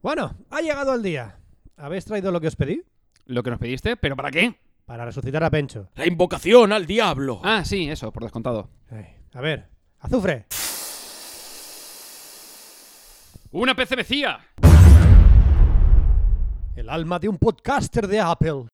Bueno, ha llegado el día. ¿Habéis traído lo que os pedí? Lo que nos pediste, ¿pero para qué? Para resucitar a Pencho. La invocación al diablo. Ah, sí, eso, por descontado. Ay, a ver, azufre. ¡Una PCBcía! El alma de un podcaster de Apple.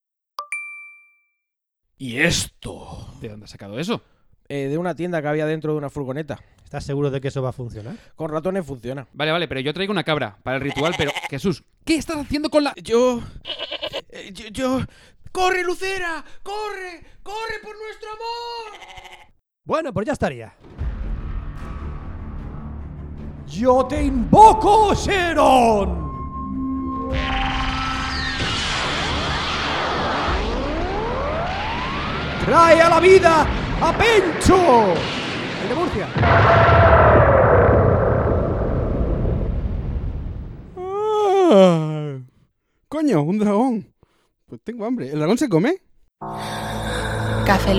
¿Y esto? ¿De dónde has sacado eso? Eh, de una tienda que había dentro de una furgoneta. ¿Estás seguro de que eso va a funcionar? Con ratones funciona. Vale, vale, pero yo traigo una cabra para el ritual, pero... Jesús, ¿qué estás haciendo con la...? Yo. eh, yo, yo- ¡Corre, Lucera! ¡Corre! ¡Corre por nuestro amor! Bueno, pues ya estaría. Yo te invoco, Sharon. Trae a la vida a Pencho. El de Murcia. Ah, coño, un dragón. Pues tengo hambre. ¿El dragón se come? Café.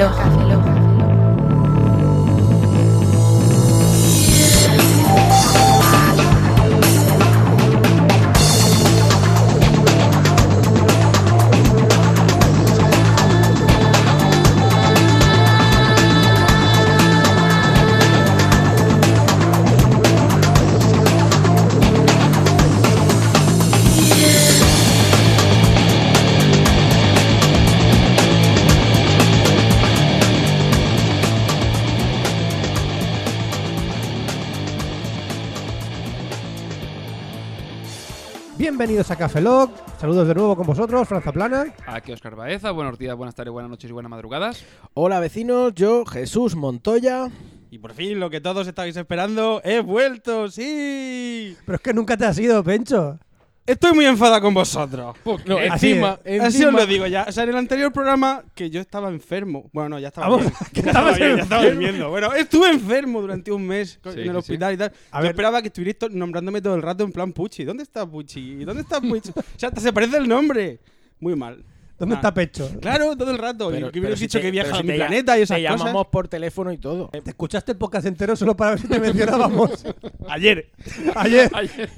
Bienvenidos a Café Lock. Saludos de nuevo con vosotros, Franza Plana. Aquí Oscar Baeza, buenos días, buenas tardes, buenas noches y buenas madrugadas. Hola, vecinos. Yo, Jesús Montoya. Y por fin, lo que todos estabais esperando, he vuelto, sí. Pero es que nunca te has ido, Pencho. Estoy muy enfadado con vosotros. No, Así encima, es. Así encima- os lo digo ya. O sea, en el anterior programa, que yo estaba enfermo. Bueno, no, ya estaba Vamos, bien. que Ya estaba estabas bien, ya estaba enfermo. durmiendo. Bueno, estuve enfermo durante un mes con- Sí, en el sí, hospital y tal. A yo ver. esperaba que estuvierais to- nombrándome todo el rato en plan Puchi. ¿Dónde está Puchi? ¿Dónde está Puchi? o sea, hasta se parece el nombre. Muy mal. ¿Dónde Nah. está Pencho? Claro, todo el rato. Pero- y que hubieras si dicho te- que viaja a si mi te planeta y esas Te cosas. llamamos por teléfono y todo. ¿Te escuchaste el podcast entero solo para ver si te mencionábamos? Ayer. Ayer. Ayer.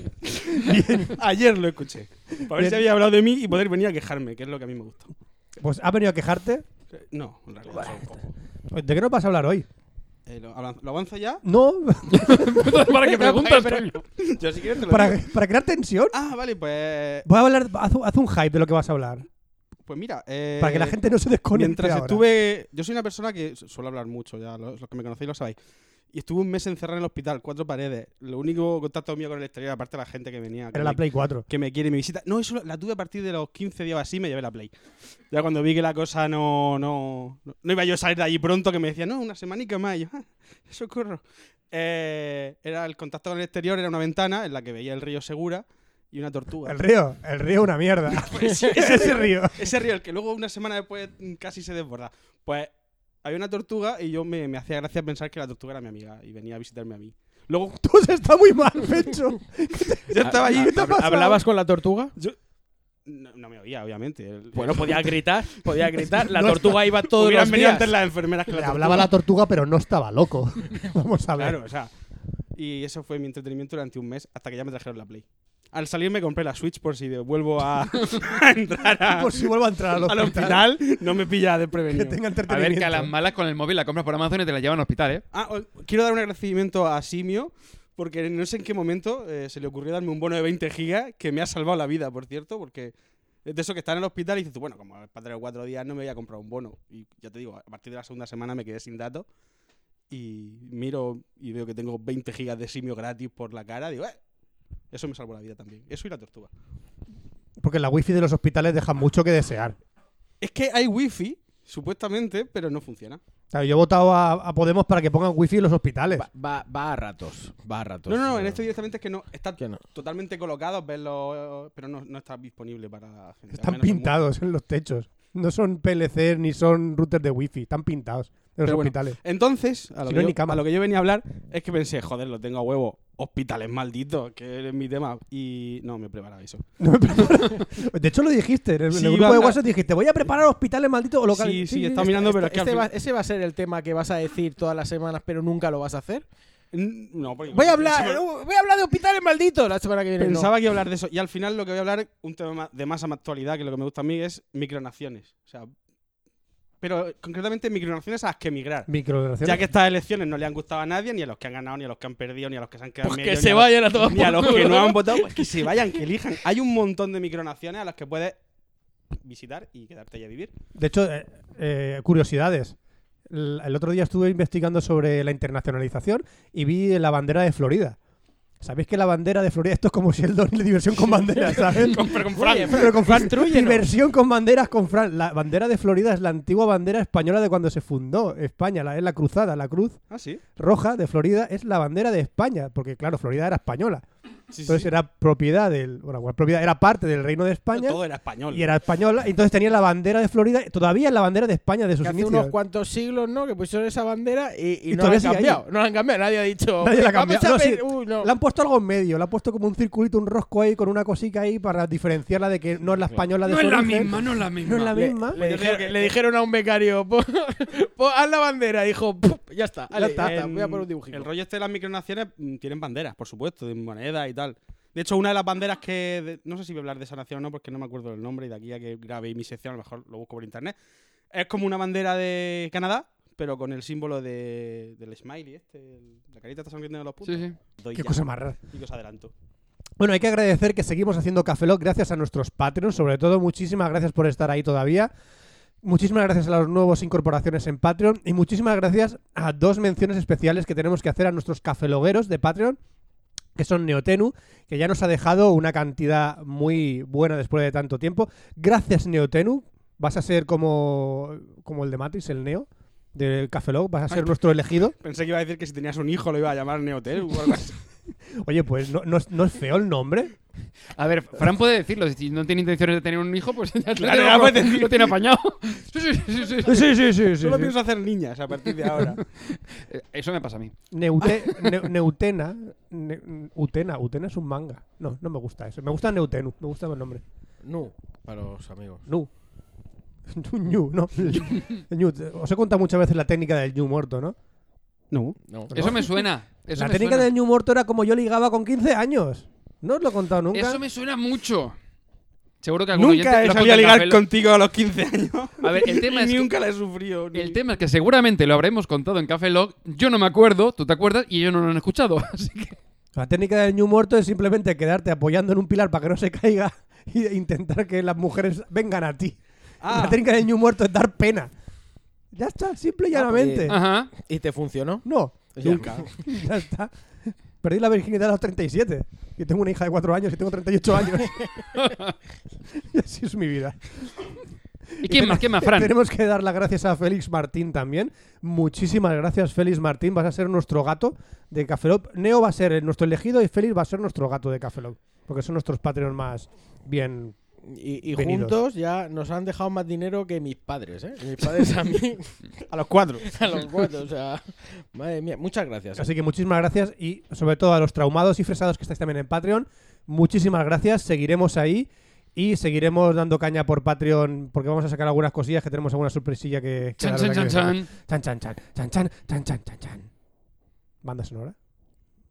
Ayer lo escuché. Para ver Bien. si había hablado de mí y poder venir a quejarme, que es lo que a mí me gusta. Pues has venido a quejarte. No, en realidad. no. ¿De qué nos vas a hablar hoy? Eh, lo, avanzo- ¿lo avanzo ya? No, ¿Para qué preguntas? Yo si quieres te lo para, digo. para crear tensión. Ah, vale, pues. Voy a hablar, haz, haz un hype de lo que vas a hablar. Pues mira. eh, Para que la gente no se desconecte Mientras ahora. estuve. Yo soy una persona que su- suelo hablar mucho, ya los, los que me conocéis lo sabéis. Y estuve un mes encerrado en el hospital, cuatro paredes. Lo único contacto mío con el exterior, aparte de la gente que venía. que Era la Play 4. que me quiere y me visita. No, eso la tuve a partir de los 15 días así, me llevé la Play. Ya cuando vi que la cosa no, no, no, no iba yo a salir de allí pronto, que me decía, no, una semanica más. Y yo, ah, socorro. Eh, era el contacto con el exterior, era una ventana en la que veía el río Segura y una tortuga. El río, el río una mierda. Pues es ese río. Ese río, el que luego una semana después casi se desborda. Pues había una tortuga y yo me, me hacía gracia pensar que la tortuga era mi amiga y venía a visitarme a mí. Luego Tú se está muy mal, Pencho. yo estaba allí. ¿Qué te ha pasado? ¿Hablabas con la tortuga? Yo, no, no me oía, obviamente. El- Bueno, podía gritar, podía gritar. La No, tortuga iba todos Hubieran los días. antes las enfermeras que Le la hablaba la tortuga, pero no estaba loco. Vamos a ver. Claro, o sea. Y eso fue mi entretenimiento durante un mes hasta que ya me trajeron la Play. Al salir me compré la Switch por si de- vuelvo a, a entrar a- Por si vuelvo a entrar al al hospital. hospital, no me pilla de Que prevenido. tenga A ver, que a las malas con el móvil la compras por Amazon y te la llevan al hospital, ¿eh? Ah, quiero dar un agradecimiento a Simio porque no sé en qué momento eh, se le ocurrió darme un bono de 20 gigas que me ha salvado la vida, por cierto, porque es de eso que está en el hospital y dices tú, bueno, como para tres o cuatro días no me voy a comprar un bono. Y ya te digo, a partir de la segunda semana me quedé sin datos y miro y veo que tengo 20 gigas de Simio gratis por la cara. Digo, eh, eso me salvó la vida también. Eso y la tortuga. Porque la wifi de los hospitales deja mucho que desear. Es que hay wifi, supuestamente, pero no funciona. Claro, yo he votado a, a Podemos para que pongan wifi en los hospitales. Va, va, va a ratos. Va a ratos. No, no, no, en esto directamente es que no está que no. totalmente colocados, verlo, pero no, no está disponible para la gente. Están pintados en los techos. No son PLC ni son routers de wifi. Están pintados los Pero bueno, hospitales. Entonces, a lo, Si que no yo, ni cama. a lo que yo venía a hablar es que pensé, joder, lo tengo a huevo. Hospitales malditos, que es mi tema. Y no me preparaba eso. No me preparo. de hecho, lo dijiste. En el, Sí, grupo de WhatsApp dijiste, voy a preparar hospitales malditos o locales. Sí, sí, estaba mirando, pero es que Este va- fin- ese va a ser el tema que vas a decir todas las semanas, pero nunca lo vas a hacer. No, porque Voy a hablar, voy a hablar de hospitales malditos la semana que viene. no. Pensaba que iba a hablar de eso. Y al final lo que voy a hablar, un tema ma- de más actualidad, que lo que me gusta a mí es micronaciones. O sea, pero concretamente micronaciones a las que emigrar. Microdonaciones. Ya que estas elecciones no le han gustado a nadie, ni a los que han ganado, ni a los que han perdido, ni a los que se han quedado Pues en que medio, se ni a los- vayan a tomar ni a los que no han votado, pues que se vayan, que elijan. Hay un montón de micronaciones a las que puedes visitar y quedarte allí a vivir. De hecho, eh, eh, curiosidades. El, el otro día estuve investigando sobre la internacionalización y vi la bandera de Florida. ¿Sabéis que la bandera de Florida, esto es como Sheldon y la diversión con banderas, ¿sabes? Pero con Oye, Pero con Fran, diversión con banderas con Fran. La bandera de Florida es la antigua bandera española de cuando se fundó España, la, es la cruzada, la cruz Ah, sí. roja de Florida es la bandera de España, porque claro, Florida era española. Sí, Entonces sí. era propiedad del, bueno, bueno, propiedad, era parte del reino de España Todo era español. y era española, y entonces tenía la bandera de Florida, todavía es la bandera de España de sus Que hace inicios. unos cuantos siglos, ¿no? Que pusieron esa bandera y, y Y no la han ahí. cambiado. No la han cambiado. Nadie ha dicho. Nadie la ha "Vamos cambiado". No, sí. ver". Uy, no. Le han puesto algo en medio, le han puesto como un circulito, un rosco ahí con una cosica ahí para diferenciarla de que no es la española de No su es la origen. misma, no es la misma. No es la Le, misma. le dijeron, creo que- le dijeron a un becario, "Pon- pon- haz la bandera, dijo, "Pup", ya está, ale, está. ya está, En- voy a poner un dibujito. El rollo este de las micronaciones mm, tienen banderas, por supuesto, de moneda y tal. De hecho, una de las banderas que. de- no sé si voy a hablar de esa nación o no, porque no me acuerdo del nombre y de aquí a que grabéis mi sección, a lo mejor lo busco por internet. Es como una bandera de Canadá, pero con el símbolo de, del smiley, este, el- la carita está sonriendo de los puntos. Sí, sí. Doy Qué ya. cosa más rara. Y que os adelanto. Bueno, hay que agradecer que seguimos haciendo Café Lock gracias a nuestros Patreons, sobre todo muchísimas gracias por estar ahí todavía. Muchísimas gracias a las nuevas incorporaciones en Patreon y muchísimas gracias a dos menciones especiales que tenemos que hacer a nuestros cafelogueros de Patreon, que son Neotenu, que ya nos ha dejado una cantidad muy buena después de tanto tiempo. Gracias Neotenu, vas a ser como, como el de Matrix, el Neo del Café Lock, vas a ser nuestro elegido. Pensé que iba a decir que si tenías un hijo lo iba a llamar así. Oye, pues no, no es- no es feo el nombre. A ver, Fran puede decirlo. Si no tiene intenciones de tener un hijo, pues ya Claro, lo, ya lo- puedes decir. lo tiene apañado. Sí, sí, sí, sí, sí. Sí, sí, sí, sí. Solo sí. pienso hacer niñas a partir de ahora. Eh, Eso me pasa a mí. Neute- Ne- Neutena. Ne- Utena. Utena es un manga. No, no me gusta eso. Me gusta Neutenu. Me gusta el nombre. No, para los amigos. Nu. Ñu, no. Ñu. Os he contado muchas veces la técnica del ñu muerto, ¿no? No. No. Eso me suena. Eso la técnica suena. del ñu muerto era como yo ligaba con 15 años. No os lo he contado nunca. Eso me suena mucho. Seguro que algún Nunca he en ligar Café Lock. contigo a los 15 años. A ver, el tema Y es que- nunca la he sufrido. ni- El tema es que seguramente lo habremos contado en Café Log. Yo no me acuerdo, tú te acuerdas y ellos no lo han escuchado. Así que La técnica del ñu muerto es simplemente quedarte apoyando en un pilar para que no se caiga e intentar que las mujeres vengan a ti. Ah. La técnica del ñu muerto es dar pena. Ya está, simple y Ah, pues, llanamente. Ajá. ¿Y te funcionó? No, nunca. ya está. Perdí la virginidad a los 37. Yo tengo una hija de 4 años y tengo 38 años. y así es mi vida. ¿Y quién más? ¿Quién más, Fran? Tenemos que dar las gracias a Félix Martín también. Muchísimas gracias, Félix Martín. Vas a ser nuestro gato de Café Lock. Neo va a ser nuestro elegido y Félix va a ser nuestro gato de Café Lock, Porque son nuestros Patreons más bien. Y, y juntos ya nos han dejado más dinero que mis padres, ¿eh? Mis padres a mí. a los cuatro. a los cuatro, o sea. Madre mía, muchas gracias. ¿eh? Así que muchísimas gracias y sobre todo a los traumados y fresados que estáis también en Patreon, muchísimas gracias. Seguiremos ahí y seguiremos dando caña por Patreon porque vamos a sacar algunas cosillas que tenemos alguna sorpresilla que. Chan, chan, chan, chan. Chan, chan, chan. Chan, chan, chan, chan, chan. Banda sonora.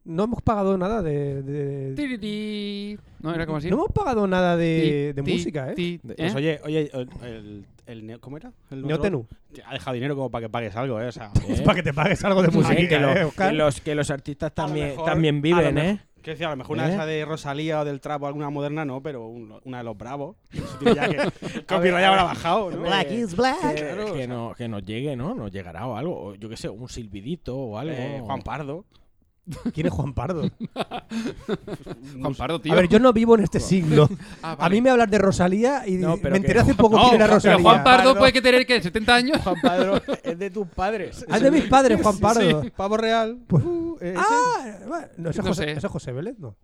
No hemos pagado nada de. de-. No, era como así. No hemos pagado nada de, música, ¿eh? ¿eh? Pues oye, oye, el, el, ¿cómo era? El Neotenu. Te Ha dejado dinero como para que pagues algo, ¿eh? O sea, ¿Eh? Para que te pagues algo de música, que, lo- ¿eh, que los, que los artistas también, mejor- también viven, ¿eh? que decía, a lo mejor una ¿Eh? de esas de Rosalía o del Trap o alguna moderna no, pero un- una de los Bravos. Eso tiene ya que el copyright habrá bajado, ¿no? Black is black. Que, no, que nos llegue, ¿no? Nos llegará o algo. O yo qué sé, un silbidito o algo. Eh, Juan Pardo. ¿Quién es Juan Pardo? Juan Pardo, tío. A ver, yo no vivo en este siglo. Ah, A mí me hablas de Rosalía y No, pero me que enteré hace poco No, quién era pero Rosalía. Juan Pardo Pardo. puede que tener, ¿qué? ¿70 años? Juan Padro es de tus padres. Ah, es de mis padres, Juan Pardo. Pavo Real. Pues- Uh, ese. Ah, bueno, no, ¿ese, No José, sé. ¿ese es José Vélez? No.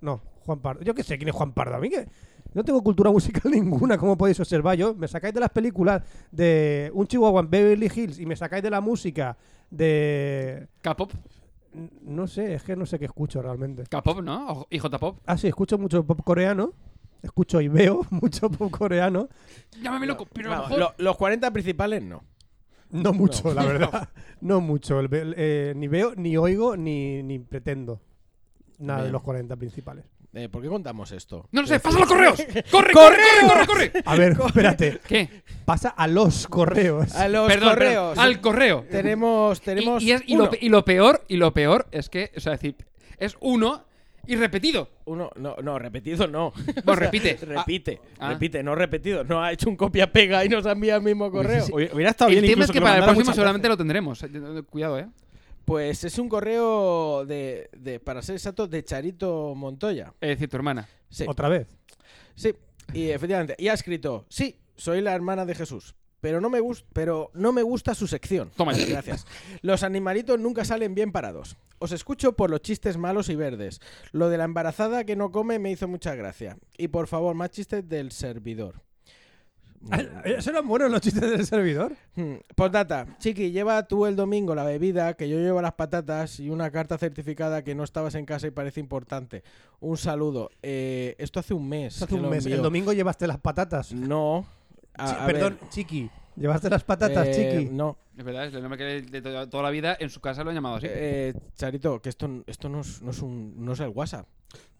No, Juan Pardo. Yo qué sé quién es Juan Pardo. A mí que no tengo cultura musical ninguna, como podéis observar. Yo me sacáis de las películas de un chihuahua en Beverly Hills y me sacáis de la música de... K-pop. No sé, es que no sé qué escucho realmente. K-pop, ¿no? O- Y J-pop. Ah, sí, escucho mucho pop coreano. Escucho y veo mucho pop coreano. Llámame loco, pero a lo No, mejor... lo- los 40 principales no. No mucho, No. la verdad. No mucho. El ve- eh, ni veo, ni oigo, ni, ni pretendo. Nada de Bien. los 40 principales. Eh, ¿Por qué contamos esto? No lo sé, Es pasa los correos. ¡Corre, corre, corre, corre, corre! A ver, espérate. ¿Qué? Pasa a los correos. A los Perdón, correos. perdón, al correo. Tenemos, tenemos y, y es- y lo, uno. pe- y lo peor, y lo peor es que, o sea, decir, es uno y repetido. Uno, no, no, repetido no. No, repite. Repite, Ah. repite, no repetido. No ha hecho un copia-pega y nos ha enviado el mismo correo. Hubiera estado El bien tema es que lo para el próximo muchas seguramente lo tendremos. Eh, Cuidado, ¿eh? Pues es un correo de, de, para ser exacto, de Charito Montoya. Es decir, tu hermana. Sí, Otra vez. sí, y efectivamente. Y ha escrito, sí, soy la hermana de Jesús. Pero no me gusta, pero no me gusta su sección. Toma ya. Gracias. Los animalitos nunca salen bien parados. Os escucho por los chistes malos y verdes. Lo de la embarazada que no come me hizo mucha gracia. Y por favor, más chistes del servidor. ¿Eso eran buenos los chistes del servidor? Hmm, Postdata, Chiqui, lleva tú el domingo la bebida, que yo llevo las patatas y una carta certificada que no estabas en casa y parece importante. Un saludo. Eh, esto hace un mes. Hace un mes. El domingo llevaste las patatas. No. A- Chi- a perdón, ver, Chiqui. Llevaste las patatas, eh, Chiqui. No. Es verdad, es el nombre que de to- toda la vida en su casa lo han llamado así. Eh, Charito, que esto, esto no, es, no, es un, no es el WhatsApp.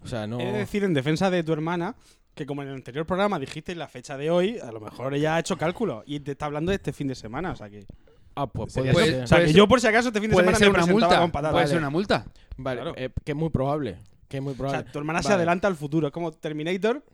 O sea, no. He de decir en defensa de tu hermana que como en el anterior programa dijiste la fecha de hoy, a lo mejor ella ha hecho cálculo y te está hablando de este fin de semana, o sea que, Ah, pues puede ser. o sea, que yo por si acaso este fin de semana ser me una multa. con patatas. Puede ser una multa. Vale, Claro. eh, que es muy probable. Que es muy O probable. sea, tu hermana se adelanta al futuro, es como Terminator,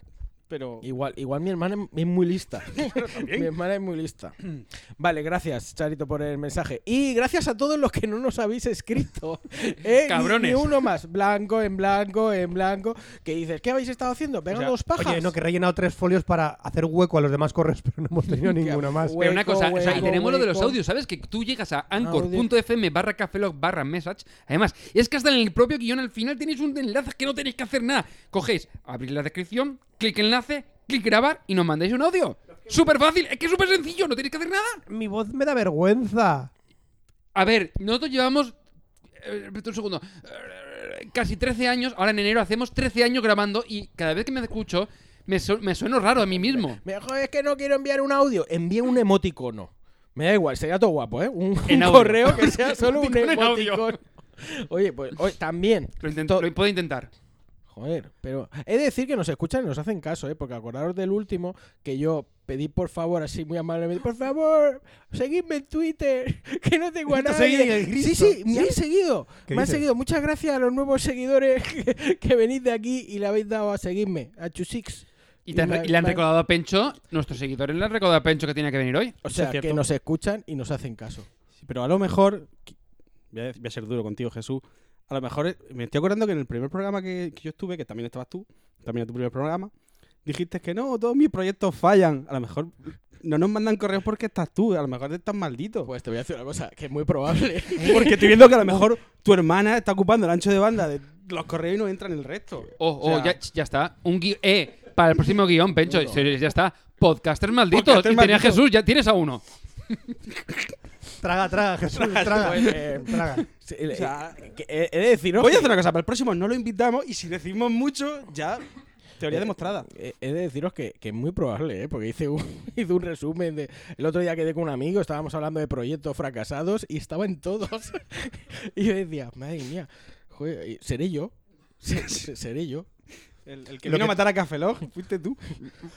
pero Igual, igual mi hermana es muy lista. mi hermana es muy lista. Vale, gracias, Charito, por el mensaje. Y gracias a todos los que no nos habéis escrito. ¿Eh? Ni- Cabrones. Ni, uno más. Blanco, en blanco, en blanco. Que dices, ¿qué habéis estado haciendo? Pegando sea, dos pajas. Oye, no, que he rellenado tres folios para hacer hueco a los demás correos, pero no hemos tenido ninguno más. Hueco, Pero una cosa, o sea, y hueco, tenemos lo de los hueco. audios, ¿sabes? Que tú llegas a anchor.fm barra cafelog barra message. Además, es que hasta en el propio guion al final tenéis un enlace que no tenéis que hacer nada. Cogéis, abrís la descripción, clic enlace, clic grabar y nos mandáis un audio. Súper fácil, es que es súper sencillo, no tenéis que hacer nada. Mi voz me da vergüenza. A ver, nosotros llevamos. eh, un segundo. eh, casi 13 años, ahora en enero hacemos 13 años grabando y cada vez que me escucho me, su- me sueno raro a mí mismo. Mejor es que no quiero enviar un audio. Envíe un emoticono. Me da igual, sería todo guapo, ¿eh? Un, En un audio. correo que sea solo un Emoticón en audio. emoticono. Oye, pues oye, también. Lo, To- lo puedo intentar. Joder, pero he de decir que nos escuchan y nos hacen caso, ¿eh? Porque acordaros del último que yo pedí por favor, así muy amablemente, por favor, seguidme en Twitter, que no tengo a nadie. Sí, Cristo. sí, me han seguido. ¿Qué Me han dices? seguido. Muchas gracias a los nuevos seguidores que, que venís de aquí y le habéis dado a seguirme, a Chusix. Y, te han- me- y le han recordado a Pencho, nuestros seguidores le han recordado a Pencho que tenía que venir hoy. O sea, que nos escuchan y nos hacen caso. Sí, pero a lo mejor. Voy a, voy a ser duro contigo, Jesús. A lo mejor. eh, Me estoy acordando que en el primer programa que, que yo estuve, que también estabas tú, también en tu primer programa, dijiste que no, todos mis proyectos fallan. A lo mejor no nos mandan correos porque estás tú, a lo mejor estás maldito. Pues te voy a decir una cosa, que es muy probable. porque estoy viendo que a lo mejor tu hermana está ocupando el ancho de banda de los correos y no entra en el resto. Oh, O oh, sea, ya, ya está. Un gui- eh, para el próximo guion, Pencho, ya está. Podcasters malditos. Podcasters y tenía malditos. Jesús, ya tienes a uno. Traga, traga, Jesús, traga. Pues, eh, traga. sí, eh, O sea, que he, he de deciros Voy a que- hacer una cosa, para el próximo no lo invitamos y si decimos mucho, ya teoría Eh, demostrada. eh, He de deciros que, que es muy probable, ¿eh? porque hice un, hice un resumen de. El otro día quedé con un amigo, estábamos hablando de proyectos fracasados y estaba en todos. y yo decía, madre mía, joder, ¿y ¿seré yo? Se- se- ¿Seré yo? El, el que Lo vino que- a matar a Cafelog, fuiste tú.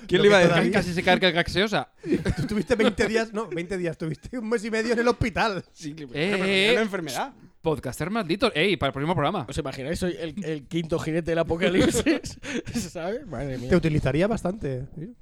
¿Quién Lo le iba a decir? todavía- Casi se carga gaseosa. Tú tuviste 20 días, no, 20 días, tuviste un mes y medio en el hospital. Sí, pero Eh, eh, es una enfermedad. Podcasters malditos. Ey, para el próximo programa. ¿Os imagináis? Soy el, el quinto jinete del apocalipsis. ¿Sabes? Madre mía. Te utilizaría bastante. ¿sí?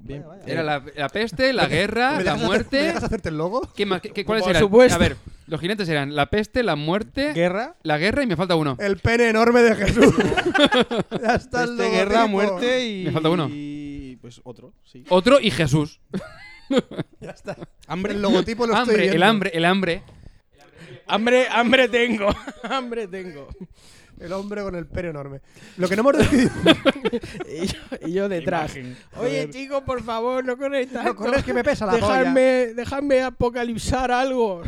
Bien. Era la, la peste, la guerra, ¿Me la dejas hacer- ¿Me muerte. dejas hacerte el logo? ¿Qué más? ¿Qué- qué- ¿Cuáles Por eran? supuesto. A ver, los jinetes eran la peste, la muerte, Guerra, la guerra y me falta uno. El pene enorme de Jesús. ya está el este, guerra, muerte y. Me falta uno. Y pues otro, sí. Otro y Jesús. Ya está. Hambre. El logotipo lo estoy Hambre, viendo. el hambre, el hambre. Hambre, hambre tengo. hambre tengo. El hombre con el pene enorme. Lo que no hemos decidido. Y yo, y yo detrás. Imagen. Oye, chicos, por favor, no corréis tanto. no corres que me pesa la polla. dejadme, dejadme apocalipsar algo.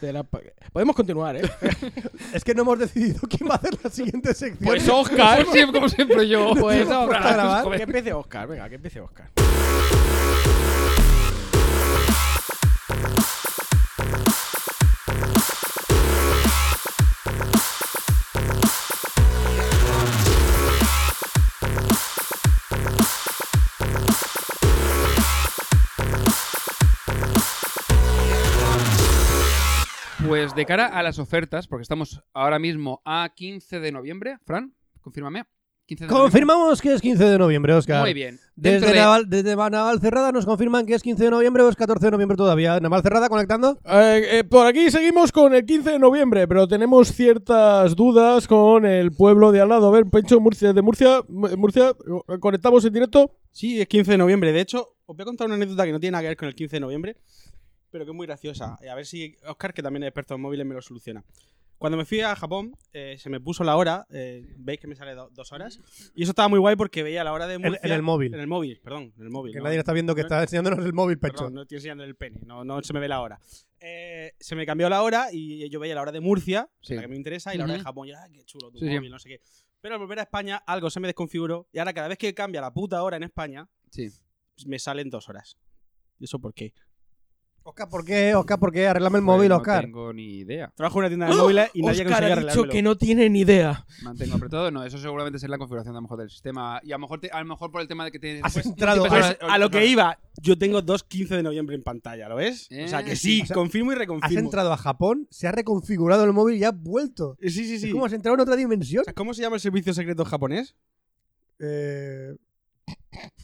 De la pa- Podemos continuar, ¿eh? Es que no hemos decidido quién va a hacer la siguiente sección. Pues Oscar. Como siempre, como siempre yo. Pues ¿Puesto a Oscar. grabar? Que empiece Oscar, venga, que empiece Oscar. Pues de cara a las ofertas, porque estamos ahora mismo a 15 de noviembre, Fran, confírmame. 15 de noviembre. Confirmamos que es 15 de noviembre, Oscar. Muy bien. Dentro Desde, de- Naval, desde Naval Cerrada nos confirman que es 15 de noviembre o es 14 de noviembre todavía. Naval Cerrada conectando. Eh, eh, por aquí seguimos con el 15 de noviembre, pero tenemos ciertas dudas con el pueblo de al lado. A ver, Pencho, Murcia, de Murcia, M- Murcia, eh, conectamos en directo. Sí, es 15 de noviembre. De hecho, os voy a contar una anécdota que no tiene nada que ver con el 15 de noviembre, pero que es muy graciosa. A ver si Oscar, que también es experto en móviles, me lo soluciona. Cuando me fui a Japón, eh, se me puso la hora. eh, Veis que me sale do- dos horas. Y eso estaba muy guay porque veía la hora de Murcia. en el móvil. En el móvil, perdón. En el móvil. Que no- nadie está viendo que está enseñándonos el móvil, Pecho. Perdón, no estoy enseñando el pene, no, no se me ve la hora. Eh, se me cambió la hora y yo veía la hora de Murcia, Sí. la que me interesa, y la hora de Ujú. Japón. Y, ah, qué chulo tu Sí, sí. móvil, no sé qué. Pero al volver a España, algo se me desconfiguró. Y ahora, cada vez que cambia la puta hora en España, Sí. me salen dos horas. ¿Y eso por qué? Oscar, ¿por qué? Oscar, ¿por qué? Arreglame el Pues móvil, no Oscar. tengo ni idea. Trabajo en una tienda de móviles y nadie Oscar consigue ha dicho arreglármelo. que no tiene ni idea. Mantengo apretado. No, eso seguramente será la configuración a lo mejor del sistema. Y a lo mejor, te- a lo mejor por el tema de que tienes. Has pues, entrado- Pues, a lo que iba, yo tengo dos 15 de noviembre en pantalla, ¿lo ves? O sea Eh, que sí, o sea, confirmo y Has reconfirmo. entrado a Japón, se ha reconfigurado el móvil y has vuelto. Eh, Sí, sí, sí. Es como has entrado en otra dimensión. O sea, ¿Cómo se llama el servicio secreto japonés? Eh,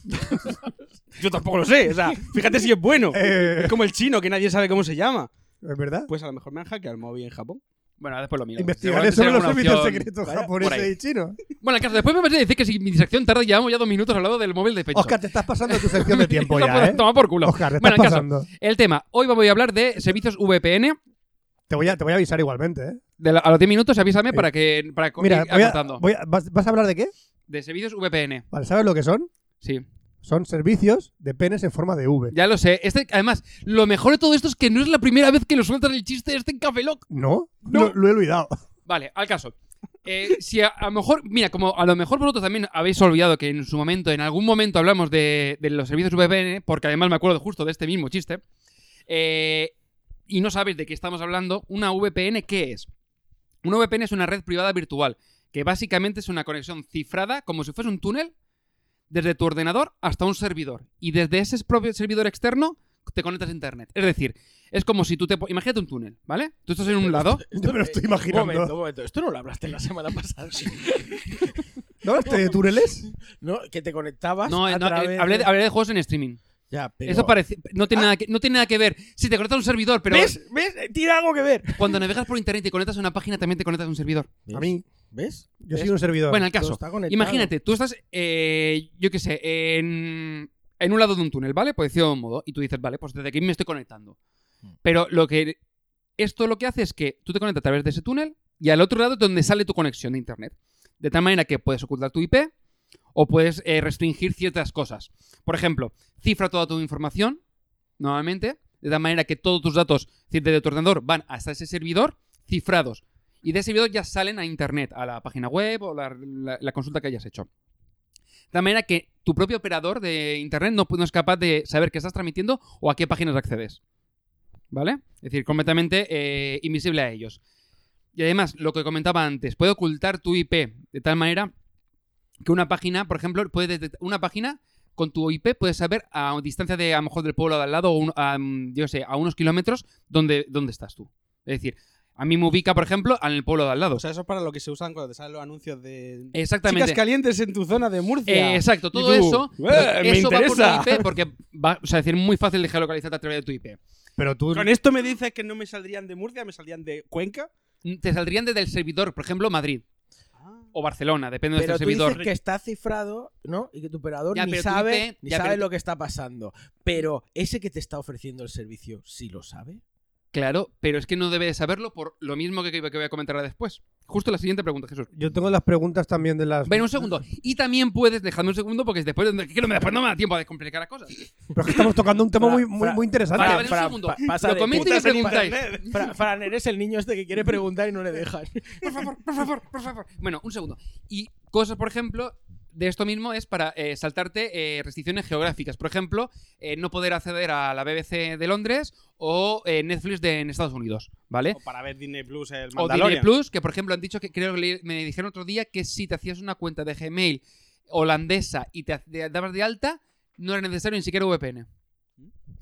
Yo tampoco lo sé. O sea, fíjate si es bueno. eh, Es como el chino, que nadie sabe cómo se llama. ¿Es verdad? Pues a lo mejor me han hackeado el móvil en Japón. Bueno, después lo miro. Investigaré sobre los servicios secretos japoneses y chinos. Bueno, el caso, después me vas a decir que si mi distracción tarda, llevamos ya dos minutos hablando del móvil de Pecho. Oscar, te estás pasando tu sección de tiempo ya, por- ¿eh? Toma por culo. Oscar, te Bueno, estás el caso, pasando. el tema. Hoy voy a hablar de servicios VPN. Te voy, a, te voy a avisar igualmente, ¿eh? De la- a los 10 minutos avisame Sí. para que para Mira, a- voy a- ¿vas, vas a hablar de qué? De servicios VPN. Vale, ¿sabes lo que son? Sí. Son servicios de penes en forma de V. Ya lo sé. Este, además, lo mejor de todo esto es que no es la primera vez que lo sueltan el chiste este en Café Lock. ¿No? No. Lo, lo he olvidado. Vale, al caso. Eh, si a, a lo mejor, mira, como a lo mejor vosotros también habéis olvidado que en su momento, en algún momento hablamos de, de los servicios VPN, porque además me acuerdo justo de este mismo chiste, eh, y no sabéis de qué estamos hablando, una VPN, ¿qué es? Una VPN es una red privada virtual, que básicamente es una conexión cifrada, como si fuese un túnel, desde tu ordenador hasta un servidor. Y desde ese propio servidor externo te conectas a internet. Es decir, es como si tú te... Imagínate un túnel, ¿vale? Tú estás en un lado... Yo me lo estoy Un imaginando. momento, un momento. Esto no lo hablaste la semana pasada. ¿No hablaste de túneles? ¿No? Que te conectabas No, a no, eh, través hablé, de- de, hablé de juegos en streaming. Ya, pero... Eso parece, no, tiene nada que, no tiene nada que ver. Si te conectas a un servidor, pero ¿Ves? ¿Ves? Tiene algo que ver. cuando navegas por internet y conectas a una página, también te conectas a un servidor. A mí, ¿Ves? yo soy un servidor. Bueno, el caso. Imagínate, tú estás, eh, yo qué sé, en, en un lado de un túnel, ¿vale? Por decirlo de un modo. Y tú dices, vale, pues desde aquí me estoy conectando. Mm. Pero lo que. Esto lo que hace es que tú te conectas a través de ese túnel y al otro lado es donde sale tu conexión de internet. De tal manera que puedes ocultar tu IP o puedes eh, restringir ciertas cosas. Por ejemplo, cifra toda tu información, nuevamente, de tal manera que todos tus datos de tu ordenador van hasta ese servidor cifrados. Y de ese servidor ya salen a internet, a la página web o la, consulta que hayas hecho. De manera que tu propio operador de internet no, es capaz de saber qué estás transmitiendo o a qué páginas accedes. ¿Vale? Es decir, completamente eh, invisible a ellos. Y además, lo que comentaba antes, puede ocultar tu IP de tal manera que una página, por ejemplo, puede detectar una página con tu IP puedes saber a distancia de a lo mejor del pueblo de al lado o a, yo sé, a unos kilómetros dónde, dónde estás tú. Es decir, a mí me ubica, por ejemplo, en el pueblo de al lado. O sea, eso es para lo que se usan cuando te salen los anuncios de. Exactamente. Chicas calientes en tu zona de Murcia. Eh, exacto, todo tú, eso, "Eh, me eso va por interesa". tu IP porque va, o sea, es decir, muy fácil de geolocalizarte a través de tu IP. Pero tú. Con esto me dices que no me saldrían de Murcia, me saldrían de Cuenca. Te saldrían desde el servidor, por ejemplo, Madrid o Barcelona, depende Pero del tú servidor. dices que está cifrado, ¿no? Y que tu operador Ya, ni sabe, IP ni ya, sabe pero- lo que está pasando. Pero ese que te está ofreciendo el servicio, ¿sí lo sabe? Claro, pero es que no debe de saberlo por lo mismo que, que voy a comentar ahora después. Justo la siguiente pregunta, Jesús. Yo tengo las preguntas también de las. Ven un segundo. Y también puedes, dejadme un segundo, porque después, que no me, después no me da tiempo de complicar las cosas. Pero es que estamos tocando un tema muy, muy, interesante. Vale, vale, un segundo. pasa Lo comento y preguntáis. Fran, eres el niño este que quiere preguntar y no le dejas. Por favor, por favor, por favor. Bueno, un segundo. Y cosas, por ejemplo, de esto mismo es para eh, saltarte eh, restricciones geográficas. Por ejemplo, eh, no poder acceder a la BBC de Londres o Netflix de, en Estados Unidos, ¿vale? O para ver Disney Plus, el O Disney Mandalorian. Plus, que por ejemplo han dicho que creo que me dijeron otro día que si te hacías una cuenta de Gmail holandesa y te, dabas de alta, no era necesario ni siquiera VPN.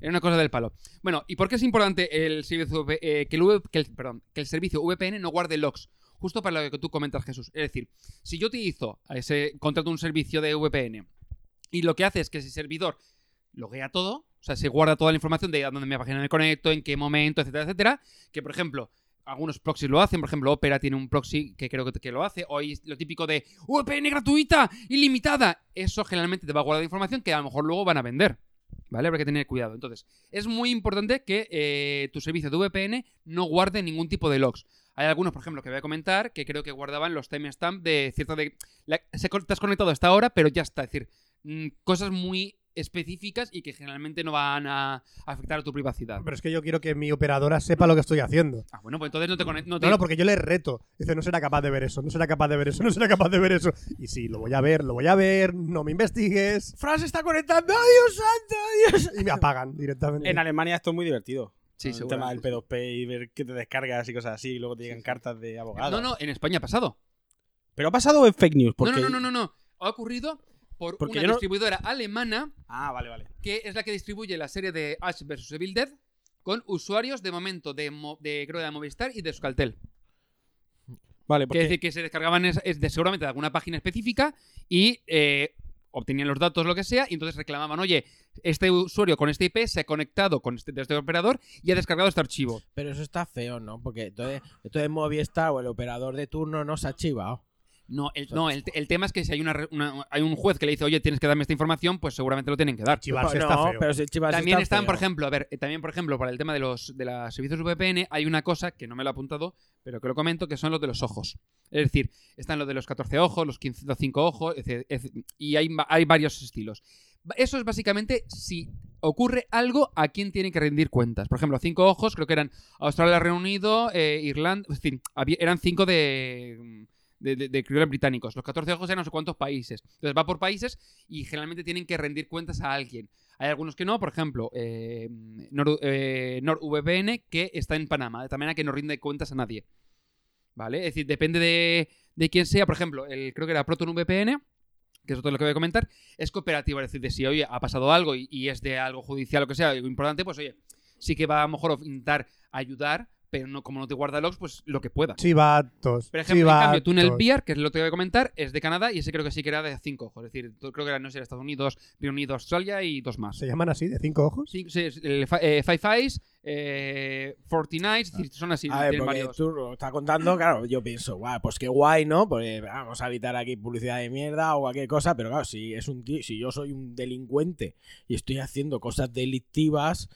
Era una cosa del palo. Bueno, ¿y por qué es importante el servicio que, el V- que el- perdón, que el servicio VPN no guarde logs? Justo para lo que tú comentas, Jesús. Es decir, si yo utilizo ese contrato un servicio de VPN y lo que hace es que ese servidor loguea todo, o sea, se guarda toda la información de a dónde me página me conecto, en qué momento, etcétera, etcétera, que por ejemplo, algunos proxies lo hacen, por ejemplo, Opera tiene un proxy que creo que, lo hace, o lo típico de VPN gratuita, ilimitada, eso generalmente te va a guardar información que a lo mejor luego van a vender. ¿Vale? Habrá que tener cuidado. Entonces, es muy importante que eh, tu servicio de VPN no guarde ningún tipo de logs. Hay algunos, por ejemplo, que voy a comentar, que creo que guardaban los timestamps de cierta de... la- se, co- te has conectado a esta hora, pero ya está. Es decir, mm, cosas muy específicas y que generalmente no van a afectar a tu privacidad. Pero es que yo quiero que mi operadora sepa lo que estoy haciendo. Ah, bueno, pues entonces no te conectas. No, te- No, no, porque yo le reto. Dice, no será capaz de ver eso, no será capaz de ver eso, no será capaz de ver eso. Y sí, lo voy a ver, lo voy a ver, no me investigues. Fran se está conectando. ¡Dios santo! ¡Dios! Y me apagan directamente. En Alemania esto es muy divertido. Sí, el tema del seguramente. P2P y ver qué te descargas y cosas así, y luego te llegan cartas de abogados. No, no, en España ha pasado. Pero ha pasado en fake news. Porque... No, no, no, no, no. Ha ocurrido por Porque una no- distribuidora alemana Ah, vale, vale. que es la que distribuye la serie de Ash vs Evil Dead con usuarios de momento de, Mo- de creo de Movistar y de Euskaltel. Vale, porque decir que se descargaban es, es de, seguramente de alguna página específica y eh, obtenían los datos, lo que sea, y entonces reclamaban, oye, este usuario con este IP se ha conectado con este, este operador y ha descargado este archivo. Pero eso está feo, ¿no? Porque entonces, entonces Movistar o el operador de turno no se ha chivado. No, el, no, el, el tema es que si hay, una, hay un juez que le dice, oye, tienes que darme esta información, pues seguramente lo tienen que dar. Chivarse no, está feo. pero si chivas También está están, por ejemplo, a ver, eh, también, por ejemplo, para el tema de los de los servicios VPN, hay una cosa que no me lo he apuntado, pero que lo comento, que son los de los ojos. Es decir, están los de los 14 ojos, los 15, los 5 ojos, etc, etc, y hay, hay varios estilos. Eso es básicamente si ocurre algo a quien tiene que rendir cuentas. Por ejemplo, cinco ojos, creo que eran Australia, Reino Unido, eh, Irlanda, en fin, había- eran cinco de, de, de- criollos británicos. Los 14 ojos eran no sé cuántos países. Entonces va por países y generalmente tienen que rendir cuentas a alguien. Hay algunos que no, por ejemplo, eh, eh, NordVPN, que está en Panamá, de tal manera que no rinde cuentas a nadie. ¿Vale? Es decir, depende de, de quién sea. Por ejemplo, el, creo que era ProtonVPN, que es otro lo que voy a comentar, es cooperativo. Es decir, de si, oye, ha pasado algo y, es de algo judicial o que sea, algo importante, pues, oye, sí que va a lo mejor intentar ayudar, pero no, como no te guarda logs, pues lo que pueda. Chivatos. Por ejemplo, en cambio, Tunnel chivatos. Beer, que es lo que voy a comentar, es de Canadá y ese creo que sí que era de cinco ojos. Es decir, creo que era, no sé, Estados Unidos, Reino Unido, Australia y dos más. ¿Se llaman así, de cinco ojos? Sí, sí, eh, Five Eyes, eh, Fortnite, es decir, son así, A ver, tienen porque varios. tú lo estás contando, claro, yo pienso, guau, pues qué guay, ¿no? Porque vamos a evitar aquí publicidad de mierda o cualquier cosa, pero claro, si es un tío, si yo soy un delincuente y estoy haciendo cosas delictivas,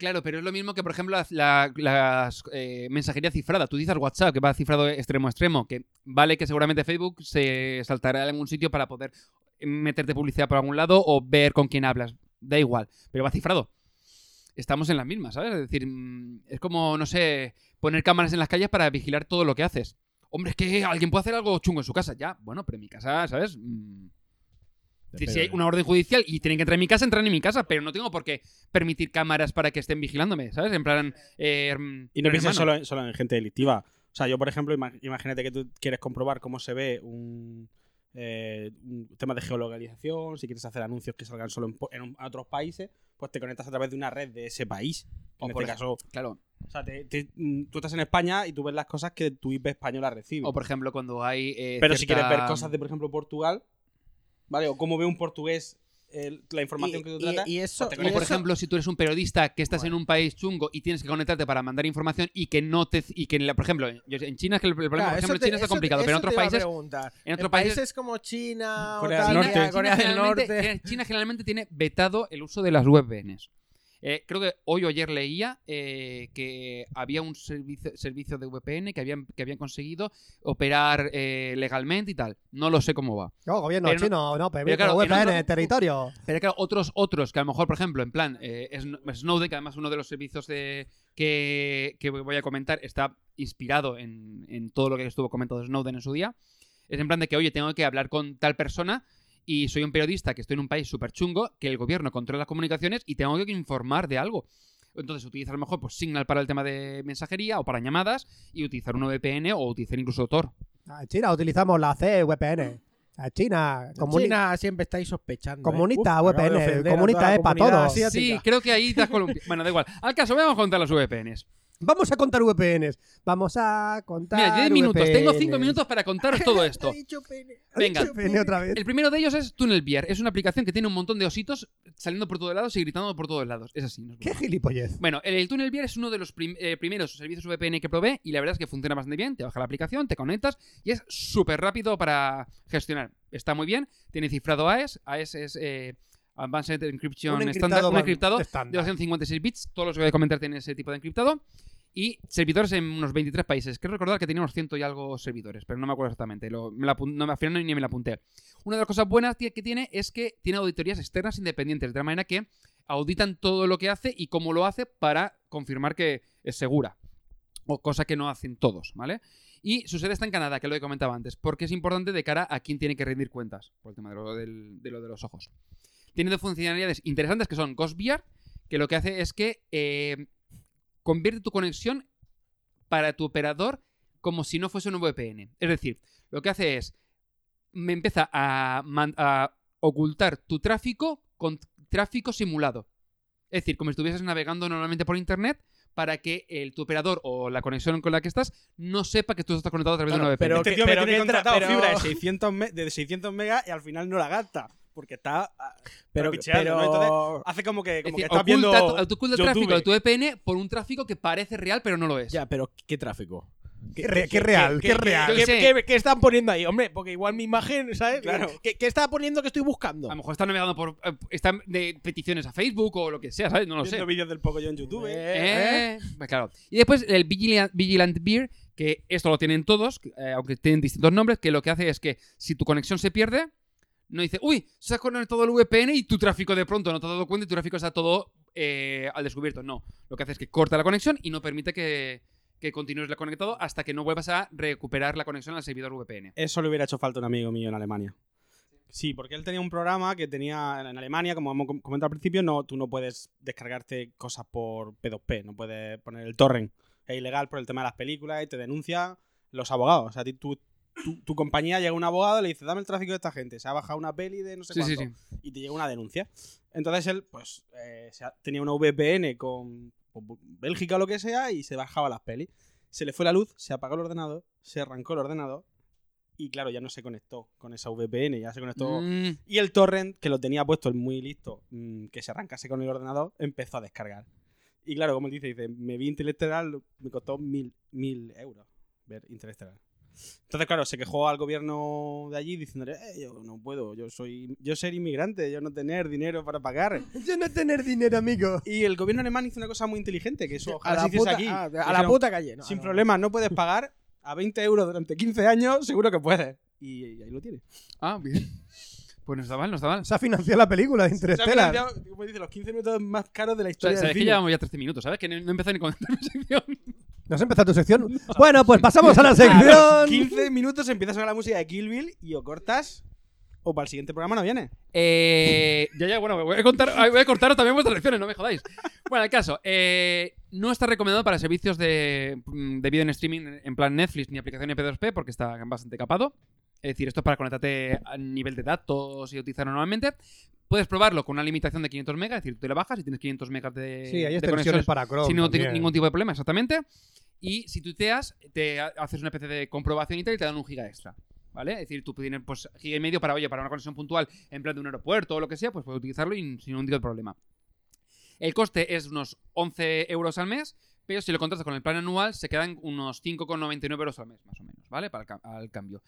Claro, pero es lo mismo que, por ejemplo, la- las, eh, mensajería cifrada. Tú dices WhatsApp, que va cifrado extremo a extremo, que vale que seguramente Facebook se saltará en algún sitio para poder meterte publicidad por algún lado o ver con quién hablas. Da igual, pero va cifrado. Estamos en las mismas, ¿sabes? Es decir, mm, es como, no sé, poner cámaras en las calles para vigilar todo lo que haces. Hombre, es que alguien puede hacer algo chungo en su casa. Ya, bueno, pero en mi casa, ¿sabes? Mm, si hay una orden judicial y tienen que entrar en mi casa, entran en mi casa, pero no tengo por qué permitir cámaras para que estén vigilándome, ¿sabes? En plan. eh, Y no pienses solo, en- solo en gente delictiva. O sea, yo, por ejemplo, ima- imagínate que tú quieres comprobar cómo se ve un, eh, un tema de geolocalización, si quieres hacer anuncios que salgan solo en, otros países, pues te conectas a través de una red de ese país. O En por este caso, Claro. o sea, te- te- mm, tú estás en España y tú ves las cosas que tu IP española recibe. O por ejemplo, cuando hay. eh, Pero si quieres ver cosas de, por ejemplo, Portugal, ¿vale? O cómo ve un portugués el- la información Y- que tú y- tratas. y eso- y por eso- ejemplo, si tú eres un periodista que estás en un país chungo y tienes que conectarte para mandar información y que no te. y que, la- por ejemplo, en China es que el, el problema, Claro, por ejemplo, te- China está te- complicado, pero en otros países. En otros países. países como China o Corea tal, del Norte. Corea- China, Corea del generalmente, Norte. China generalmente tiene vetado el uso de las VPNs. Eh, creo que hoy o ayer leía eh, que había un servicio, servicio de VPN que habían, que habían conseguido operar eh, legalmente y tal. No lo sé cómo va. No, gobierno Pero no- chino, no, permite claro, en VPN, otro- territorio. Pero claro, otros, otros que a lo mejor, por ejemplo, en plan, eh, Sn- Snowden, que además uno de los servicios de, que, que voy a comentar está inspirado en, en todo lo que estuvo comentando Snowden en su día, es en plan de que, oye, tengo que hablar con tal persona y soy un periodista que estoy en un país súper chungo, que el gobierno controla las comunicaciones y tengo que informar de algo. Entonces utilizar a lo mejor pues, Signal para el tema de mensajería o para llamadas y utilizar un VPN o utilizar incluso Tor. En China utilizamos la C VPN. A China. comuni- China siempre estáis sospechando. ¿eh? Uf, acabo de VPN, ofender a comunita toda la es pa' comunidad todos. asiática. Sí, creo que ahí has columpiado. Bueno, da igual. Al caso, vamos a contar las VPNs. Vamos a contar VPNs. Vamos a contar. Mira, 10 minutos. Tengo 5 VPNs. minutos para contaros todo esto. Venga. Otra vez. El primero de ellos es TunnelBear. Es una aplicación que tiene un montón de ositos saliendo por todos lados y gritando por todos lados. Es así. no es Qué gilipollez. Bueno, el TunnelBear es uno de los prim- eh, primeros servicios VPN que probé y la verdad es que funciona bastante bien. Te baja la aplicación, te conectas y es súper rápido para gestionar. Está muy bien. Tiene cifrado AES. AES es eh, Advanced Encryption Un Standard. encriptado Un man- encriptado de estándar. 256 bits. Todos los que voy a comentar tienen ese tipo de encriptado. Y servidores en unos 23 países. Quiero recordar que tenía unos ciento y algo servidores, pero no me acuerdo exactamente. Lo- me la al final ni me la apunté. Una de las cosas buenas que tiene es que tiene auditorías externas independientes, de tal manera que auditan todo lo que hace y cómo lo hace para confirmar que es segura. O cosa que no hacen todos, ¿vale? Y su sede está en Canadá, que lo he comentado antes, porque es importante de cara a quién tiene que rendir cuentas, por el tema de lo, del- de lo de los ojos. Tiene dos funcionalidades interesantes que son Ghost VR, que lo que hace es que eh, convierte tu conexión para tu operador como si no fuese un VPN. Es decir, lo que hace es, me empieza a, ocultar tu tráfico con tráfico simulado. Es decir, como si estuvieses navegando normalmente por Internet para que el, tu operador o la conexión con la que estás no sepa que tú estás conectado a través de una VPN. pero este tío me pero tiene contratado pero- fibra de 600, me- de 600 megas y al final no la gasta. Porque está ah, Pero, pero- Entonces, hace como que, Es como decir, que estás viendo oculta, el tráfico de tu VPN por un tráfico que parece real pero no lo es. Ya, pero ¿qué tráfico? Qué re- qué real, qué real. Yo ¿Qué, qué sé. qué- qué están poniendo ahí? Hombre, porque igual mi imagen, ¿sabes? Claro. ¿Qué, qué está poniendo que estoy buscando? A lo mejor están navegando por. eh, están de peticiones a Facebook o lo que sea, ¿sabes? No lo sé. viendo vídeos del Pocoyo en YouTube. ¿eh? Eh, Eh, claro. Y después el Vigilant, Vigilant Beer, que esto lo tienen todos, que, eh, aunque tienen distintos nombres, que lo que hace es que si tu conexión se pierde, no dice, uy, se ha conectado el VPN y tu tráfico de pronto no te has dado cuenta y tu tráfico está todo eh, al descubierto. No. Lo que hace es que corta la conexión y no permite que, que continúes conectado hasta que no vuelvas a recuperar la conexión al servidor VPN. Eso le hubiera hecho falta a un amigo mío en Alemania. Sí, porque él tenía un programa que tenía en Alemania, como hemos com- comentado al principio, no, tú no puedes descargarte cosas por P2P, no puedes poner el torrent. Es ilegal por el tema de las películas y te denuncia los abogados. O sea, tú- tu, tu compañía llega un abogado y le dice, dame el tráfico de esta gente. Se ha bajado una peli de no sé Sí, cuánto. sí. Y te llega una denuncia. Entonces él, pues, eh, se ha- tenía una VPN con, con Bélgica o lo que sea y se bajaba las pelis. Se le fue la luz, se apagó el ordenador, se arrancó el ordenador y claro, ya no se conectó con esa VPN, ya se conectó. Mm, Y el torrent, que lo tenía puesto el muy listo, mm, que se arrancase con el ordenador, empezó a descargar. Y claro, como él dice, dice, me vi Interestelar, me costó mil, mil euros ver Interestelar. Entonces, claro, se quejó al gobierno de allí diciéndole, eh, yo no puedo, yo soy yo ser inmigrante, yo no tener dinero para pagar. Yo no tener dinero, amigo. Y el gobierno alemán hizo una cosa muy inteligente, que eso a ojalá la se hiciese puta, aquí. ah, a la puta calle. no, Sin no. problemas, no puedes pagar a 20 euros durante 15 años, seguro que puedes. Y, y ahí lo tienes. Ah, bien. Pues no está mal, no está mal. Se ha financiado la película de Se ha Interstellar. financiado, como dice, los 15 minutos más caros de la O sea, historia sabes del que llevamos ya 13 minutos, ¿sabes? Que no, no he empezado ni con mi sección. ¿No has empezado tu sección? Bueno, pues pasamos a la sección. 15 minutos empieza a sonar la música de Kill Bill y o cortas o para el siguiente programa no viene. Eh, ya, ya, bueno, voy a, contar, voy a cortaros también vuestras lecciones, no me jodáis. Bueno, el caso, eh, no está recomendado para servicios de, mm, de vídeo en streaming en plan Netflix ni aplicación P2P porque está bastante capado. Es decir, esto es para conectarte a nivel de datos y utilizarlo normalmente. Puedes probarlo con una limitación de 500 megas, es decir, tú le bajas y tienes 500 megas de, Sí, hay de conexiones para Chrome. sin ningún, ti- también. ningún tipo de problema, exactamente. Y si tuiteas, te ha- haces una especie de comprobación y tal y te dan un giga extra. ¿Vale? Es decir, tú tienes pues giga y medio para, oye, para una conexión puntual en plan de un aeropuerto o lo que sea, pues puedes utilizarlo y sin ningún tipo de problema. El coste es unos 11 euros al mes, pero si lo contrastas con el plan anual, se quedan unos 5,99 euros al mes, más o menos, ¿vale? Para el, al cambio.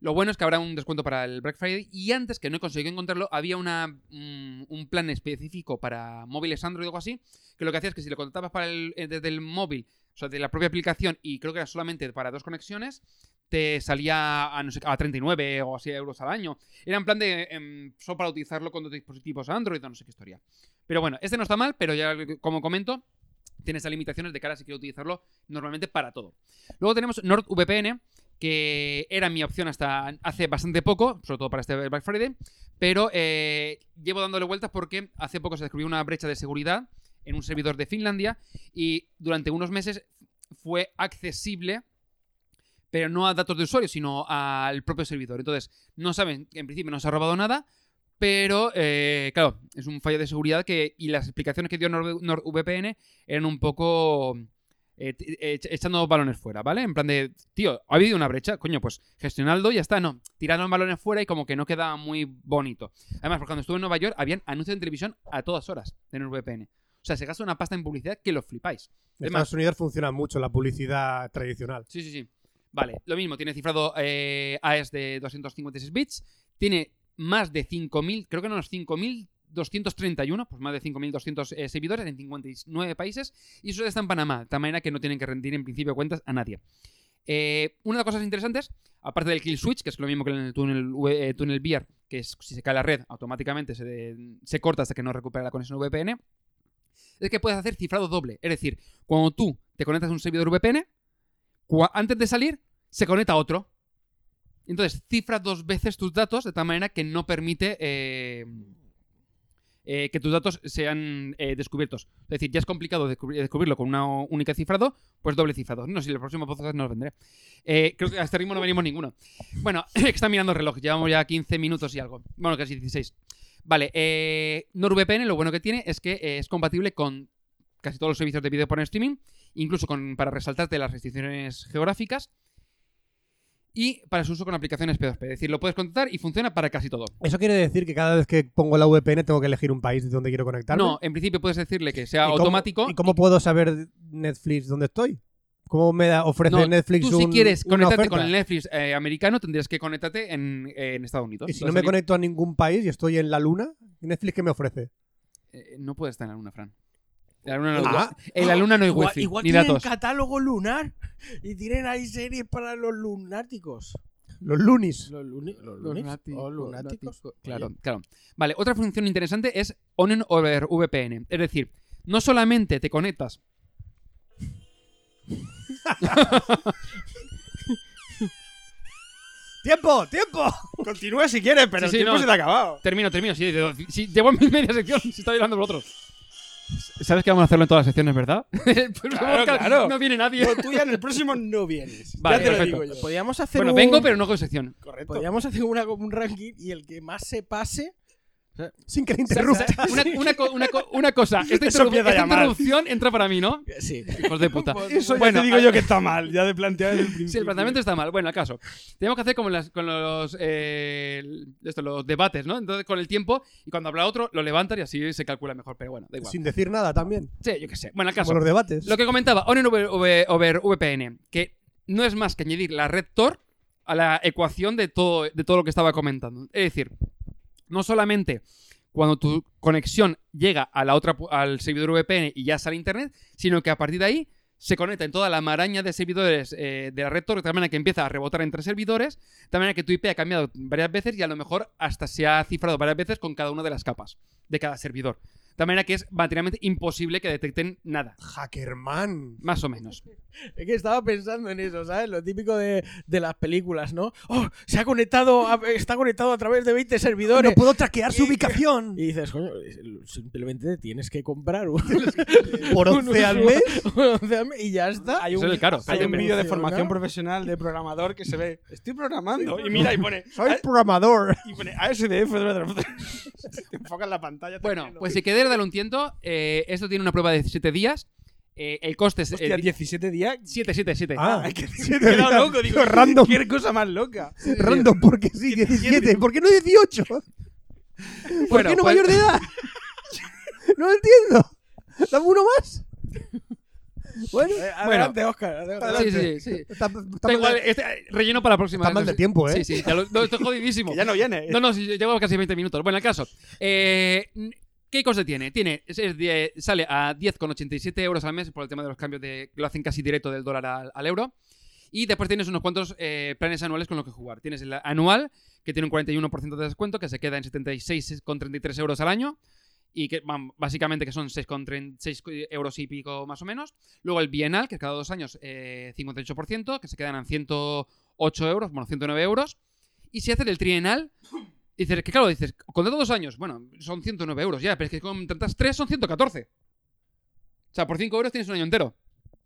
Lo bueno es que habrá un descuento para el Black Friday y antes, que no he conseguido encontrarlo, había una, mm, un plan específico para móviles Android o algo así, que lo que hacía es que si lo contratabas para el, eh, desde el móvil, o sea, de la propia aplicación, y creo que era solamente para dos conexiones, te salía a, no sé, a 39 o así euros al año. Era en plan de em, solo para utilizarlo con dos dispositivos Android o no sé qué historia. Pero bueno, este no está mal, pero ya como comento, tiene esas limitaciones de cara si quiero utilizarlo normalmente para todo. Luego tenemos NordVPN, que era mi opción hasta hace bastante poco, sobre todo para este Black Friday, pero eh, llevo dándole vueltas porque hace poco se descubrió una brecha de seguridad en un servidor de Finlandia y durante unos meses fue accesible pero no a datos de usuario, sino al propio servidor. Entonces, no saben, en principio no se ha robado nada, pero eh, claro, es un fallo de seguridad que y las explicaciones que dio Nord- NordVPN eran un poco eh, eh, echando balones fuera, ¿vale? En plan de, tío, ha habido una brecha, coño, pues gestionando y ya está, no, tiraron balones fuera y como que no quedaba muy bonito. Además, porque cuando estuve en Nueva York, habían anuncios en televisión a todas horas en el VPN. O sea, se gasta una pasta en publicidad que lo flipáis. En Además, Estados Unidos funciona mucho la publicidad tradicional. Sí, sí, sí. Vale, lo mismo, tiene cifrado eh, AES de 256 bits, tiene más de 5.000, creo que unos 5.000 231, pues más de 5.200 eh, servidores en 59 países y solo está en Panamá, de tal manera que no tienen que rendir en principio cuentas a nadie. Eh, una de las cosas interesantes, aparte del kill switch, que es lo mismo que en el túnel, eh, túnel VR, que es si se cae la red, automáticamente se, se corta hasta que no recupera la conexión VPN, es que puedes hacer cifrado doble. Es decir, cuando tú te conectas a un servidor VPN, antes de salir, se conecta a otro. Entonces, cifra dos veces tus datos de tal manera que no permite. Eh, eh, que tus datos sean eh, descubiertos. Es decir, ya es complicado descubri- descubrirlo con una única cifrado, pues doble cifrado. No si el próximo podcast no lo vendré. Eh, creo que a este ritmo no venimos ninguno. Bueno, está mirando el reloj, llevamos ya 15 minutos y algo. Bueno, casi 16. Vale, NordVPN lo bueno que tiene es que es compatible con casi todos los servicios de video por streaming, incluso para resaltarte las restricciones geográficas y para su uso con aplicaciones P2P. Es decir, lo puedes contratar y funciona para casi todo. ¿Eso quiere decir que cada vez que pongo la VPN tengo que elegir un país de donde quiero conectarme? No, en principio puedes decirle que sea ¿Y cómo- automático. ¿Y cómo puedo saber Netflix dónde estoy? ¿Cómo me da- ofrece No, Netflix Tú si un- quieres una conectarte con el Netflix eh, americano, tendrías que conectarte en, eh, en Estados Unidos. Y si no me conecto a ningún país y estoy en la luna, ¿Netflix qué me ofrece? Eh, no puedes estar en la luna, Fran. En la luna no, Ah. en la luna no hay Igual, wifi, igual ni tienen datos. catálogo lunar y tienen ahí series para los lunáticos. Los lunis. Los, luni- los Los lunis lunáticos, o lunáticos. lunáticos. Claro, Oye, claro. Vale, otra función interesante es on over VPN. Es decir, no solamente te conectas. ¡Tiempo! ¡Tiempo! Continúa si quieres, pero Sí, sí, el tiempo no. se te ha acabado. Termino, termino. Si, si llevo en mi media sección, si estoy hablando por otro. ¿Sabes que vamos a hacerlo en todas las secciones, verdad? Pues Claro, claro. No viene nadie. No, tú ya en el próximo no vienes. Vale, ya te lo digo yo. Podríamos hacer Bueno, un... vengo, pero no con sección. Correcto. Podríamos hacer una, un ranking y el que más se pase... Sin que le O sea, interrumpa. una, una co- una co- una cosa, esta, Eso interrup- empieza esta ya mal. interrupción entra para mí, ¿no? Sí. Hijos de puta. Eso Bueno, ya te digo yo que está mal, ya de plantear el principio. Sí, el planteamiento está mal. Bueno, acaso. Tenemos que hacer como en las- con los, eh, esto, los debates, ¿no? Entonces, con el tiempo, y cuando habla otro, lo levantas y así se calcula mejor. Pero bueno, da igual. Sin decir nada también. Sí, yo qué sé. Bueno, acaso. Como los debates. Lo que comentaba, Onion over, over- over VPN, que no es más que añadir la red Tor a la ecuación de todo, de todo lo que estaba comentando. Es decir, no solamente cuando tu conexión llega a la otra, al servidor VPN y ya sale internet, sino que a partir de ahí se conecta en toda la maraña de servidores eh, de la red Tor, de manera que empieza a rebotar entre servidores, de manera que tu IP ha cambiado varias veces y a lo mejor hasta se ha cifrado varias veces con cada una de las capas de cada servidor. De tal manera que es materialmente imposible que detecten nada. Hackerman. Más o menos. Es que estaba pensando en eso, ¿sabes? Lo típico de, de las películas, ¿no? ¡Oh! Se ha conectado, a- está conectado a través de 20 servidores. No puedo traquear su ubicación. Y dices, coño, simplemente tienes que comprar un, Por un 11 al mes. un 11 al mes y ya está. Hay un, es caro. hay un vídeo de formación profesional de programador que se ve. Estoy programando. Y mira, y pone. Soy programador. Y pone ASDF. Te enfocas la pantalla. Bueno, pues si queréis darle un tiento, eh, esto tiene una prueba de 7 días. Eh, el coste es. Hostia, 17 días. 7, 7, 7. Ah, Es que sí, me he de quedado verdad. loco. Digo, Random. Qué cosa más loca. Random, porque sí, 17. ¿Por qué no 18? ¿Por Bueno, qué no pues- mayor de edad? no lo entiendo. Dame uno más. Bueno, Eh, adelante, Oscar. adelante. Sí, sí, sí. está, está igual, de- este, eh, relleno para la próxima. Está mal de tiempo, ¿eh? Sí, sí, ya lo- no, estoy jodidísimo. Que ya no viene. No, no, sí, llevo casi 20 minutos. Bueno, el caso. Eh, ¿Qué coste tiene? Tiene es- es de- sale a 10,87 euros al mes por el tema de los cambios de lo hacen casi directo del dólar al, euro. Y después tienes unos cuantos eh, planes anuales con los que jugar. Tienes el anual, que tiene un 41% de descuento, que se queda en 76,33 euros al año. Y que básicamente que son 6,36 euros y pico más o menos. Luego el bienal, que es cada dos años eh, 58%, que se quedan en 108 euros, bueno, 109 euros. Y si haces el trienal, dices que claro, dices, contrato dos años, bueno, son 109 euros ya, pero es que contratas tres son 114. O sea, por 5 euros tienes un año entero.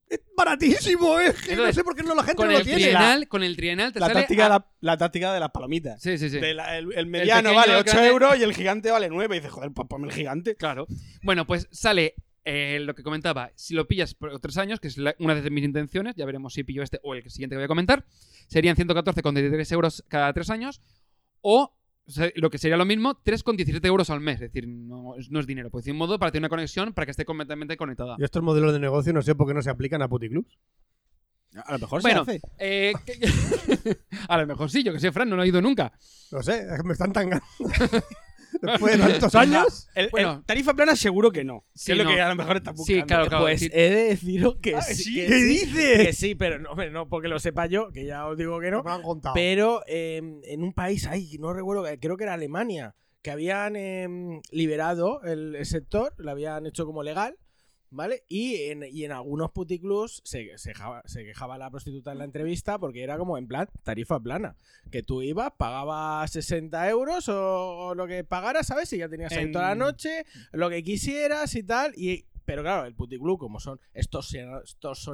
Es baratísimo, eh. que no sé por qué no la gente Con no lo el tiene. trienal, con el trienal te La sale táctica, a- de la, la táctica de las palomitas. Sí, sí, sí. De la- el, el mediano pequeño, vale el 8 grande. euros y el gigante vale 9. Y dices, joder, pues ponme el gigante. Claro. Bueno, pues sale eh, lo que comentaba. Si lo pillas por tres años, que es la- una de mis intenciones, ya veremos si pillo este o el siguiente que voy a comentar, serían 114,33 euros cada tres años o lo que sería lo mismo, 3,17 euros al mes. Es decir, no, es- no es dinero. Pues de un modo para tener una conexión para que esté completamente conectada. Y estos modelos de negocio no sé por qué no se aplican a puticlubs. A lo mejor Bueno, se hace. eh, que- a lo mejor sí, yo que sé, Fran, no lo he ido nunca. No sé, me están tan. Después de tantos años. El, bueno. el tarifa plana seguro que no. Sí, que es lo no. que a lo mejor estás buscando. Sí, claro, claro. Pues sí. he de deciros que Ah, sí. que ¿Qué sí, dices? Que sí, pero no, hombre, no porque lo sepa yo, que ya os digo que no. me han contado. Pero eh, en un país, ay, no recuerdo, eh, creo que era Alemania, que habían eh, liberado el, el sector, lo habían hecho como legal, ¿vale? Y en, y en algunos puticlubs se, se, quejaba, se quejaba la prostituta en la entrevista porque era como en plan tarifa plana, que tú ibas, pagabas 60 euros o, o lo que pagaras, ¿sabes? Y ya tenías ahí En- toda la noche, lo que quisieras y tal, y... Pero claro, el puticlub, como son estos, estos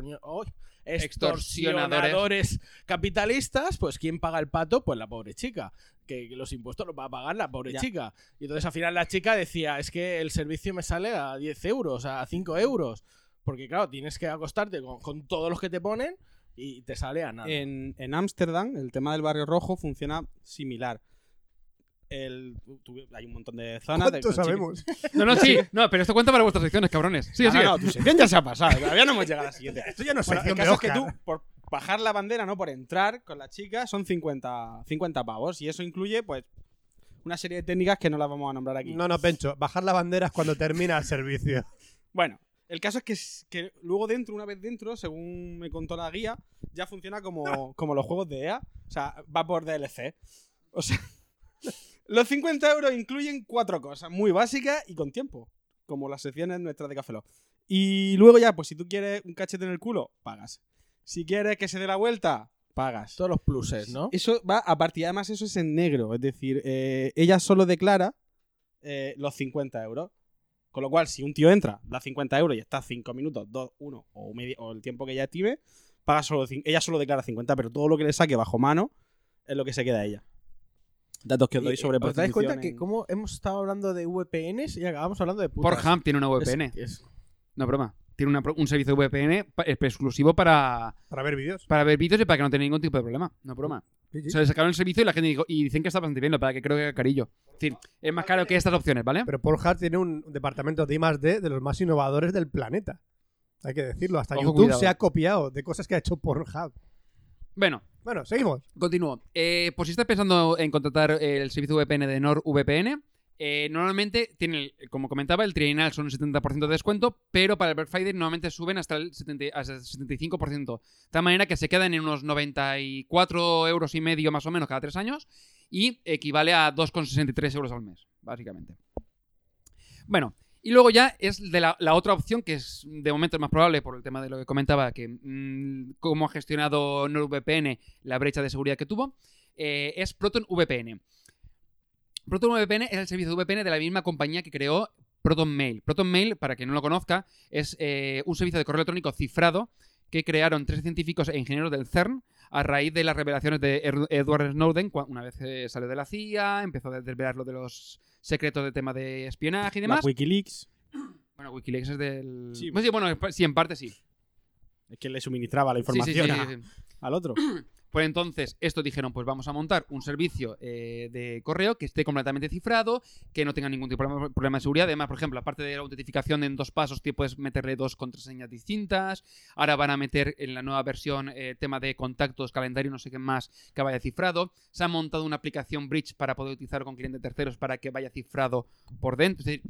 extorsionadores capitalistas, pues ¿quién paga el pato? Pues la pobre chica. Que los impuestos los va a pagar la pobre Ya. chica. Y entonces al final la chica decía, es que el servicio me sale a 10 euros, a 5 euros. Porque claro, tienes que acostarte con, con todos los que te ponen y te sale a nada. En en Ámsterdam, el tema del barrio rojo funciona similar. El, hay un montón de zonas. de- ¿Cuánto con sabemos? No, no, sí. No, pero esto cuenta para vuestras secciones, cabrones. Sí, Ah, sí. no, no, tu sección ya se ha pasado. Todavía no hemos llegado a la siguiente. Esto ya no es Bueno, el sección de caso es que Oscar. tú, por bajar la bandera, no por entrar con la chica, son 50, 50 pavos. Y eso incluye, pues, una serie de técnicas que no las vamos a nombrar aquí. No, no, Pencho. Bajar la bandera es cuando termina el servicio. Bueno, el caso es que, que luego dentro, una vez dentro, según me contó la guía, ya funciona como, como los juegos de EA. O sea, va por DLC. O sea, los 50 euros incluyen cuatro cosas muy básicas y con tiempo. Como las secciones nuestras de Café Lock. Y luego ya, pues si tú quieres un cachete en el culo, pagas. Si quieres que se dé la vuelta, pagas. Todos los pluses, ¿no? Eso va a partir, además eso es en negro, es decir, eh, ella solo declara eh, los 50 euros. Con lo cual, si un tío entra, da 50 euros y está 5 minutos, 2, 1 o, media- o el tiempo que ella estime, paga solo ella solo declara 50, pero todo lo que le saque bajo mano es lo que se queda a ella. Datos que os doy Y, sobre ¿Os dais cuenta que en- como hemos estado hablando de VPNs y acabamos hablando de putas? Pornhub tiene una Es- VPN. es- No, broma. Tiene una un servicio de VPN pa- exclusivo para, Para ver vídeos. para ver vídeos y para que no tenga ningún tipo de problema. No, broma. Sí, sí. O sea, le sacaron el servicio y la gente dijo, y dicen que está bastante bien, lo para que creo que carillo. Es decir, es más caro que estas opciones, ¿vale? Pero Pornhub tiene un departamento de I+D de los más innovadores del planeta. Hay que decirlo. Hasta Ojo, YouTube cuidado. se ha copiado de cosas que ha hecho Pornhub. Bueno, Bueno, seguimos. Continúo. Eh, pues si estás pensando en contratar el servicio VPN de NordVPN, eh, normalmente tiene, como comentaba, el trienal son un 70% de descuento, pero para el Black Friday normalmente suben hasta el 70 hasta el 75%. De tal manera que se quedan en unos 94 euros y medio más o menos cada tres años y equivale a 2,63 euros al mes, básicamente. Bueno, y luego ya es la, otra opción, que es de momento es más probable por el tema de lo que comentaba, que mm, cómo ha gestionado NordVPN la brecha de seguridad que tuvo, eh, es. Proton VPN es el servicio de VPN de la misma compañía que creó Proton Mail. Proton Mail, para quien no lo conozca, es eh, un servicio de correo electrónico cifrado que crearon tres científicos e ingenieros del CERN a raíz de las revelaciones de Edward Snowden, una vez eh, salió de la CIA, empezó a desvelar lo de los secretos de tema de espionaje y demás. Las Wikileaks, Bueno, Wikileaks es del... Sí. Sí, bueno, sí, en parte sí. es que le suministraba la Sí, sí, sí, información sí, a- sí. al otro. Pues entonces, esto dijeron, pues vamos a montar un servicio eh, de correo que esté completamente cifrado, que no tenga ningún tipo de problema de seguridad. Además, por ejemplo, aparte de la autentificación en dos pasos, que puedes meterle dos contraseñas distintas. Ahora van a meter en la nueva versión eh, tema de contactos, calendario, no sé qué más, que vaya cifrado. Se ha montado una aplicación Bridge para poder utilizar con clientes terceros para que vaya cifrado por dentro. Es decir,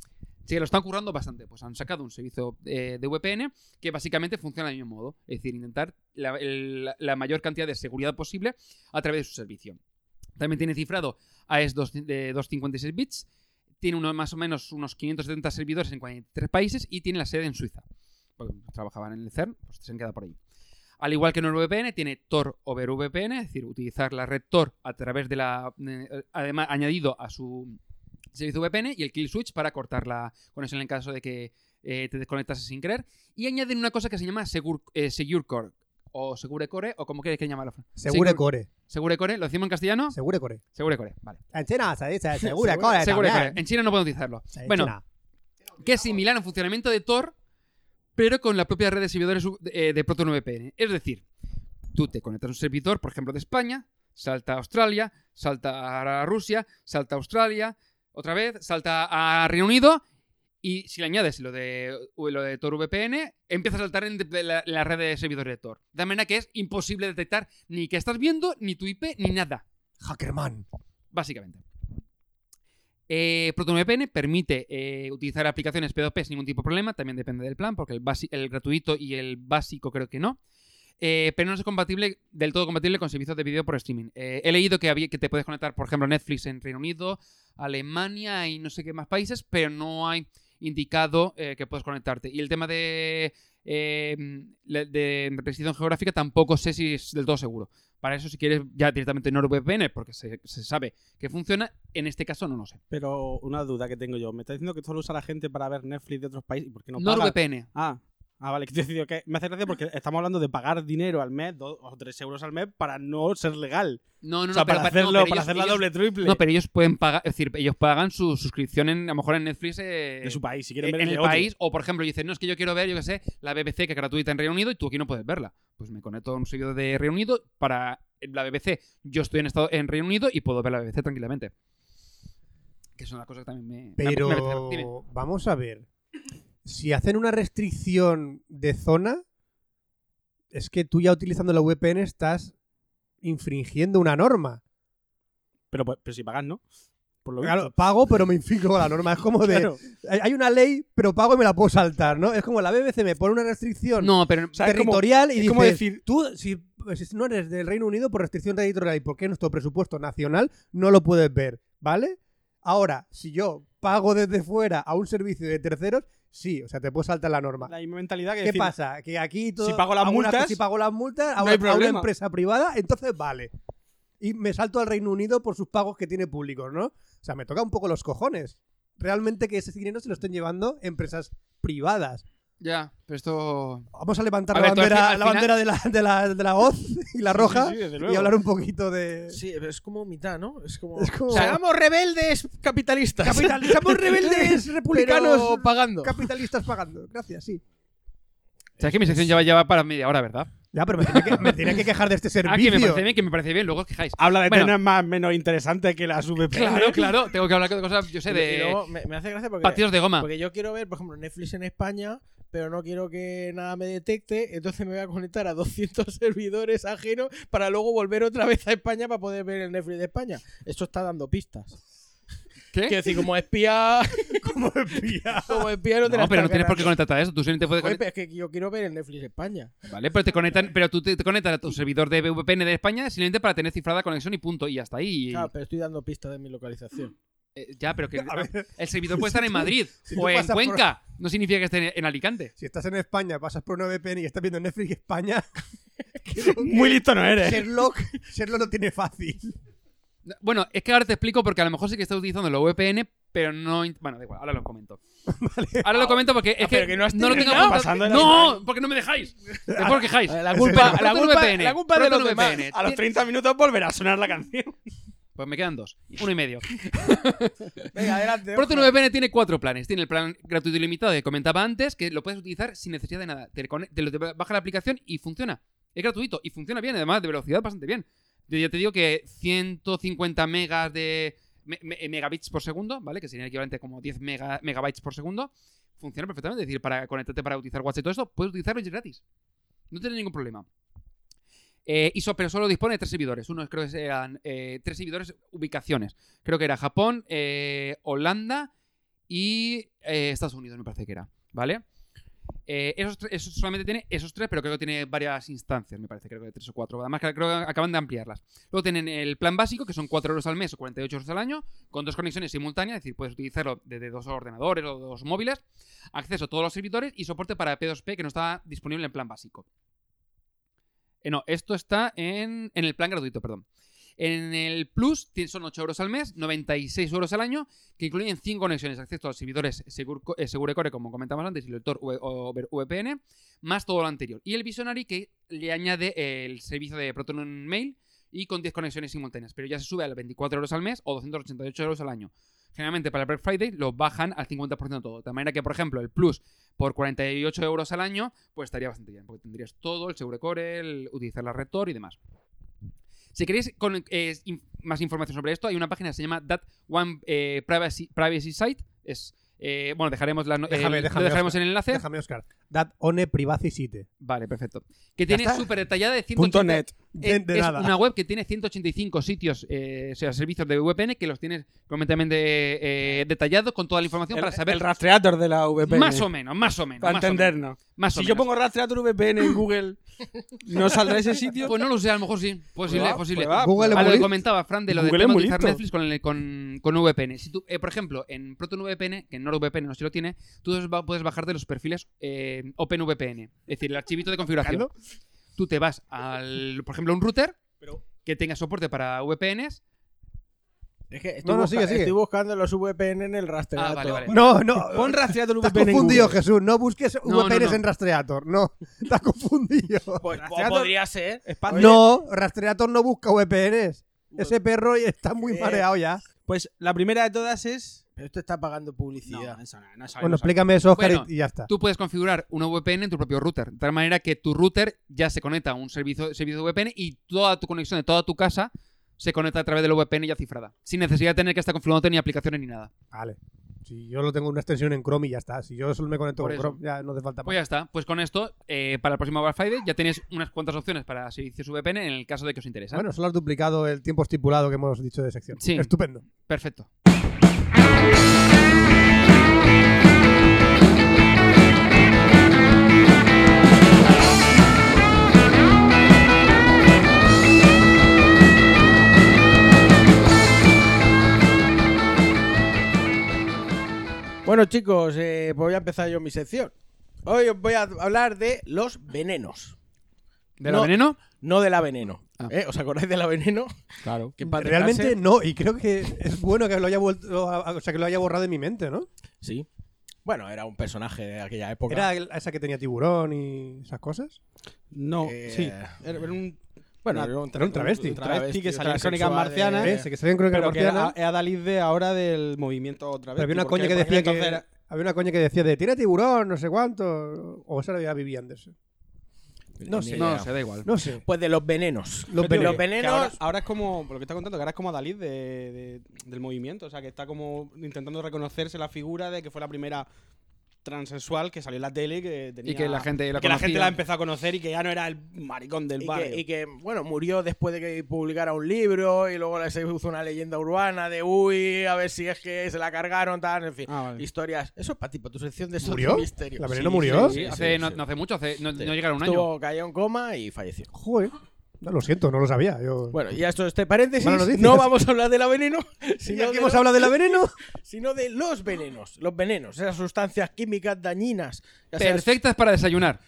Sí, lo están currando bastante. Pues han sacado un servicio eh, de VPN que básicamente funciona del mismo modo. Es decir, intentar la mayor cantidad de seguridad posible a través de su servicio. También tiene cifrado AES 2 de 256 bits. Tiene uno, más o menos unos 570 servidores en 43 países y tiene la sede en Suiza. Porque trabajaban en el CERN, pues se han quedado por ahí. Al igual que NordVPN, tiene Tor over VPN, es decir, utilizar la red Tor a través de la. eh, además, añadido a su servicio VPN y el kill switch para cortar la conexión en caso de que eh, te desconectase sin querer. Y añaden una cosa que se llama Segur, eh, Secure Core o Segure Core o como quieres que llamarlo. Segure Secure- Core. Segure Core, ¿lo decimos en castellano? Segure Core. Segure Core, vale. En China se dice Segure Core. Segure Core. En China no puedo utilizarlo. Sí, Bueno, China. que es similar en funcionamiento de Tor, pero con la propia red de servidores eh, de ProtonVPN. Es decir, tú te conectas a un servidor, por ejemplo, de España, salta a Australia, salta a Rusia, salta a Australia, otra vez, salta a Reino Unido, y si le añades lo de, lo de Tor VPN, empieza a saltar en la, la red de servidores de Tor. De manera que es imposible detectar ni que estás viendo, ni tu IP, ni nada Hackerman. básicamente. Eh, ProtonVPN permite eh, utilizar aplicaciones P2P sin ningún tipo de problema, también depende del plan, porque el, el gratuito y el básico creo que no. Eh, pero no es compatible, del todo compatible con servicios de vídeo por streaming. Eh, he leído que, había, que te puedes conectar, por ejemplo, Netflix en Reino Unido, Alemania y no sé qué más países, pero no hay indicado eh, que puedes conectarte. Y el tema de, de restricción geográfica tampoco sé si es del todo seguro. Para eso, si quieres ya directamente NordVPN, porque se, se sabe que funciona, en este caso no lo sé. Pero una duda que tengo yo. Me está diciendo que esto lo usa la gente para ver Netflix de otros países. ¿Y por qué no paga? NordVPN. Ah, ah, vale. Que te he decidido que me hace gracia porque estamos hablando de pagar dinero al mes, dos o tres euros al mes, para no ser legal. No, no, no, o sea, para pero- no, hacerlo, pero para ellos- hacer la ellos- doble triple No, pero ellos pueden pagar, es decir, ellos pagan su suscripción en, a lo mejor en Netflix eh, de su país. Si quieren en ver el de otro. país, o por ejemplo, dicen, no, es que yo quiero ver, yo qué sé, la BBC que es gratuita en Reino Unido y tú aquí no puedes verla. Pues me conecto a un servidor de Reino Unido para la BBC. Yo estoy en, estado, en Reino Unido y puedo ver la BBC tranquilamente. Que es una cosa que también me. Pero me vamos a ver. Si hacen una restricción de zona, es que tú ya utilizando la VPN estás infringiendo una norma. Pero, pues, pero si pagas, ¿no? Por lo Claro, visto. pago, pero me infringo la norma. Es como de. Claro. Hay una ley, pero pago y me la puedo saltar, ¿no? Es como la BBC me pone una restricción No, pero. O sea, es como- territorial y es dices, como decir- tú, si, pues, si no eres del Reino Unido, por restricción territorial y porque es nuestro presupuesto nacional, no lo puedes ver, ¿vale? Ahora, si yo pago desde fuera a un servicio de terceros, sí, o sea, te puedes saltar la norma. La misma mentalidad que ¿Qué decir, pasa? Que aquí todo, Si pago las multas, si pago las multas a, no una, a una empresa privada, entonces vale. Y me salto al Reino Unido por sus pagos que tiene públicos, ¿no? O sea, me toca un poco los cojones. Realmente que ese dinero se lo estén llevando empresas privadas. Ya, pero esto. Vamos a levantar A la ver, tú al bandera, la bandera de, la, de, la, de la hoz y la roja sí, y hablar un poquito de... Sí, pero es como mitad, ¿no? Es como. Es como- ¡Seamos rebeldes capitalistas! Capitalistas, somos rebeldes republicanos Pero pagando. capitalistas pagando. Gracias, sí. Sabes que mi sección ya va, ya va para media hora, ¿verdad? Ya, pero me tiene que, me tiene que quejar de este Ah, servicio. que me parece bien, que me parece bien, luego os quejáis. Habla de Bueno. temas más menos interesantes que las VPN. Claro, claro, tengo que hablar de cosas, yo sé, Y de luego me, me hace gracia porque, partidos de goma. porque yo quiero ver, por ejemplo, Netflix en España, pero no quiero que nada me detecte, entonces me voy a conectar a 200 servidores ajenos para luego volver otra vez a España para poder ver el Netflix de España. Esto está dando pistas. ¿Qué? Quiero decir, como espía, Como espía. como espía no te la No, pero no tienes por qué conectarte a eso. Tú simplemente puedes pero es que yo quiero ver el Netflix de España. Vale, pero te conectan, pero tú te, te conectas a tu servidor de VPN de España simplemente para tener cifrada conexión y punto. Y hasta ahí. Claro, pero estoy dando pistas de mi localización. Eh, ya, pero que A ver, el servidor puede estar en Madrid si o en por- Cuenca. No significa que esté en, en Alicante. si estás en España, pasas por una VPN y estás viendo Netflix España, Muy listo no eres. Sherlock, Sherlock lo tiene fácil. Bueno, es que ahora te explico porque a lo mejor sí que estás utilizando la VPN, pero no. Bueno, da igual, ahora lo comento. Ahora lo comento porque es Ah, que, pero que no no lo tengo. Pasando la No, porque no me dejáis. Después os quejáis. La culpa, la culpa, ProtonVPN, la culpa de los demás. A los 30 minutos volverá a sonar la canción. Pues me quedan dos. Uno y medio. Venga, adelante. ProtonVPN tiene cuatro planes. Tiene el plan gratuito y limitado que comentaba antes, que lo puedes utilizar sin necesidad de nada. Te, te baja la aplicación y funciona. Es gratuito y funciona bien, además de velocidad bastante bien. Yo ya te digo que 150 megas de me- me- megabits por segundo, ¿vale? Que sería equivalente a como 10 mega- megabytes por segundo. Funciona perfectamente. Es decir, para conectarte para utilizar WhatsApp y todo esto, puedes utilizarlo y es gratis. No tienes ningún problema. Eh, y so- pero solo dispone de tres servidores. Uno creo que eran eh, tres servidores ubicaciones. Creo que era Japón, eh, Holanda y eh, Estados Unidos, me parece que era. ¿Vale? Eh, esos, solamente tiene esos tres, pero creo que tiene varias instancias, me parece, creo que tres o cuatro. Además, creo que acaban de ampliarlas. Luego tienen el plan básico, que son 4 euros al mes o 48 euros al año, con dos conexiones simultáneas, es decir, puedes utilizarlo desde dos ordenadores o dos móviles, acceso a todos los servidores y soporte para P2P que no está disponible en plan básico. Eh, no, esto está en, en el plan gratuito, perdón. En el Plus son 8 euros al mes, 96 euros al año, que incluyen 5 conexiones, acceso a servidores Segur- eh, Segurecore, como comentamos antes, y lector V- over VPN, más todo lo anterior. Y el Visionary que le añade el servicio de Proton Mail y con 10 conexiones simultáneas, pero ya se sube a 24 euros al mes o 288 euros al año. Generalmente para Black Friday lo bajan al 50% todo. De manera que, por ejemplo, el Plus por 48 euros al año, pues estaría bastante bien, porque tendrías todo, el Segurecore, el utilizar la Rector y demás. Si queréis con- eh, más información sobre esto, hay una página que se llama That One eh, Privacy Site. Es, eh, bueno, dejaremos, la, Déjame, el- déjame, lo dejaremos Oscar. el enlace. Déjame, Oscar. Dat one privacy site. Vale, perfecto. Que tiene súper detallada de Punto 180 net. De, eh, de es nada. una web que tiene 185 sitios, eh, o sea, servicios de VPN que los tienes completamente eh, detallados con toda la información El, para saber el rastreador de la VPN. más o menos, más o menos. Para más o menos, entendernos. más o Si yo pongo rastreador VPN en Google, ¿no saldrá ese sitio? Pues no lo sé, a lo mejor sí. Posible, Prueba, posible. Google a es lo que comentaba Fran de lo de Google listo. Netflix con, el- con, con VPN. Si tú, eh, por ejemplo, en ProtonVPN, que en NordVPN no se lo tiene, tú puedes bajarte los perfiles eh, OpenVPN. Es decir, el archivito de configuración. Tú te vas al, por ejemplo, a un router que tenga soporte para VPNs. Es que estoy, No, no, busca- sigue, sigue. estoy buscando los VPN en el rastreador. Ah, vale, vale. No, no. Pon rastreador Te has VPN en confundido. Jesús. No busques No, VPNs no, no. en Rastreator. No, te has confundido. Pues, Rastreador- podría ser. No, Rastreator no busca VPNs. Ese perro está muy Eh, mareado ya. Pues la primera de todas es. Pero esto está pagando publicidad. No, eso no, no sabemos. Bueno, explícame eso, Oscar, Bueno, y y ya está. Tú puedes configurar una VPN en tu propio router. De tal manera que tu router ya se conecta a un servicio, servicio de VPN y toda tu conexión de toda tu casa se conecta a través de la VPN ya cifrada. Sin necesidad de tener que estar configurándote ni aplicaciones ni nada. Vale. Si yo lo tengo en una extensión en Chrome y ya está. Si yo solo me conecto Por con eso. Chrome, ya no hace falta Pues más. ya está. Pues con esto, eh, para el próximo Black Friday ya tenéis unas cuantas opciones para servicios VPN en el caso de que os interese. Bueno, solo has duplicado el tiempo estipulado que hemos dicho de sección. Sí. Estupendo. Perfecto. Bueno, chicos, eh, pues voy a empezar yo mi sección. Hoy os voy a hablar de los venenos. ¿De No. la veneno? No de la veneno. Ah. ¿Eh? ¿Os acordáis de la veneno? Claro. Que paz Realmente no, y creo que es bueno que lo haya vuelto, a- o sea, que lo haya borrado de mi mente, ¿no? Sí. Bueno, era un personaje de aquella época. Era el- esa que tenía tiburón y esas cosas. No, Eh, sí. Era era un, Bueno, una- era un, travesti. un travesti que salía en Crónicas Marcianas. que se ve en Crónica pero que Marciana. era, Dalí de ahora del movimiento otra vez. Pero había una coña que decía que había una coña que decía de tiene tiburón, no sé cuánto, o esa ya vivía antes. No sé. No, se da igual. No sé. Pues de los venenos. Los de venenos. los venenos. Ahora, ahora es como, por lo que está contando, que ahora es como Dalí de, de- del movimiento. O sea, que está como intentando reconocerse la figura de que fue la primera transexual que salió en la tele y que tenía... Y que la gente la que la gente la empezó a conocer y que ya no era el maricón del Y barrio. que, y que, bueno, murió después de que publicara un libro y luego se hizo una leyenda urbana de uy, a ver si es que se la cargaron, tal, en fin. Ah, vale. Historias. Eso es para ti, para tu sección de ¿Murió? misterio. ¿La veneno murió? Sí, sí, hace, sí, no, sí. no hace mucho, hace, no, Sí. no llegaron un año. Estuvo, cayó en coma y falleció. Joder. No, lo siento, no lo sabía. Yo... Bueno, ya esto este paréntesis. No vamos a hablar de la veneno, ¿Y sino aquí de, hemos los, hablado de la veneno? sino de los venenos. Los venenos, esas sustancias químicas dañinas. Perfectas para desayunar.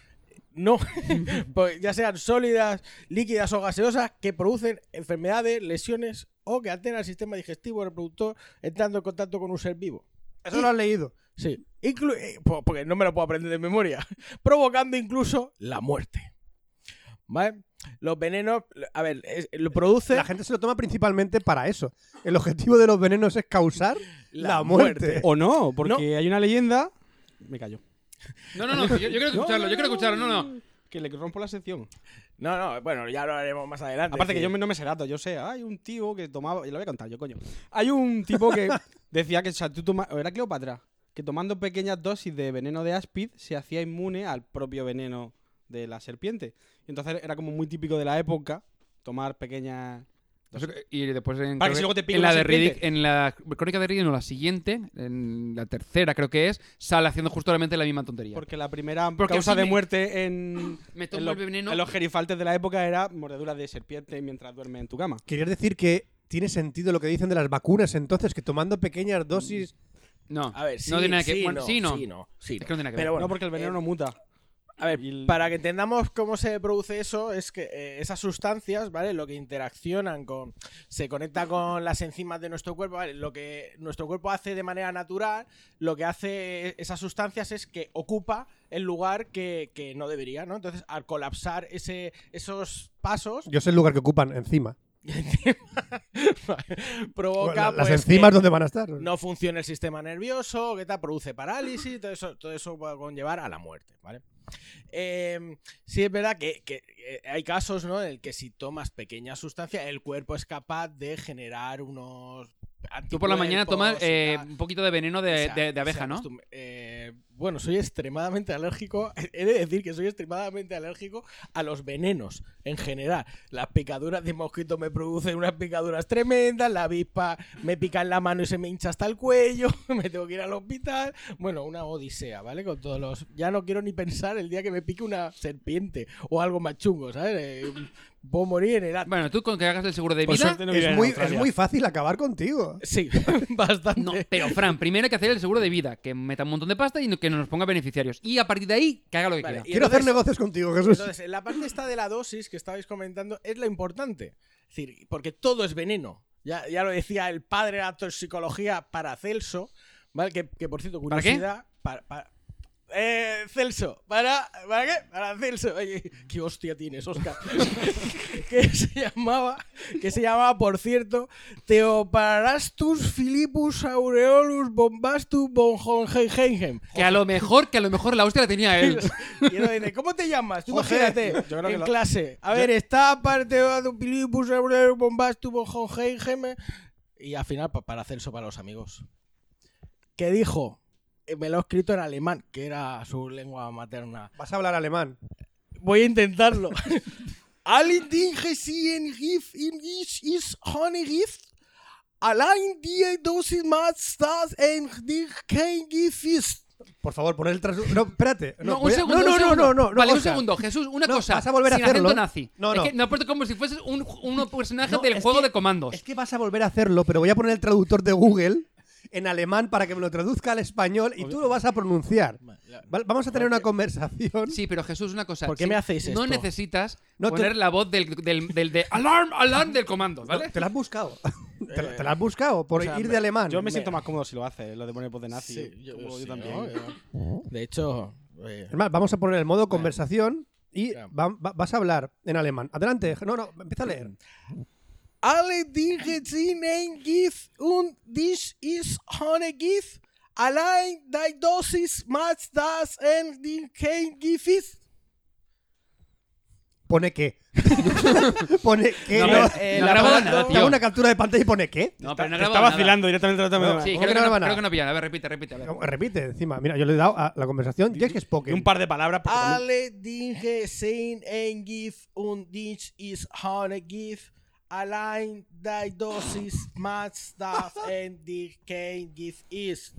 no, pues ya sean sólidas, líquidas o gaseosas, que producen enfermedades, lesiones o que alteran el sistema digestivo reproductor entrando en contacto con un ser vivo. Eso lo has leído. Sí, Inclu- eh, po- porque no me lo puedo aprender de memoria, provocando incluso la muerte. ¿Vale? Los venenos, a ver, es- lo produce La gente se lo toma principalmente para eso. El objetivo de los venenos es causar la, muerte. O no, porque hay una leyenda... Me callo. No, no, no, yo, yo quiero escucharlo, yo quiero escucharlo, no, no. Que le rompo la sección. No, no, bueno, ya lo haremos más adelante. Aparte que yo no me sé datos, yo sé, hay un tío que tomaba, y lo voy a contar yo, coño. Hay un tipo que decía que, o sea, tú toma- o era Cleopatra, que tomando pequeñas dosis de veneno de áspid se hacía inmune al propio veneno de la serpiente. Y entonces era como muy típico de la época tomar pequeñas... Y después en, Para que creo si luego te pique en la de. Riddick, en la crónica de Riddick, no la siguiente, en la tercera creo que es, sale haciendo justamente la misma tontería. Porque la primera Porque causa de me- muerte en, Me en, tomo lo- el veneno. en los gerifaltes de la época era mordeduras de serpiente mientras duermes en tu cama. ¿Querías decir que tiene sentido lo que dicen de las vacunas entonces? Que tomando pequeñas dosis... No, A ver, sí, no tiene nada que sí, bueno, no, sí, no. sí, no, sí, Es que no tiene nada que Pero ver. bueno, no porque el veneno eh, no muta. A ver, el- para que entendamos cómo se produce eso, es que eh, esas sustancias, ¿vale? Lo que interaccionan con. se conecta con las enzimas de nuestro cuerpo, ¿vale? Lo que nuestro cuerpo hace de manera natural, lo que hace esas sustancias es que ocupa el lugar que, que no debería, ¿no? Entonces, al colapsar ese, esos pasos, Yo sé el lugar que ocupan encima. provoca. La- las pues, que- enzimas, ¿dónde van a estar? no funciona el sistema nervioso, que tal, produce parálisis, todo eso, todo eso puede conllevar a la muerte, ¿vale? Eh, sí es verdad que, que, hay casos ¿no? en el que si tomas pequeñas sustancias, el cuerpo es capaz de generar unos... Tú por la mañana tomas eh, un poquito de veneno de, sea, de- abeja, ¿no? eh, bueno, soy extremadamente alérgico. He de decir que soy extremadamente alérgico a los venenos en general. Las picaduras de mosquito me producen unas picaduras tremendas. La avispa me pica en la mano y se me hincha hasta el cuello. Me tengo que ir al hospital. Bueno, una odisea, ¿vale? Con todos los. Ya no quiero ni pensar el día que me pique una serpiente o algo más chungo, ¿sabes? Eh, puedo morir en el acto. Bueno, tú con que hagas el seguro de Por vida. suerte no vive Es en muy, es Australia. muy fácil acabar contigo. Sí, bastante. No, pero Fran, primero hay que hacer el seguro de vida, que meta un montón de pasta y no- que nos ponga beneficiarios. Y a partir de ahí, que haga lo que Vale, quiera. y Quiero entonces- hacer negocios contigo, Jesús. Entonces, en la parte esta de la dosis que estabais comentando es la importante. Es decir, porque todo es veneno. Ya, ya lo decía el padre de la toxicología Paracelso, ¿vale? Que, que, por cierto, ¿Para qué? curiosidad. Para, para- eh, Celso, ¿para, ¿para qué? Para Celso. Oye, qué hostia tienes, Oscar. que se llamaba, que se llamaba, por cierto, Theophrastus Philippus Aureolus Bombastus von Hohenheim. Que a lo mejor, que a lo mejor la hostia la tenía él. Y uno dice, ¿cómo te llamas? Tú imagínate, Yo creo que en lo- clase. A ver, está aparte de un pilipus, bombas, tuvo Hohenheim. Y al final, pa- para hacer eso para los amigos. Que dijo, me lo he escrito en alemán, que era su lengua materna. Vas a hablar alemán. Voy a intentarlo. Alle Dinge sehen Riff in ich. Allein die Dosis más das en dich kein Gift. Por favor, poner el traductor. No, espérate. No, un voy a- segundo, no, un no, segundo. no, no, no, Vale, un segundo. Jesús, una No, cosa. vas a volver a sin hacerlo. nazi. No, Es no. que no puesto como si fueses un, un personaje No, del juego que- de comandos. Es que vas a volver a hacerlo, pero voy a poner el traductor de Google en alemán para que me lo traduzca al español y tú lo vas a pronunciar. Va- Vamos a tener una conversación. Sí, pero Jesús, una cosa. ¿Por qué sí, me hacéis No esto? necesitas No te- poner la voz del, del, del de alarm, alarm del comando, ¿vale? No, Te lo has buscado. te, lo- te lo has buscado por o sea, ir de alemán. Yo me siento más cómodo si lo hace, lo de poner voz de nazi. Sí, yo, Como yo también. ¿no? De hecho, eh, Es más, vamos a poner el modo conversación y Claro. va- va- vas a hablar en alemán. Adelante. No, no, empieza a leer. Alle Dinge sind ein Gift und dies ist ohne Gift. Allein die Dosis macht das en die kein Gift ist. Pone qué. pone qué. No, No, eh, no nada, tío. Hago una captura de pantalla y pone qué. No, pero no Te grababa está vacilando directamente. Sí, ¿Cómo creo que que, no graba creo que no pilla. A ver, repite, repite. A ver. Repite encima. Mira, yo le he dado a la conversación. Que Y Pokémon. un par de palabras. Alle Dinge sind ein Gift und dies ist ohne Gift. Allein die Dosis das en die kein Gift ist.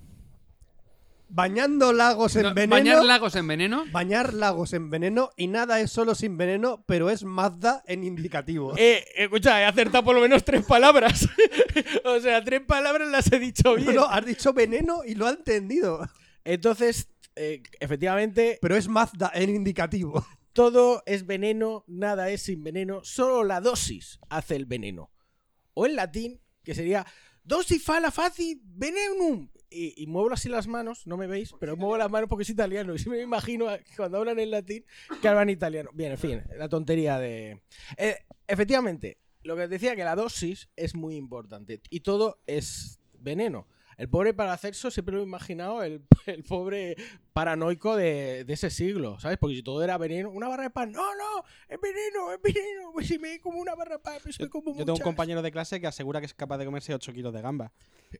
Bañando lagos en No, veneno. Bañar lagos en veneno. Bañar lagos en veneno y nada es solo sin veneno, pero es Mazda en indicativo. Eh, escucha, he acertado por lo menos tres palabras. o sea, tres palabras las he dicho No, bien. no, has dicho veneno y lo ha entendido. Entonces, eh, efectivamente, Pero es Mazda en indicativo. Todo es veneno, nada es sin veneno, solo la dosis hace el veneno. O en latín, que sería dosis fala faci venenum. Y, muevo así las manos, no me veis, pero muevo las manos porque es italiano. Y sí me imagino cuando hablan en latín que hablan italiano. Bien, en fin, la tontería de. Eh, efectivamente, lo que decía que la dosis es muy importante. Y todo es veneno. El pobre Paracelso siempre lo he imaginado, el, el pobre paranoico de, de ese siglo, ¿sabes? Porque si todo era veneno, una barra de pan, no, no, es veneno, es veneno, pues si me como una barra de pan, pues me como Yo tengo un muchas. compañero de clase que asegura que es capaz de comerse 8 kilos de gamba.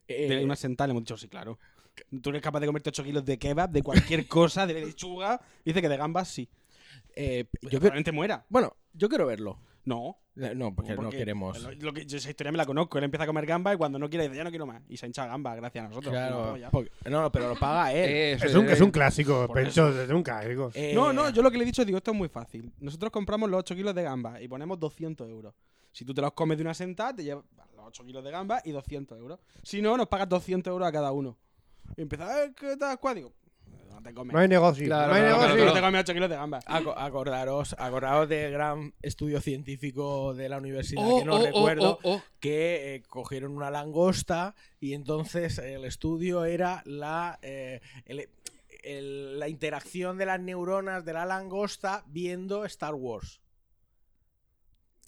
Eh, De una sentada le hemos dicho, sí, claro. Tú eres capaz de comerte 8 kilos de kebab, de cualquier cosa, de lechuga. Dice que de gambas sí. eh, Yo probablemente muera. bueno, yo quiero verlo. No. Eh, No, porque, no queremos. Lo, lo que, yo esa historia me la conozco. Él empieza a comer gamba y cuando no quiere dice, ya no quiero más. Y se hincha gamba gracias a nosotros. Claro, No, porque- pero lo paga él. Eso, Es un, eh, es un clásico, Pencho, es un clásico. Eh, No, no, yo lo que le he dicho, digo, esto es muy fácil. Nosotros compramos los 8 kilos de gamba y ponemos 200 euros. Si tú te los comes de una sentada, te llevas los 8 kilos de gamba y 200 euros. Si no, nos pagas 200 euros a cada uno. Y empieza, eh, ¿qué tal, cuál? Digo, te comes. No hay negocio. Claro, no hay claro, negocio. no te comes 8 kilos de gamba. Aco- acordaros, acordaros del gran estudio científico de la universidad Oh, que no oh, oh, recuerdo, oh, oh. que eh, cogieron una langosta y entonces el estudio era la, eh, el- el- la interacción de las neuronas de la langosta viendo Star Wars.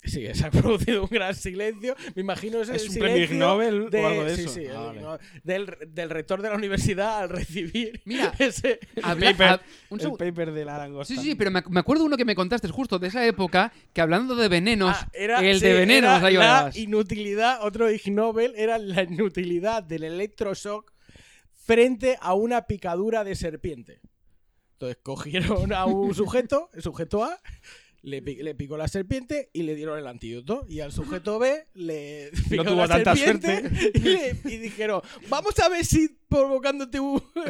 Sí, se ha producido un gran silencio. Me imagino ese ¿Es un silencio premio Nobel de- o algo de sí, eso? sí, Ah, el vale. Del, del rector de la universidad al recibir Mira, ese, Habla- paper. un El paper de la langosta. Sí, sí, pero me, me acuerdo uno que me contaste justo de esa época que hablando de venenos, Ah, era- el sí, de venenos era la inutilidad, otro Ig Nobel era la inutilidad del electroshock frente a una picadura de serpiente. Entonces cogieron a un sujeto, el sujeto A, le, pi- le picó la serpiente y le dieron el antídoto. Y al sujeto B le picó tuvo la tanta serpiente y, le- y dijeron, vamos a ver si provocándote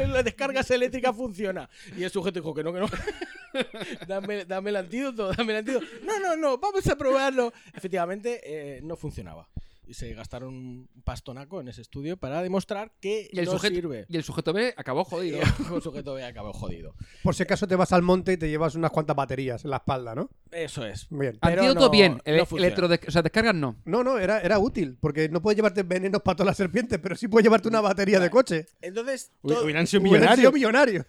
las descargas eléctricas funciona. Y el sujeto dijo que no, que no. dame, dame el antídoto, dame el antídoto. No, no, no, vamos a probarlo. Efectivamente, eh, no funcionaba. Y se gastaron un pastonaco en ese estudio para demostrar que Y el, no sujeto, sirve. y el sujeto B acabó jodido. El sujeto B acabó jodido. Por si acaso te vas al monte y te llevas unas cuantas baterías en la espalda, ¿no? Eso es. Bien. Pero Antídoto no- bien, el, no o sea, descargas no. No, no, era, era útil, porque no puedes llevarte venenos para todas las serpientes, pero sí puedes llevarte una batería de coche. Entonces, Hubieran sido millonarios. sido millonarios.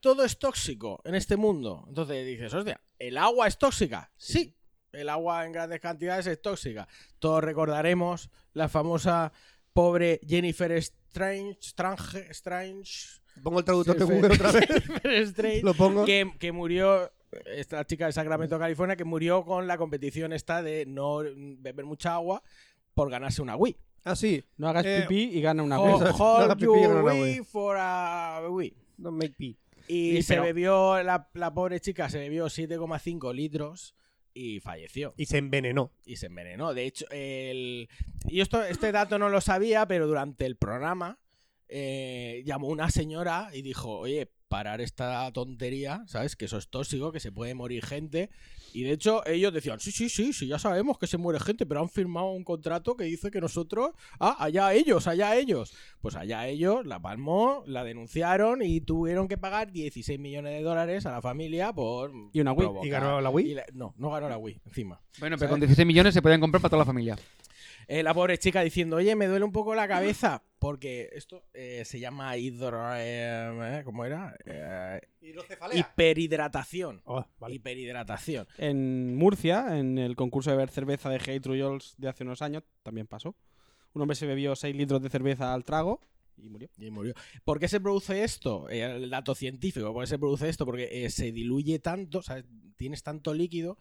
todo es tóxico en este mundo. Entonces dices, hostia, ¿el agua es tóxica? Sí, el agua en grandes cantidades es tóxica. Todos recordaremos la famosa pobre Jennifer Strange, Strange, Strange, Pongo el traductor de. Google otra vez. Strange, Lo pongo. que, que murió, esta chica de Sacramento, California, que murió con la competición esta de no beber mucha agua por ganarse una Wii. Ah, sí. No hagas Eh, pipí y gana una Wii. no hold pipí, gana una Wii Wii. for a Wii. Don't make pee. Y, Y se pero- bebió, la, la pobre chica se bebió 7,5 litros y falleció. Y se envenenó. Y se envenenó. De hecho, el... y esto, este dato no lo sabía, pero durante el programa eh, llamó una señora y dijo, oye, parar esta tontería, ¿sabes? Que eso es tóxico, que se puede morir gente. Y de hecho, ellos decían, sí, sí, sí, sí, ya sabemos que se muere gente, pero han firmado un contrato que dice que nosotros, ah, allá ellos, allá ellos. Pues allá ellos, la palmó, la denunciaron y tuvieron que pagar 16 millones de dólares a la familia por... Y una Wii. provocar- ¿Y ganó la Wii? y la- no, no ganó la Wii, encima. Bueno, pero ¿Sabes? con 16 millones se podían comprar para toda la familia. Eh, la pobre chica diciendo, oye, me duele un poco la cabeza. Porque esto eh, se llama hidro... eh, ¿Cómo era? Eh, hiperhidratación. Oh, vale. Hiperhidratación. En Murcia, en el concurso de beber cerveza de Hey Trujols de hace unos años, también pasó. Un hombre se bebió 6 litros de cerveza al trago y murió. Y murió. ¿Por qué se produce esto? Eh, el dato científico. ¿Por qué se produce esto? Porque eh, se diluye tanto, o sea, tienes tanto líquido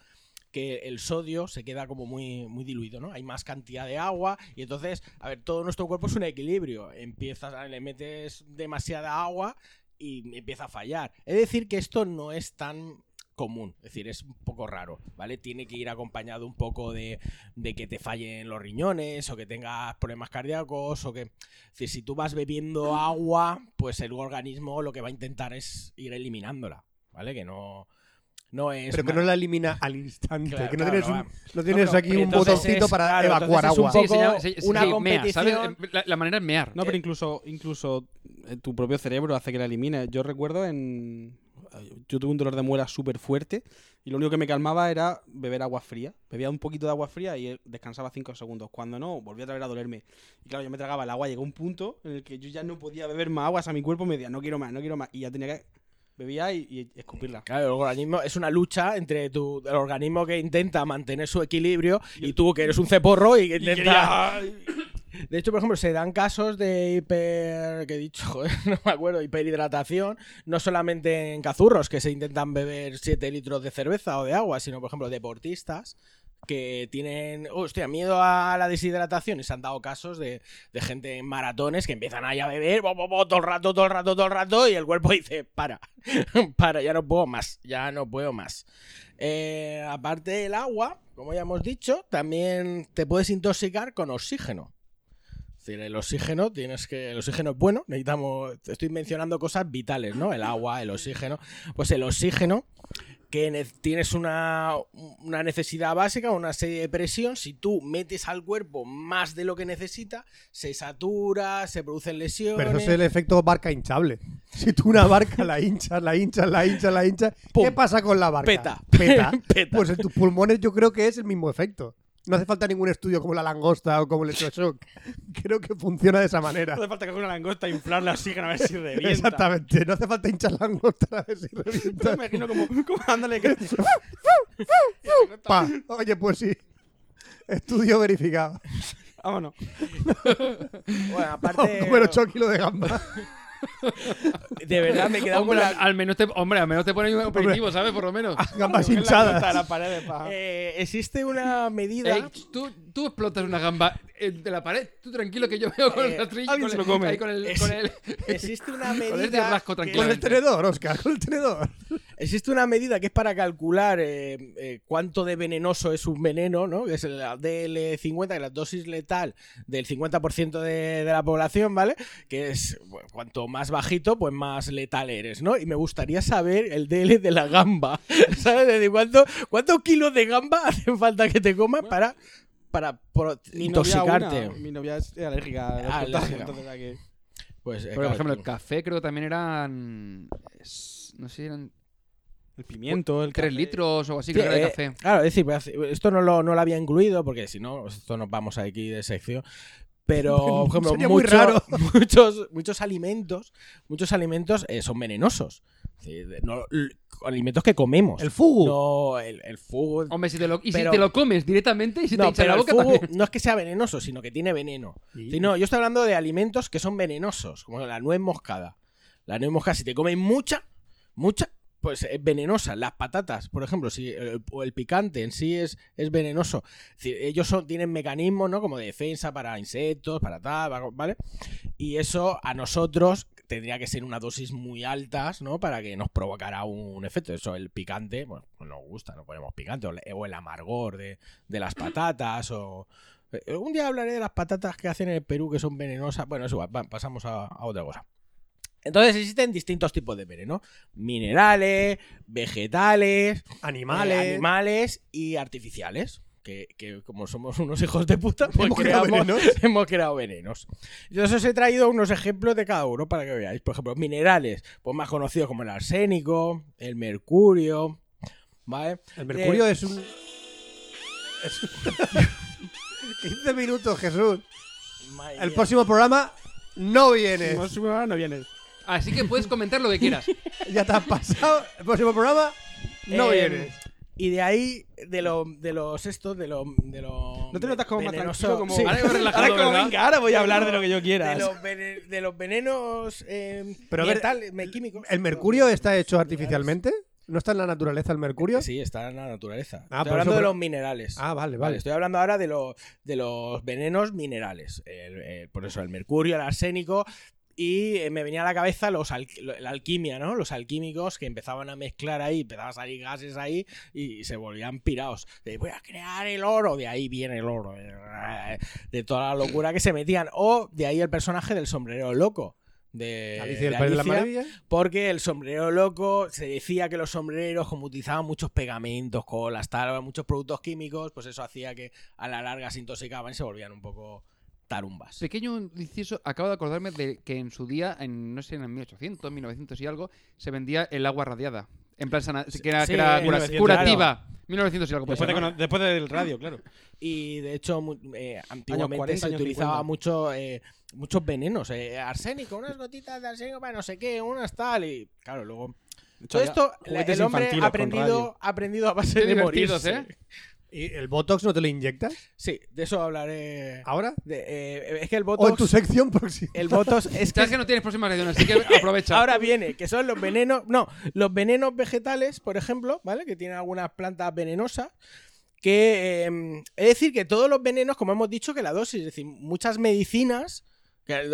que el sodio se queda como muy, muy diluido, ¿no? Hay más cantidad de agua y entonces, a ver, todo nuestro cuerpo es un equilibrio. Empiezas, le metes demasiada agua y empieza a fallar. Es decir, que esto no es tan común, es decir, es un poco raro, ¿vale? Tiene que ir acompañado un poco de, de que te fallen los riñones o que tengas problemas cardíacos o que... Es decir, si tú vas bebiendo agua, pues el organismo lo que va a intentar es ir eliminándola, ¿vale? Que no... No es... Pero que no la elimina al instante. Claro, que no claro, tienes, no un- va. no tienes No, pero aquí un botoncito es- para claro, evacuar un agua. poco- Sí, se- se- una sí, mea, ¿sabes? competición- La, la manera es mear. No, pero incluso, incluso eh, tu propio cerebro hace que la elimines. Yo recuerdo en... Yo tuve un dolor de muela súper fuerte y lo único que me calmaba era beber agua fría. Bebía un poquito de agua fría y eh, descansaba 5 segundos. Cuando no, volvía otra vez a dolerme. Y claro, yo me tragaba el agua. Llegó un punto en el que yo ya no podía beber más agua. O sea, mi cuerpo me decía, no quiero más, no quiero más. Y ya tenía que... Bebía y, y escupirla. Claro, el organismo es una lucha entre tu, el organismo que intenta mantener su equilibrio y tú que eres un ceporro y que intenta... De hecho, por ejemplo, se dan casos de hiper... que he dicho? Joder, no me acuerdo, hiperhidratación, no solamente en cazurros que se intentan beber 7 litros de cerveza o de agua, sino, por ejemplo, deportistas que tienen, hostia, miedo a la deshidratación y se han dado casos de, gente en maratones que empiezan ahí a beber todo el rato, todo el rato, todo el rato y el cuerpo dice, para, para, ya no puedo más, ya no puedo más. Eh, aparte del agua, como ya hemos dicho, también te puedes intoxicar con oxígeno. El oxígeno, tienes que. El oxígeno es bueno, necesitamos. Estoy mencionando cosas vitales, ¿no? El agua, el oxígeno. Pues el oxígeno que ne- tienes una, una necesidad básica, una serie de presión, si tú metes al cuerpo más de lo que necesita, se satura, se producen lesiones. Pero eso es el efecto barca hinchable. Si tú una barca la hinchas, la hinchas, la hinchas, la hinchas, ¿qué pasa con la barca? Peta. Peta. Peta. Pues en tus pulmones yo creo que es el mismo efecto. No hace falta ningún estudio como la langosta o como el electroshock. Creo que funciona de esa manera. No hace falta coger una langosta e inflarla así, a ver si revienta. Exactamente. No hace falta hinchar langosta a ver si Me revienta. imagino como, como dándole que... Pa. Oye, pues sí. Estudio verificado. Vámonos. Bueno, aparte, Comer 8 kilos de gamba. de verdad me he quedado con Hombre, la- al menos te, hombre, al menos te ponen un aperitivo, ¿sabes? Por lo menos. Gambas hinchadas. la pared de paja. Eh, existe una medida. Ey, tú, tú explotas una gamba eh, de la pared, tú tranquilo que yo veo con Eh, el rastrillo. alguien con se el- lo come. ahí con el, Es- con el- Existe una Con medida. rasco, que- Con el tenedor, Oscar, con el tenedor. Existe una medida que es para calcular eh, eh, cuánto de venenoso es un veneno, ¿no? Que es el DL50, que es la dosis letal del 50% de, de la población, ¿vale? Que es bueno, cuanto más bajito, pues más letal eres, ¿no? Y me gustaría saber el DL de la gamba, ¿sabes? Es decir, ¿cuánto, ¿Cuántos kilos de gamba hacen falta que te comas para, para pro- Mi novia, intoxicarte? una- mi novia es alérgica a Ah, alérgica. entonces hay que... Pues, eh, Por claro, ejemplo, el café creo que también eran. es- No sé, eran El pimiento, el 3 café. litros o algo así, Sí, creo de eh, café. Claro, es decir, pues, esto no lo, no lo había incluido porque si no, esto nos vamos aquí de sección. Pero, por ejemplo, Sería muy raro. muchos, muchos alimentos, muchos alimentos eh, son venenosos. No- alimentos que comemos. El fugu. No, el, el fugo. Hombre, si te lo, y pero- si te lo comes directamente y si te no, hincha pero la el boca fugo también. no es que sea venenoso, sino que tiene veneno. Sí. Sí, no, yo estoy hablando de alimentos que son venenosos, como la nuez moscada. La nuez moscada, si te comes mucha, mucha, pues es venenosa. Las patatas, por ejemplo, el, o el picante en sí es, es venenoso. Ellos tienen mecanismos, ¿no? Como de defensa para insectos, para tal, ¿vale? Y eso a nosotros tendría que ser una dosis muy altas, ¿no? Para que nos provocara un efecto. Eso, el picante, bueno, pues nos gusta, no ponemos picante. O el- amargor de, de las patatas, o... eh, Un día hablaré de las patatas que hacen en el Perú que son venenosas. Bueno, eso va, pasamos a otra cosa. Entonces existen distintos tipos de veneno. Minerales, vegetales, Animales. eh, animales y artificiales. Que, que como somos unos hijos de puta, pues Hemos creado creamos- venenos. hemos creado venenos. Entonces os he traído unos ejemplos de cada uno para que veáis. Por ejemplo, minerales, pues más conocidos como el arsénico, el mercurio, ¿vale? El mercurio Eh, es un. es un- 15 minutos, Jesús. El mía. próximo programa no viene. No, su programa no viene. Así que puedes comentar lo que quieras. Ya te has pasado. El próximo programa no Eh, viene. Y de ahí, de, lo, de los estos, de los. De los ¿No te notas como más tranquilo? Como... Sí. Ahora relajado, Ahora como, ¿verdad? venga, ahora voy a hablar De lo que yo quiera. de los, vene- de los venenos eh, Pero ver, me- químicos. ¿El mercurio está hecho artificialmente? ¿No está en la naturaleza el mercurio? Sí, está en la naturaleza. Ah, estoy hablando eso, de los minerales. Ah, vale, Vale, vale. estoy hablando ahora de, lo- de los venenos minerales. El- el- por eso, el mercurio, el arsénico. Y eh, me venía a la cabeza los al- la alquimia, ¿no? Los alquímicos que empezaban a mezclar ahí, empezaban a salir gases ahí y, se volvían pirados. De, voy a crear el oro, de ahí viene el oro. eh, De toda la locura que se metían. O de ahí el personaje del sombrero loco. De, Alicia de País de la Alicia, Maravilla. porque el sombrero loco se decía que los sombreros, como utilizaban muchos pegamentos, colas, tal, muchos productos químicos, pues eso hacía que a la larga se intoxicaban y se volvían un poco tarumbas. Pequeño inciso, acabo de acordarme de que en su día, en no sé, en 1800, 1900 y algo, se vendía el agua radiada. En plan, sana- que era, Sí, que era en cura- 1900, curativa. 1900 y algo. Después, después del radio, claro. Y de hecho, eh, antiguamente 40, se utilizaba 50. mucho, eh, muchos venenos. eh, arsénico, unas gotitas de arsénico para no sé qué, unas tal. Y claro, luego. De hecho, Todo esto, el hombre ha aprendido, ha aprendido a base Qué de morirse. ¿Y el Botox no te lo inyectas? Sí, de eso hablaré. ¿Ahora? De, eh, es que el ¿O en tu Botox. sección próxima? El Botox es que Sabes que no tienes próxima reunión, así que aprovecha. Ahora viene, que son los venenos. No, los venenos vegetales, por ejemplo, ¿vale? Que tienen algunas plantas venenosas. Que eh, es decir, que todos los venenos, como hemos dicho, que la dosis, es decir, muchas medicinas.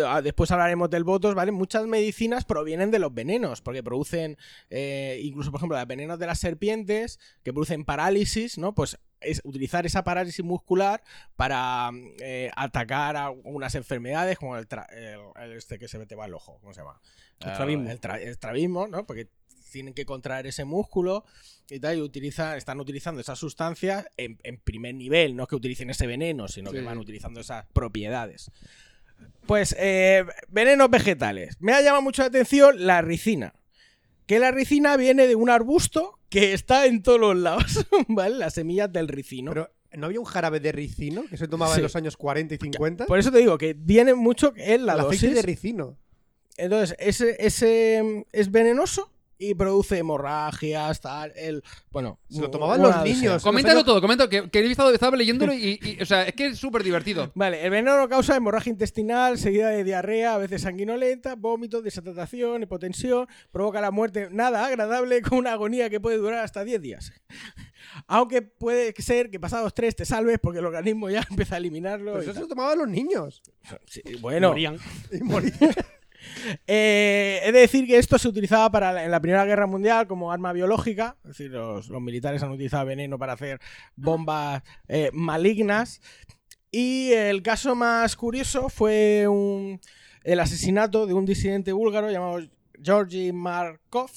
Ah, después hablaremos del votos, ¿vale? Muchas medicinas provienen de los venenos, porque producen, eh, incluso por ejemplo, los venenos de las serpientes, que producen parálisis, ¿no? Pues es utilizar esa parálisis muscular para eh, atacar a unas enfermedades como el, tra- el- el este que se te va al ojo, ¿cómo se llama? El estrabismo. Ah, el, tra- el estrabismo, ¿no? Porque tienen que contraer ese músculo y tal, y utiliza, están utilizando esas sustancias en, en primer nivel, no es que utilicen ese veneno, sino que van utilizando esas propiedades. Pues, eh, venenos vegetales. Me ha llamado mucho la atención la ricina. Que la ricina viene de un arbusto que está en todos los lados, ¿vale? Las semillas del ricino. Pero ¿no había un jarabe de ricino que se tomaba Sí. en los años 40 y 50? Por eso te digo que viene mucho en la el aceite dosis. de ricino. Entonces, ese, ese mm, es venenoso y produce hemorragias, tal, el... Bueno... Se lo tomaban los niños. Coméntalo todo, coméntalo, que, que he estado, estaba leyéndolo y, y- o sea, es que es súper divertido. Vale, el veneno causa hemorragia intestinal, seguida de diarrea, a veces sanguinolenta, vómitos, deshidratación, hipotensión, provoca la muerte nada agradable con una agonía que puede durar hasta 10 días. Aunque puede ser que pasados 3 te salves porque el organismo ya empieza a eliminarlo. Pero y eso se lo tomaban los niños. Sí, bueno, Morían. Y morían. Eh, he de decir que esto se utilizaba para la- en la Primera Guerra Mundial como arma biológica, es decir, los, los militares han utilizado veneno para hacer bombas eh, malignas. Y el caso más curioso fue un- el asesinato de un disidente búlgaro llamado Georgi Markov.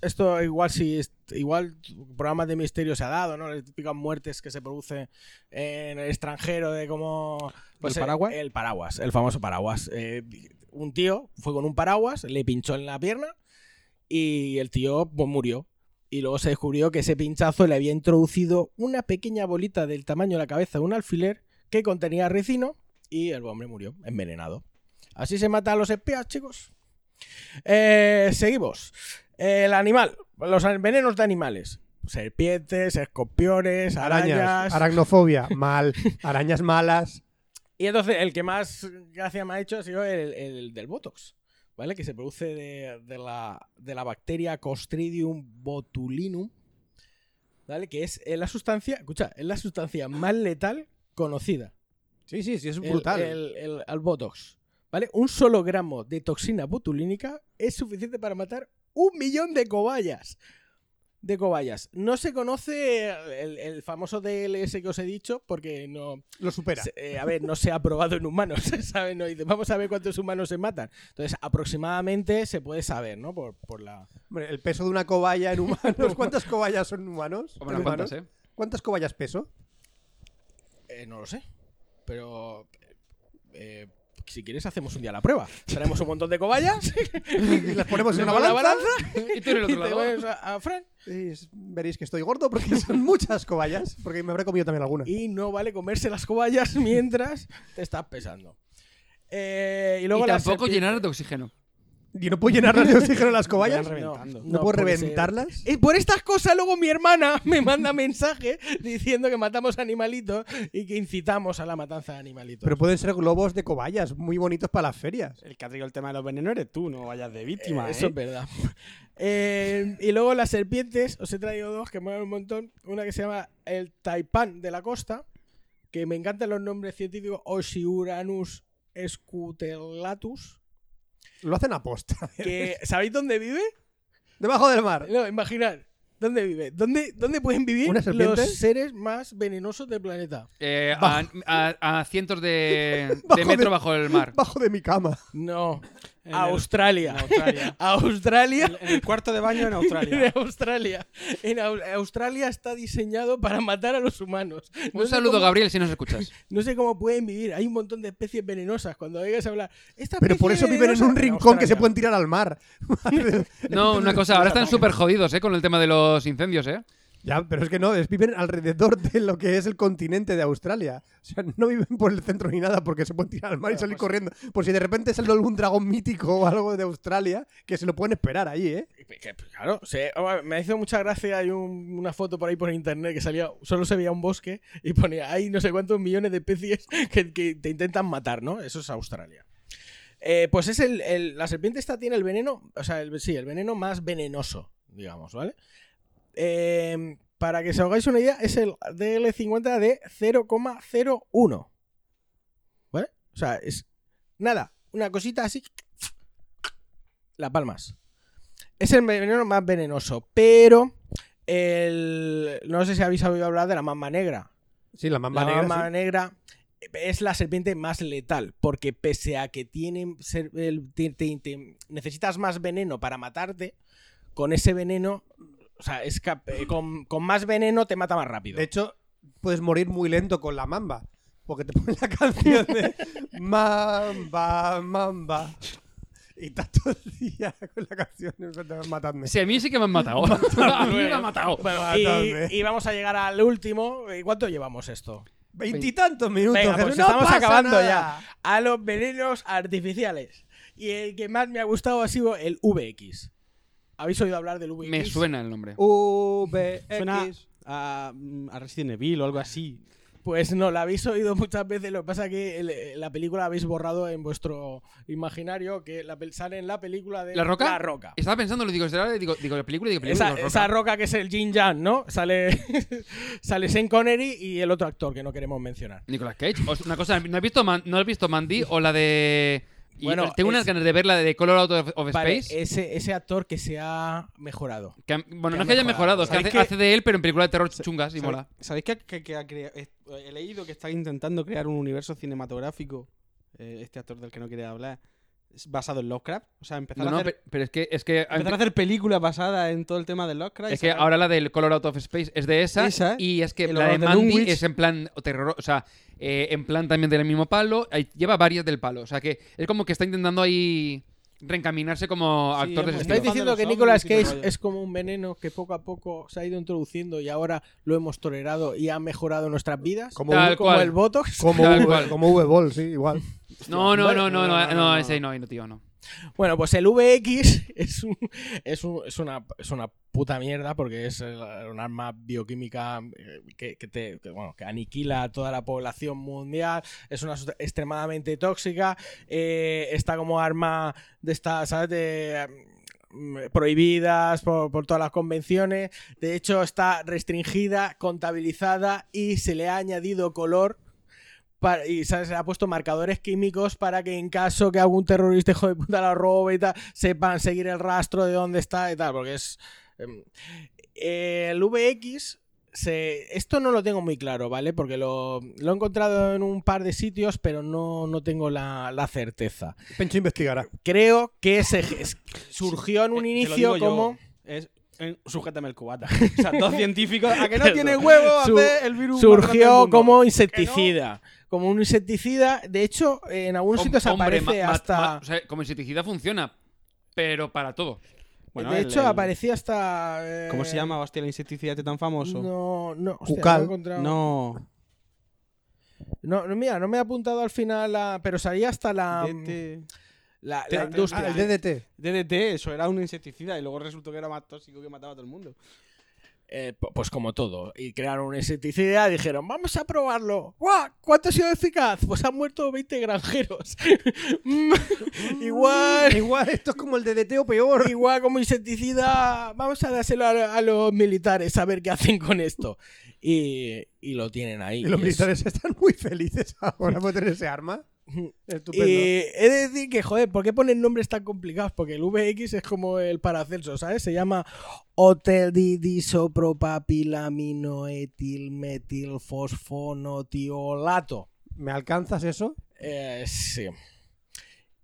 Esto igual si igual programas de misterio se ha dado, ¿no? Las típicas muertes que se producen en el extranjero de como pues, ¿El paraguas? El paraguas, el famoso paraguas. Eh, un tío fue con un paraguas, le pinchó en la pierna y el tío pues, murió. Y luego se descubrió que ese pinchazo le había introducido una pequeña bolita del tamaño de la cabeza de un alfiler que contenía ricino y el hombre murió envenenado. Así se matan a los espías, chicos. Eh, seguimos. El animal, los venenos de animales. Serpientes, escorpiones, arañas. Arañas, aracnofobia, mal. Arañas malas. Y entonces el que más gracia me ha hecho ha sido el, el del Botox, ¿vale? Que se produce de, de la, de la bacteria Clostridium botulinum, ¿vale? Que es la sustancia, escucha, es la sustancia más letal conocida. Sí, sí, sí, es El- brutal. El, el- al Botox, ¿vale? Un solo gramo de toxina botulínica es suficiente para matar un millón de cobayas. De cobayas. No se conoce el, el famoso DLS que os he dicho porque no, Lo supera. se- eh, a ver, no se ha probado en humanos, ¿sabes? No vamos a ver cuántos humanos se matan. Entonces, aproximadamente se puede saber, ¿no? Por, por la... Hombre, el peso de una cobaya en humanos. ¿Cuántas cobayas son humanos? Hombre, ¿En unas cuantas, humanos? ¿eh? ¿Cuántas cobayas peso? eh, no lo sé. Pero... eh, si quieres hacemos un día la prueba. Traemos un montón de cobayas. Y las ponemos en una ponemos balanza. Y tú en el y otro te lado. pones a, a Fran. Y veréis que estoy gordo porque son muchas cobayas. Porque me habré comido también alguna. Y no vale comerse las cobayas mientras te estás pesando. Eh, y luego y tampoco llenarlas de oxígeno. ¿Y no puedo llenarlas de oxígeno las cobayas? ¿No, puedo reventarlas? Y por estas cosas luego mi hermana me manda mensaje diciendo que matamos animalitos y que incitamos a la matanza de animalitos. Pero pueden ser globos de cobayas muy bonitos para las ferias. El que ha traído el tema de los venenos eres tú, no vayas de víctima, Eh, Eso ¿eh? es verdad. Eh, y luego las serpientes, os he traído dos que me molan un montón. Una que se llama el taipán de la costa, que me encantan los nombres científicos, Oxiuranus scutellatus. Lo hacen a posta. Que, ¿Sabéis dónde vive? Debajo del mar. No, imaginad. ¿Dónde vive? ¿Dónde, dónde pueden vivir ¿Una serpiente? los seres más venenosos del planeta? Eh, a, a- a cientos de, Bajo de metro de- bajo el mar. Bajo de mi cama. No, En el- Australia. en Australia. Australia. En, en el cuarto de baño en En Australia. Australia. En Au- Australia está diseñado para matar a los humanos. No Un saludo, cómo- Gabriel, si nos escuchas. No sé cómo pueden vivir. Hay un montón de especies venenosas. Cuando oigas hablar. "Esta Pero por eso viven en venenosa", un rincón que se pueden tirar al mar. No, una cosa, ahora están súper jodidos, ¿eh? Con el tema de los incendios, ¿eh? Ya, pero es que no, es, viven alrededor de lo que es el continente de Australia. O sea, no viven por el centro ni nada porque se pueden tirar al mar y salir corriendo. Por si de repente sale algún dragón mítico o algo de Australia, que se lo pueden esperar allí, ¿eh? Que- que, Claro, se- oh, me hizo mucha gracia. Hay un- una foto por ahí por internet que salía, solo se veía un bosque y ponía, hay no sé cuántos millones de especies que, que te intentan matar, ¿no? Eso es Australia. Eh, pues es el, el- La serpiente esta tiene el veneno, o sea, el- sí, el veneno más venenoso, digamos, ¿vale? Eh, para que os hagáis una idea, es el DL50 de 0,01. ¿Vale? O sea, es nada, una cosita así. La palmas. Es el veneno más venenoso, pero el... no sé si habéis oído hablar de la mamba negra. Sí, la mamba la negra. mamba sí. negra es la serpiente más letal, porque pese a que tiene, ser- el- te- te- te- necesitas más veneno para matarte, con ese veneno, o sea, es cap- eh, con, con más veneno te mata más rápido. De hecho, puedes morir muy lento con la mamba. Porque te ponen la canción de Mamba, Mamba. Y estás todo el día con la canción matadme. Sí, a mí sí que me han matado. a mí me han matado. Bueno, y, y vamos a llegar al último. ¿Y ¿Cuánto llevamos esto? Veintitantos minutos. Venga, pues no estamos pasa acabando nada. ya. A los venenos artificiales. Y el que más me ha gustado ha sido el VX. ¿Habéis oído hablar del VX? Me suena el nombre. VX. Suena a, mm, a Resident Evil o algo así. Pues no, la habéis oído muchas veces. Lo que pasa es que el- la película la habéis borrado en vuestro imaginario. Que la, sale en la película de ¿La Roca? La Roca. Estaba pensando, lo digo, será, digo, digo, la película, digo, película. Esa, digo, esa Roca. roca que es el Jin Yang, ¿no? Sale, sale Sean Connery y el otro actor que no queremos mencionar. Nicolas Cage. Una cosa, ¿no has visto, Man- ¿no has visto Mandy o la de. Y Bueno, tengo unas ganas de ver la de Color Out of, of Vale, Space. ese, ese actor que se ha mejorado. que bueno, que no es que haya mejorado. es que ¿Sabéis hace, que- hace de él, pero en películas de terror chungas y ¿Sabéis- mola. ¿Sabéis que, ha crea- he leído que está intentando crear un universo cinematográfico, eh, este actor del que no quería hablar, basado en Lovecraft? O sea, empezar, No, a, no, hacer, pe- pero es que, es que, empezar a hacer películas basadas en todo el tema de Lovecraft. es que ahora la del Color Out of Space es de esa, Esa, y es que la de de Mandy es en plan terror, o sea, eh, en plan también del mismo palo, lleva varias del palo, o sea que es como que está intentando ahí reencaminarse como Sí, actor de ¿Estáis diciendo que Nicolas Cage es como un veneno que poco a poco se ha ido introduciendo y ahora lo hemos tolerado y ha mejorado nuestras vidas? Como, Tal V- como cual. el Botox. como, Tal V- cual. como V-Ball, sí, igual. No, no, no, no, no, no, no, no. ese no, no, tío, no. Bueno, pues el VX es, un- una, puta mierda porque es un arma bioquímica eh, que, aniquila a toda la población mundial. Es una extremadamente tóxica. eh, está como arma de esta, ¿sabes? De, mm, prohibidas por todas las convenciones. De hecho, está restringida, contabilizada y se le ha añadido color para- y ¿sabes? se le ha puesto marcadores químicos para que en caso que algún terrorista hijo de puta la robe y tal, sepan seguir el rastro de dónde está y tal, porque es... em, eh, el VX, se, esto no lo tengo muy claro, ¿vale? Porque lo, lo he encontrado en un par de sitios, pero no, no tengo la, la certeza. Pencho investigará. Creo que se, es- surgió en un Eh, inicio como... Es, eh, sujétame el cubata. O sea, dos científicos. ¿A que no tiene huevo hacer el virus surgió como insecticida. Como un insecticida. De hecho, en algunos Hom- sitios hombre, aparece ma- ma- hasta. ma- o sea, como insecticida funciona, pero para todo. Bueno, de el- hecho, el- aparecía hasta. eh, ¿Cómo se llama, hostia, el insecticida este tan famoso? No, no. hostia, Cucal. no he encontrado- No. No, no, mira, no me he apuntado al final, la- pero salía hasta la. DT. La, Te- la industria. Ah, el DDT. DDT, eso era un insecticida y luego resultó que era más tóxico que mataba a todo el mundo. Eh, pu- pues como todo. Y crearon un insecticida dijeron, vamos a probarlo. ¡Guau! ¿Cuánto ha sido eficaz? Pues han muerto 20 granjeros. Mm, Igual. Igual, esto es como el DDT o peor. Igual como insecticida, vamos a dárselo a, a los militares a ver qué hacen con esto. Y, y lo tienen ahí. Y los Y es- militares están muy felices ahora por tener ese arma. Estupendo. Y he de decir que, joder, ¿por qué ponen nombres tan complicados? Porque el VX es como el Paracelso, ¿sabes? Se llama Hotel Disopropapilamino etil metil fosfonotiolato. ¿Me alcanzas eso? Eh, sí.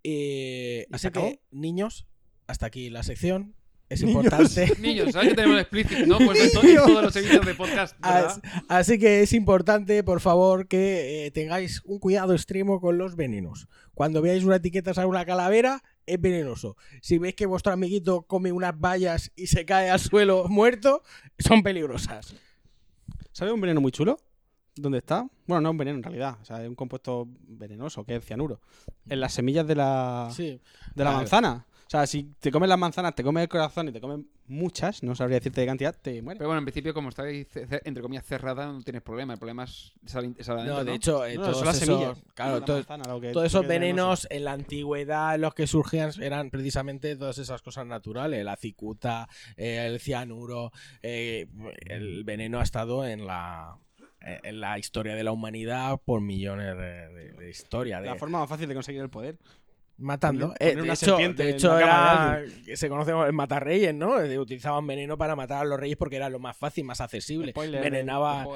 Y, ¿Y así que, niños, hasta aquí la sección. Es Niños. importante. Niños, ¿sabes que tenemos explícito, no? Pues en, to- en todos los servicios de podcast, ¿verdad? As- Así que es importante, por favor, que eh, tengáis un cuidado extremo con los venenos. Cuando veáis una etiqueta sobre una calavera, es venenoso. Si veis que vuestro amiguito come unas vallas y se cae al suelo muerto, son peligrosas. ¿Sabes un veneno muy chulo? ¿Dónde está? Bueno, no es un veneno en realidad. O sea, es un compuesto venenoso, que es cianuro. En las semillas de la, Sí. de la Claro. manzana. O sea, si te comes las manzanas, te comes el corazón y te comes muchas, no sabría decirte de cantidad, te mueres. Pero bueno, en principio, como está ahí, entre comillas, cerrada, no tienes problema. El problema es esa No, de ¿no? hecho, eh, No, todos son las esos- semillas. claro, todo- manzana, lo que- todos esos venenos en la antigüedad, los que surgían eran precisamente todas esas cosas naturales. La cicuta, eh, el cianuro. eh, el veneno ha estado en la, eh, en la historia de la humanidad por millones de, de- de historia. de- La forma más fácil de conseguir el poder. Matando. Poner- Eh, de hecho, de era, se conoce como el matarreyes, ¿no? Eh, Utilizaban veneno para matar a los reyes porque era lo más fácil, más accesible. Spoiler Envenenaba,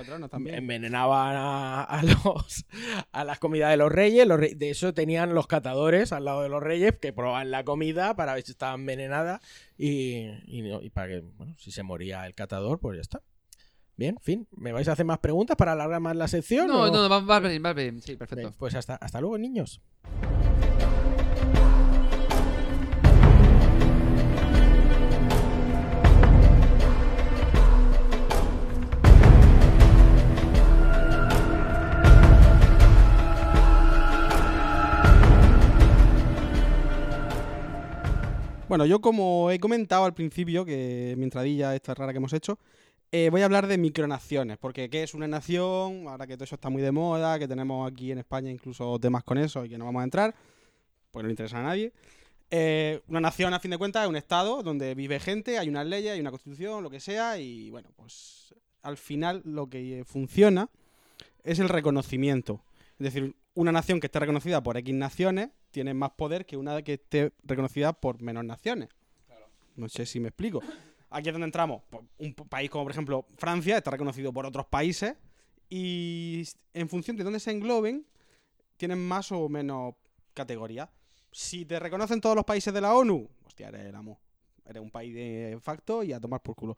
envenenaban a, a los a las comidas de los reyes. Los de eso tenían los catadores al lado de los reyes que probaban la comida para ver si estaba envenenada y, y para que, bueno, si se moría el catador, pues ya está. Bien, fin. ¿Me vais a hacer más preguntas para alargar más la sección? No, o- no, va, va bien, va bien. Sí, perfecto. Bien, pues hasta, hasta luego, niños. Bueno, yo como he comentado al principio, que mi entradilla esta rara que hemos hecho, eh, voy a hablar de micronaciones, porque ¿qué es una nación? Ahora que todo eso está muy de moda, que tenemos aquí en España incluso temas con eso y que no vamos a entrar, pues no le interesa a nadie. Eh, una nación, a fin de cuentas, es un estado donde vive gente, hay unas leyes, hay una constitución, lo que sea, y bueno, pues al final lo que funciona es el reconocimiento. Es decir, una nación que esté reconocida por X naciones tiene más poder que una que esté reconocida por menos naciones. No sé si me explico. Aquí es donde entramos. Pues, Un país como, por ejemplo, Francia está reconocido por otros países y en función de dónde se engloben, tienen más o menos categorías. Si te reconocen todos los países de la ONU, hostia, eres el amo. Eres un país de facto y a tomar por culo.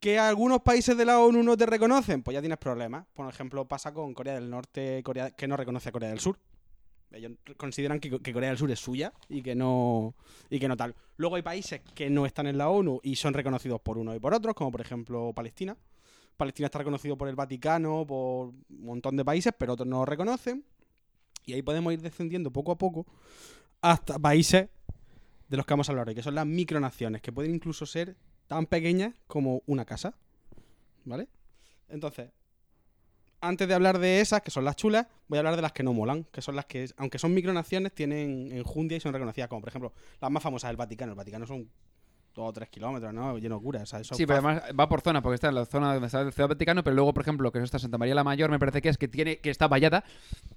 Que algunos países de la ONU no te reconocen, pues ya tienes problemas. Por ejemplo, pasa con Corea del Norte, Corea, que no reconoce a Corea del Sur. Ellos consideran que, Corea del Sur es suya y que no y que no tal. Luego hay países que no están en la ONU y son reconocidos por unos y por otros, como por ejemplo Palestina. Palestina está reconocido por el Vaticano, por un montón de países, pero otros no lo reconocen. Y ahí podemos ir descendiendo poco a poco hasta países de los que vamos a hablar hoy, que son las micronaciones, que pueden incluso ser tan pequeñas como una casa. ¿Vale? Entonces, antes de hablar de esas, que son las chulas, voy a hablar de las que no molan, que son las que, aunque son micronaciones, tienen enjundia y son reconocidas, como por ejemplo las más famosas del Vaticano. El Vaticano son dos o tres kilómetros, ¿no? Lleno de cura. O sea, eso Sí, pero además va por zona, porque está en la zona donde está el Ciudad Vaticano, pero luego, por ejemplo, que es esta Santa María la Mayor, me parece que es que tiene que está vallada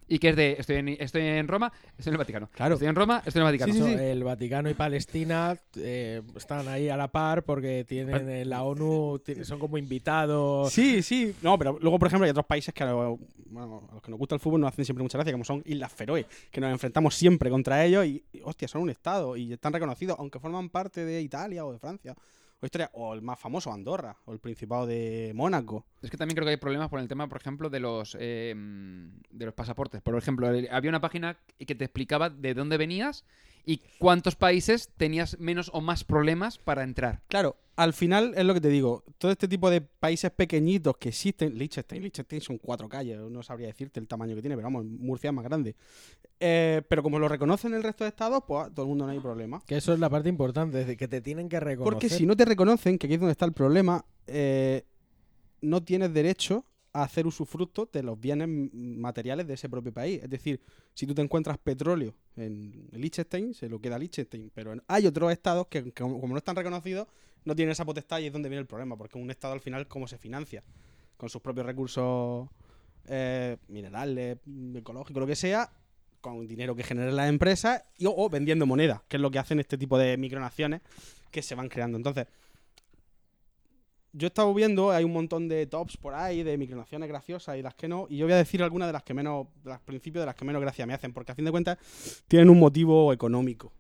y que es de estoy en, estoy en Roma, estoy en el Vaticano. Claro. Estoy en Roma, estoy en el Vaticano. Sí, sí, Eso, El Vaticano y Palestina eh, están ahí a la par porque tienen la ONU, son como invitados. Sí, sí. No, pero luego, por ejemplo, hay otros países que a, lo- bueno, a los que nos gusta el fútbol nos hacen siempre mucha gracia, como son Islas Feroe, que nos enfrentamos siempre contra ellos y, y, hostia, son un estado y están reconocidos, aunque forman parte de Italia o de Francia. O, historia, o el más famoso, Andorra, o el Principado de Mónaco. Es que también creo que hay problemas por el tema, por ejemplo, de los eh, de los pasaportes. Por ejemplo, había una página que te explicaba de dónde venías y cuántos países tenías menos o más problemas para entrar. Claro, al final es lo que te digo. Todo este tipo de países pequeñitos que existen, Liechtenstein, Liechtenstein son cuatro calles, no sabría decirte el tamaño que tiene, pero vamos, Murcia es más grande. Eh, pero como lo reconocen el resto de estados, pues a todo el mundo no hay problema. Que eso es la parte importante, es de que te tienen que reconocer. Porque si no te reconocen, que aquí es donde está el problema, eh, no tienes derecho hacer usufructo de los bienes materiales de ese propio país. Es decir, si tú te encuentras petróleo en Liechtenstein, se lo queda Liechtenstein. Pero hay otros estados que, como no están reconocidos, no tienen esa potestad y es donde viene el problema. Porque un estado al final, ¿cómo se financia? Con sus propios recursos eh, minerales, ecológicos, lo que sea, con dinero que generen las empresas y, o vendiendo moneda, que es lo que hacen este tipo de micronaciones que se van creando. Entonces, yo he estado viendo, hay un montón de tops por ahí, de micronaciones graciosas y las que no, y yo voy a decir algunas de las que menos, de las principios de las que menos gracia me hacen, porque a fin de cuentas tienen un motivo económico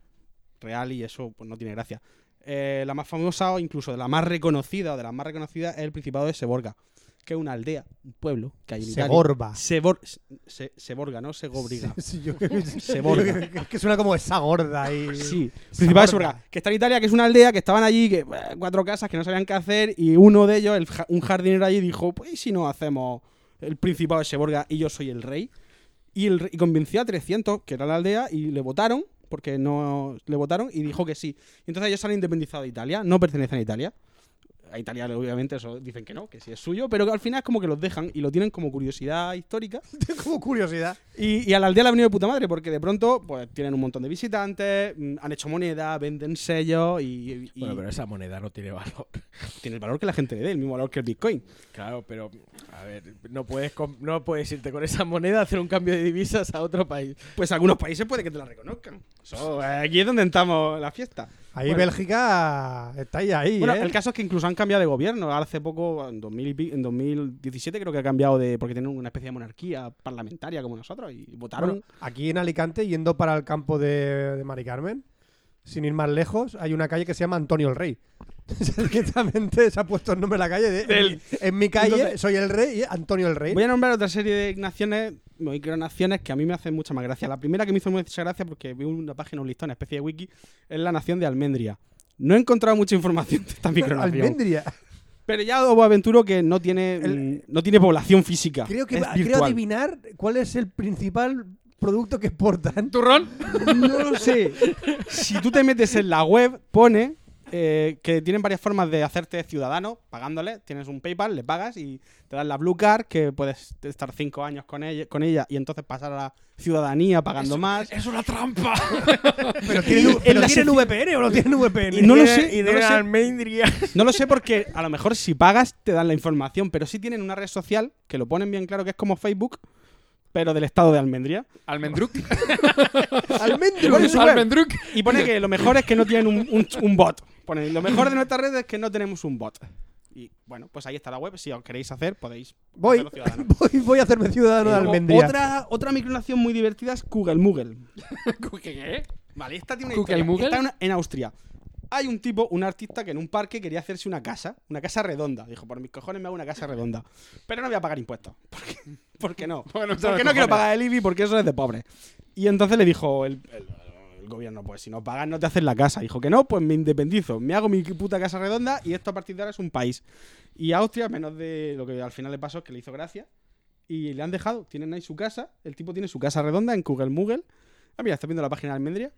real y eso pues no tiene gracia. Eh, la más famosa o incluso de la más reconocida o de las más reconocidas es el Principado de Seborga, que es una aldea, un pueblo que hay en Italia. Segorba. Sebor- se- Seborga, ¿no? Segobriga. Sí, yo Seborga. Es que suena como esa gorda y... Sí, Principado de Seborga, que está en Italia, que es una aldea, que estaban allí, que eh, cuatro casas que no sabían qué hacer, y uno de ellos, el un jardinero allí, dijo, pues ¿y si no hacemos el Principado de Seborga y yo soy el rey. Y, el, rey- y convenció a 300, que era la aldea, y le votaron, porque no le votaron, y dijo que sí. Y entonces ellos se han independizado de Italia, no pertenecen a Italia. A Italia obviamente eso dicen que no, que sí es suyo, pero que al final es como que los dejan y lo tienen como curiosidad histórica. como curiosidad. Y, y a la aldea le ha venido de puta madre, porque de pronto pues tienen un montón de visitantes, mm, han hecho moneda, venden sellos y, y Bueno, pero esa moneda no tiene valor. tiene el valor que la gente le dé, el mismo valor que el Bitcoin. Claro, pero a ver, no puedes com- no puedes irte con esa moneda a hacer un cambio de divisas a otro país. Pues algunos países puede que te la reconozcan. Eso, eh, aquí es donde estamos la fiesta. Ahí Bueno. Bélgica está ahí, ahí, Bueno, ¿eh? el caso es que incluso han cambiado de gobierno. Hace poco, en, 2000 y pi- en 2017, creo que ha cambiado de. porque tienen una especie de monarquía parlamentaria como nosotros y votaron. Bueno, aquí en Alicante, yendo para el campo de, de Mari Carmen, sin ir más lejos, hay una calle que se llama Antonio el Rey. Directamente se ha puesto el nombre de la calle. de- en, mi, en mi calle Entonces- soy el rey y Antonio el Rey. Voy a nombrar otra serie de naciones, micronaciones, que a mí me hacen mucha más gracia. La primera que me hizo mucha gracia, porque vi una página, un listón, una especie de wiki, es la nación de Almendria. No he encontrado mucha información de esta micronación. Almendria. Pero ya os aventuro que no tiene, El- mm, no tiene población física. Creo que es creo adivinar cuál es el principal producto que exportan. ¿Turrón? No lo sé. Si tú te metes en la web, pone eh, que tienen varias formas de hacerte ciudadano, pagándole. Tienes un PayPal, le pagas y te dan la Blue Card, que puedes estar cinco años con ella, con ella y entonces pasar a la ciudadanía pagando más. ¡Es una trampa! Pero tienen, la tienen VPN o no tienen VPN. Y no lo sé, Y no lo sé. No lo sé porque a lo mejor si pagas te dan la información, pero sí tienen una red social que lo ponen bien claro que es como Facebook, pero del estado de Almendria. ¿Almendruc? ¿Almendruc? Y pone que lo mejor es que no tienen un, un- un bot. Pone, lo mejor de nuestra red es que no tenemos un bot. Y bueno, pues ahí está la web. Si os queréis hacer, podéis Voy, voy, voy a hacerme ciudadano de Luego, Almendria. Otra, otra micronación muy divertida es Kugelmugel. ¿Qué? Vale, esta tiene una historia. Está en, Austria. Hay un tipo, un artista que en un parque quería hacerse una casa, una casa redonda. Dijo, por mis cojones me hago una casa redonda. Pero no voy a pagar impuestos. ¿Por qué, ¿Por qué no? Bueno, Porque ¿sabes no quiero pagar el IBI porque eso es de pobre. Y entonces le dijo el gobierno, pues si no pagas no te haces la casa. Dijo que no, pues me independizo. Me hago mi puta casa redonda y esto a partir de ahora es un país. Y Austria, menos de lo que al final le pasó, es que le hizo gracia. Y le han dejado, tienen ahí su casa. El tipo tiene su casa redonda en Kugelmugel. Ah, mira, ¿estás viendo la página de Almendria?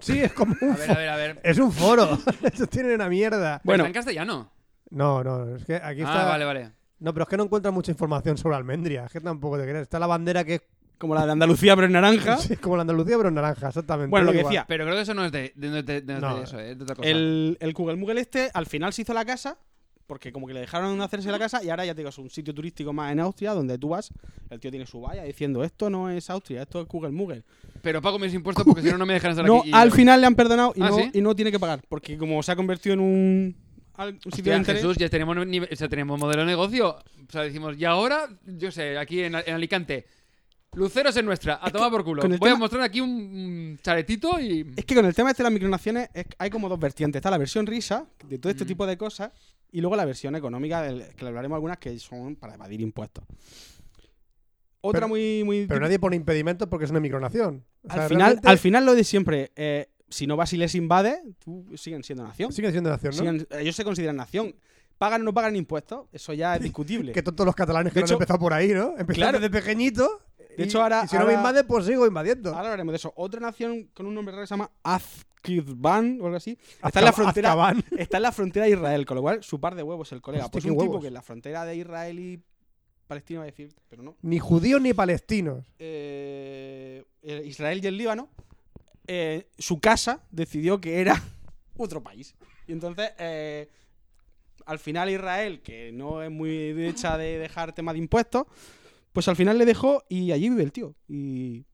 Sí, es como un A ver, a ver, a ver. Es un foro. Eso tiene una mierda. Bueno. Bueno. Está en castellano. No, no, es que aquí está. Ah, vale, vale. No, pero es que no encuentras mucha información sobre Almendria. Es que tampoco te crees. Está la bandera que es Como la de Andalucía, pero en naranja. sí, como la Andalucía, pero en naranja, exactamente. Bueno, lo que Igual. decía, Pero creo que eso no es de, de, de- de- de No. eso, eh, de otra cosa. el, el Kugelmugel este al final se hizo la casa. Porque como que le dejaron hacerse la casa y ahora ya te digo, es un sitio turístico más en Austria donde tú vas, el tío tiene su valla diciendo esto no es Austria, esto es Kugelmugel. Pero pago mis impuestos porque si no, no me dejan estar No, aquí. y- al final le han perdonado y, ¿Ah, no, sí? y no tiene que pagar. Porque como se ha convertido en un, al- sitio Hostia, de. Jesús, ya tenemos, o sea, tenemos modelo de negocio. O sea, decimos, y ahora, yo sé, aquí en, en Alicante, Luceros es nuestra, a tomar por culo. Voy a mostrar aquí un, chaletito y. Es que con el tema este de las micronaciones es- hay como dos vertientes. Está la versión risa de todo este Mm. tipo de cosas y luego la versión económica, del- que le hablaremos algunas que son para evadir impuestos. Otra Pero- muy, muy Pero nadie pone impedimentos porque es una micronación. O sea, al, final, realmente al final lo de siempre, eh, si no vas y les invade, tú siguen siendo nación. Sigue siendo nación, ¿no? Siguen- ellos se consideran nación. Pagan o no pagan impuestos, eso ya es discutible. Que tontos los catalanes que De no han hecho- empezado por ahí, ¿no? Empezaron Claro. desde pequeñito. De hecho, ahora- y si no me ahora- invade, pues sigo invadiendo. Ahora hablaremos de eso. Otra nación con un nombre raro se llama Azkirban o algo así. Está en la frontera. Azkaban. Está en la frontera de Israel, con lo cual su par de huevos el colega. Hostia, pues un tipo que en la frontera de Israel y Palestina va a decir, pero no. Ni judíos ni palestinos. Eh, eh, Israel y el Líbano, eh, su casa decidió que era otro país. Y entonces, eh, al final Israel, que no es muy derecha de dejar tema de impuestos, pues al final le dejó y allí vive el tío. Y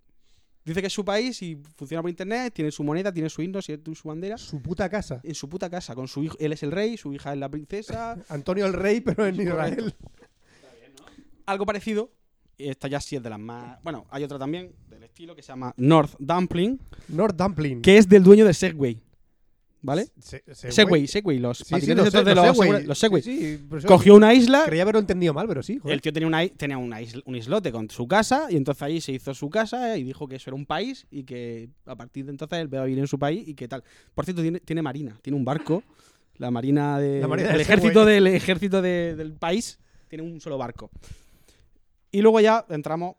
dice que es su país y funciona por internet, tiene su moneda, tiene su himno, tiene su bandera. Su puta casa. En su puta casa, con su hijo. Él es el rey, su hija es la princesa. Antonio el Rey, pero en Israel. Algo parecido. Esta ya sí es de las más. Bueno, hay otra también del estilo que se llama North Dumpling, North Dumpling. que es del dueño de Segway. ¿Vale? Se- se- Segway, Segway, los Sí, los, de los Segway. los Segway. Sí, Cogió una isla, Creía haberlo entendido mal, pero sí. joder. el tío tenía, una, tenía una isla- un islote con su casa, y entonces ahí se hizo su casa y dijo que eso era un país y que a partir de entonces él va a vivir en su país y que tal. Por cierto, tiene, tiene marina, tiene un barco. La marina, de, La marina el de ejército, del, ejército de- del país tiene un solo barco. Y luego ya entramos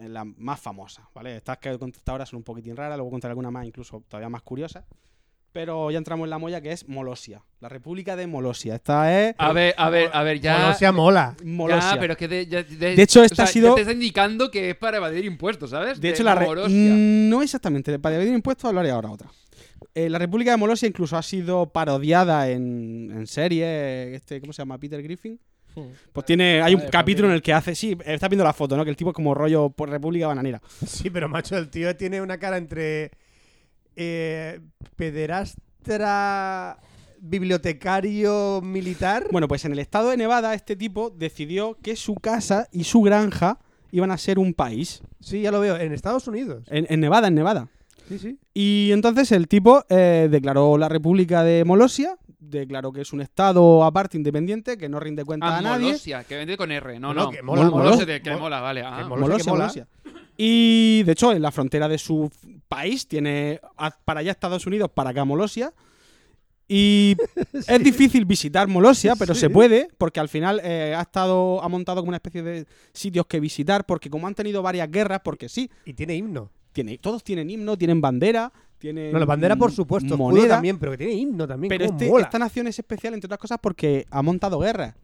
en la más famosa, ¿vale? Estas que he contado ahora son un poquitín raras, luego contaré alguna más incluso todavía más curiosa. Pero ya entramos en la molla que es Molosia. La República de Molosia. Esta es A ver, a ver, a ver, ya. Molosia mola. Molosia. Ya, pero es que de, ya- de- De hecho, esta o sea, ha sido- ya te está indicando que es para evadir impuestos, ¿sabes? De hecho, la re- Molosia. Mm, no exactamente. Para dividir impuestos hablaré ahora otra. Eh, la República de Molosia incluso ha sido parodiada en, en serie. Este, ¿Cómo se llama? Peter Griffin. Pues tiene, hay un Vale, capítulo en el que hace, sí, estás viendo la foto, ¿no? Que el tipo es como rollo por República Bananera. Sí, pero macho, el tío tiene una cara entre eh, pederastra, bibliotecario militar. Bueno, pues en el estado de Nevada este tipo decidió que su casa y su granja iban a ser un país. Sí, ya lo veo. En Estados Unidos. En, en Nevada, en Nevada. Sí, sí. Y entonces el tipo eh, declaró la República de Molosia, declaró que es un estado aparte independiente, que no rinde cuenta Ah, a nadie. Molosia, que vende con R. No, No, no. que mola, Mol- mola. Molosia, que Mol- mola, vale. Ah. que mola. Molosia, que mola. Molosia. Y de hecho, en la frontera de su país tiene para allá Estados Unidos, para acá Molosia. Y es difícil visitar Molosia, pero Sí. se puede, porque al final eh, ha estado, ha montado como una especie de sitios que visitar, porque como han tenido varias guerras, porque sí, Y tiene himno. tiene, todos tienen himno, tienen bandera, tienen No, la bandera, por supuesto. moneda, también, pero que tiene himno también. pero este- esta nación es especial, entre otras cosas, porque ha montado guerras.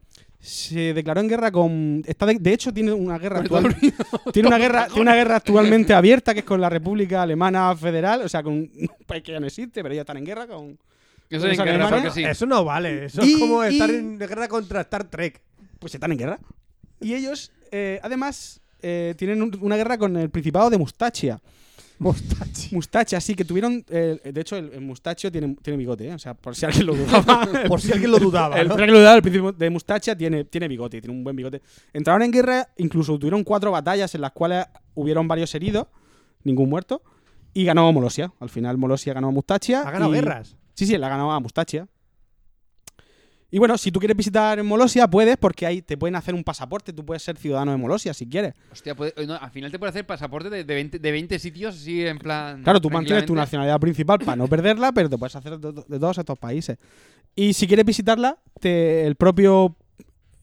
Se declaró en guerra con. Está de, de hecho, tiene una guerra actual. Tiene una guerra, tiene una guerra actualmente abierta que es con la República Alemana Federal, o sea, con un país que ya no existe, pero ellos están en guerra con. Eso Con en esa guerra, Alemania, porque sí. Eso no vale. Eso Y- es como estar y- en guerra contra Star Trek. Pues están en guerra. Y ellos, eh, además, eh, tienen un- una guerra con el Principado de Mustachia. Mostachi. Mustachia, sí, que tuvieron. eh, de hecho, el, el Mustachio tiene, tiene bigote, ¿eh? o sea, por si alguien lo dudaba. Por si alguien lo dudaba. El ¿no? que lo dudaba, el Príncipe de Mustachia tiene, tiene bigote, tiene un buen bigote. Entraron en guerra, incluso tuvieron cuatro batallas en las cuales hubieron varios heridos, ningún muerto, y ganó Molosia. Al final Molosia ganó a Mustachia. Ha ganado y- guerras. Sí, sí, la ganó a Mustachia. Y bueno, si tú quieres visitar Molosia, puedes, porque ahí te pueden hacer un pasaporte, tú puedes ser ciudadano de Molosia si quieres. Hostia, puede- no, al final te puede hacer pasaporte de, de 20, de 20 sitios así en plan. Claro, tú mantienes tu nacionalidad principal para no perderla, pero te puedes hacer de, de todos estos países. Y si quieres visitarla, te, el propio.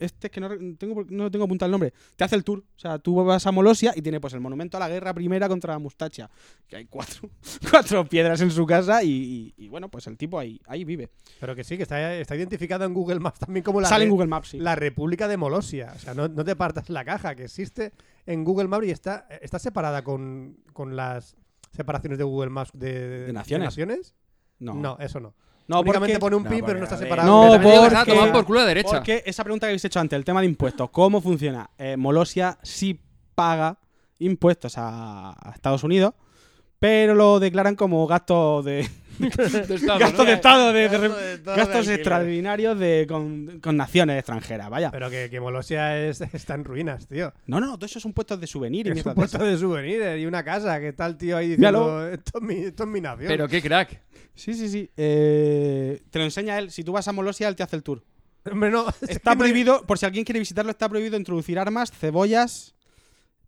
Este que no, tengo, no tengo apuntado el nombre. Te hace el tour. O sea, tú vas a Molosia y tiene pues el monumento a la guerra primera contra Mustachia. Que hay cuatro, cuatro piedras en su casa y, y- y bueno, pues el tipo ahí, ahí vive. Pero que sí, que está, está identificado en Google Maps también como la, Sale en Google Maps, sí. la República de Molosia. O sea, no, no te partas la caja, que existe en Google Maps y está, está separada con, con las separaciones de Google Maps de, ¿De naciones? naciones. No, No, eso no. No Únicamente porque, pone un porque, pero no está separado. no, Pero También te vas a porque- tomar por culo a la derecha. porque esa pregunta que habéis hecho antes, el tema de impuestos, ¿cómo funciona? Eh, Molosia sí paga impuestos a, a Estados Unidos, pero lo declaran como gastos de, De Estado, gastos ¿no? de Estado, de, Gasto Estado gastos extraordinarios de, con, con naciones extranjeras, vaya. Pero que, que Molosia es, está en ruinas, tío. No, no, todo eso son puestos de souvenir Es un de puesto de souvenirs y una casa. que está el tío ahí diciendo, Míralo. esto es, mi, esto es mi nación. Pero qué crack. Sí, sí, sí. Eh, te lo enseña él. Si tú vas a Molosia, él te hace el tour. Hombre, no. Está prohibido, por si alguien quiere visitarlo, está prohibido introducir armas, cebollas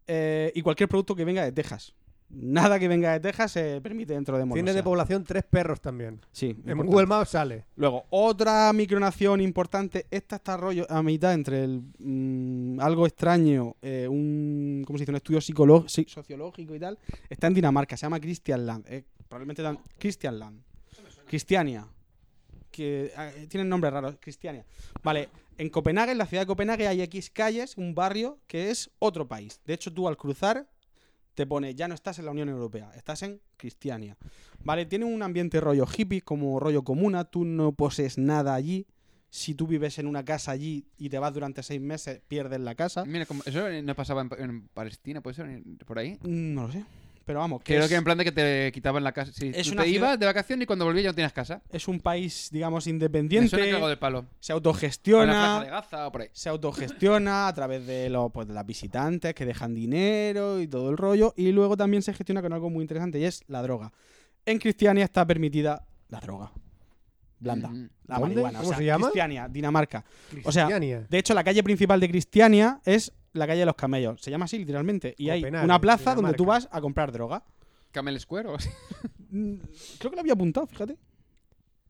eh, y cualquier producto que venga de Texas. Nada que venga de Texas se permite dentro de Molosia. Tiene de población tres perros también. Sí, En importante. Google Maps sale. Luego, otra micronación importante. Esta está rollo a mitad entre el, mm, algo extraño, eh, un, ¿cómo se dice? un estudio sí, sociológico y tal. Está en Dinamarca, se llama Christian Land. eh, probablemente dan- Christian Land. Cristiania. Que eh, tienen nombres raros. Cristiania. Vale, en Copenhague, en la ciudad de Copenhague, hay X calles, un barrio que es otro país. De hecho, tú al cruzar te pone, ya no estás en la Unión Europea, estás en Cristiania. Vale, tiene un ambiente rollo hippie, como rollo comuna, tú no posees nada allí. Si tú vives en una casa allí y te vas durante seis meses, pierdes la casa. Mira, como- eso no pasaba en, en Palestina, ¿puede ser? ¿Por ahí? Mm, No lo sé. Pero vamos, que Creo es, que en plan de que te quitaban la casa. Si Es tú una te ciudad- ibas de vacaciones y cuando volvías ya no tienes casa. es un país, digamos, Me suena independiente. del palo. Se autogestiona. de Gaza o por ahí. se autogestiona a través de, los, pues, de las visitantes que dejan dinero y todo el rollo. Y luego también se gestiona con algo muy interesante y es la droga. En Cristiania está permitida la droga. Blanda. Mm. La ¿Dónde? marihuana. ¿Cómo o sea, se llama? Cristiania, Dinamarca. O sea. De hecho, la calle principal de Cristiania es la calle de los camellos. Se llama así literalmente. Y hay una plaza donde tú vas a comprar droga. Camel Square o así. Mm, Creo que lo había apuntado, fíjate.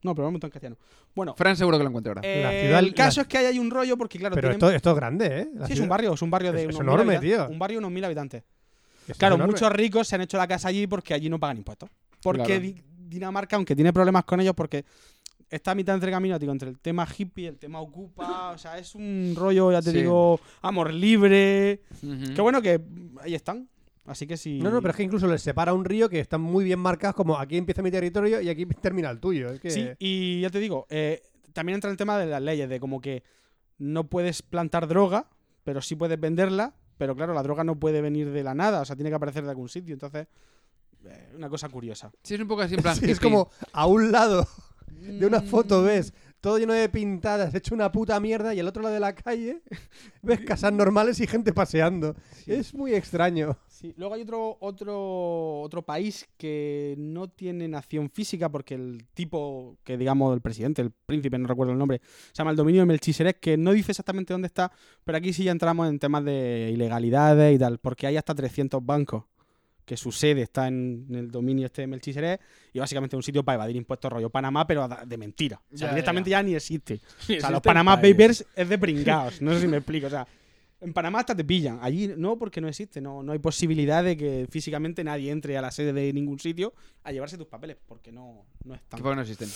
No, pero lo he apuntado en castellano. Bueno, Fran seguro que lo encuentra ahora. eh, La ciudad- el caso la- es que ahí hay un rollo porque, claro, Pero tienen- esto, esto es grande, ¿eh? La Sí, es un barrio, es un barrio de Es- unos es mil enorme, habitantes. tío. Un barrio de unos mil habitantes. es Claro, enorme. muchos ricos se han hecho la casa allí porque allí no pagan impuestos. Porque Claro. Dinamarca, aunque tiene problemas con ellos porque está a mitad entre camino, digo, entre el tema hippie, el tema ocupa, o sea, es un rollo, ya te Sí. digo, amor libre. Ujú. Qué bueno que ahí están. Así que sí. No, no, pero es que incluso les separa un río que están muy bien marcados como aquí empieza mi territorio y aquí termina el tuyo. Es que... Sí, y ya te digo, eh, también entra el tema de las leyes, de como que no puedes plantar droga, pero sí puedes venderla, pero claro, la droga no puede venir de la nada, o sea, tiene que aparecer de algún sitio, entonces, eh, una cosa curiosa. Sí, es un poco así en plan. Sí, es como a un lado de una foto ves todo lleno de pintadas, hecho una puta mierda, y al otro lado de la calle ves casas normales y gente paseando. Es muy extraño. Sí, Luego hay otro, otro, otro país que no tiene nación física porque el tipo que digamos el presidente, el príncipe, no recuerdo el nombre, se llama el dominio de Melchizedek, que no dice exactamente dónde está, pero aquí sí ya entramos en temas de ilegalidades y tal, porque hay hasta 300 bancos que su sede está en, en el dominio este de Melchizedek y básicamente es un sitio para evadir impuestos rollo Panamá, pero de mentira. O sea, Ya, directamente ya. ni existe. O sea, los país. Papers es de pringados. No sé si me explico. O sea, en Panamá hasta te pillan. Allí no, porque no existe. No, no hay posibilidad de que físicamente nadie entre a la sede de ningún sitio a llevarse tus papeles, porque no, no están. porque no existen.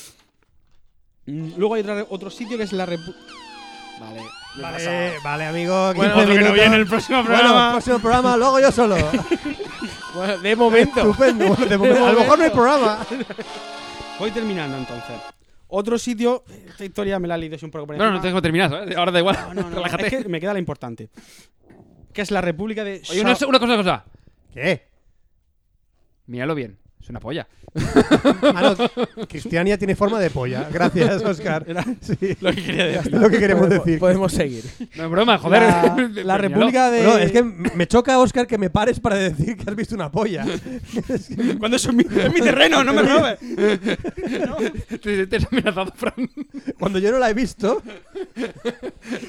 Luego hay otro sitio que es la Repu- Vale. Vale, vale, amigo. Bueno, 15 otro que no viene el próximo Bueno, programa. próximo programa, luego yo solo. Bueno, de momento. Estupendo. Bueno, de momento- a lo mejor no hay programa. Voy terminando entonces. Otro sitio, esta historia me la he leído un poco por No, no, tengo que terminar, ¿sabes? Ahora da igual. No, no, no, Relájate. es que me queda la importante. Que es la República de Oye, una, una cosa, una cosa. ¿Qué? Míralo bien. Es una polla. Ah, no, Cristiania tiene forma de polla. Gracias, Oscar. Sí, lo que quería decir. es lo que queremos Podemos- decir. Podemos seguir. No es broma, joder. La, República de. No, es que me choca, Oscar, que me pares para decir que has visto una polla. Cuando eso es mi, es mi terreno, no me robes. Te, te has amenazado, Fran. Cuando yo no la he visto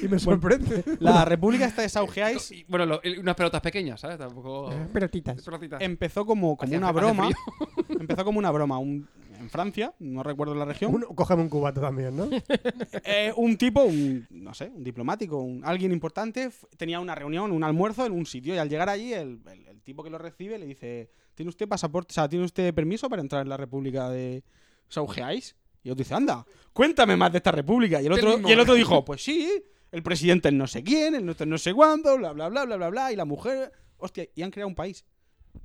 y me sorprende. La República esta de Saugeais Y, Bueno, lo- unas pelotas pequeñas, ¿sabes? Tampoco. Pelotitas. Pelotitas. empezó como, como una broma. Empezó como una broma. Un, en Francia, no recuerdo la región. Un, cógeme un cubato también, ¿no? eh, un tipo, un, no sé, un diplomático, un, alguien importante, tenía una reunión, un almuerzo en un sitio y al llegar allí el, el- el tipo que lo recibe le dice, ¿tiene usted pasaporte, o sea, ¿tiene usted permiso para entrar en la República de Saugeais? Y otro dice, anda, cuéntame más de esta república. Y el otro, y el otro dijo, pues sí, el presidente es no sé quién, el no sé cuándo, bla, bla, bla, bla, bla, bla, y la mujer, hostia, y han creado un país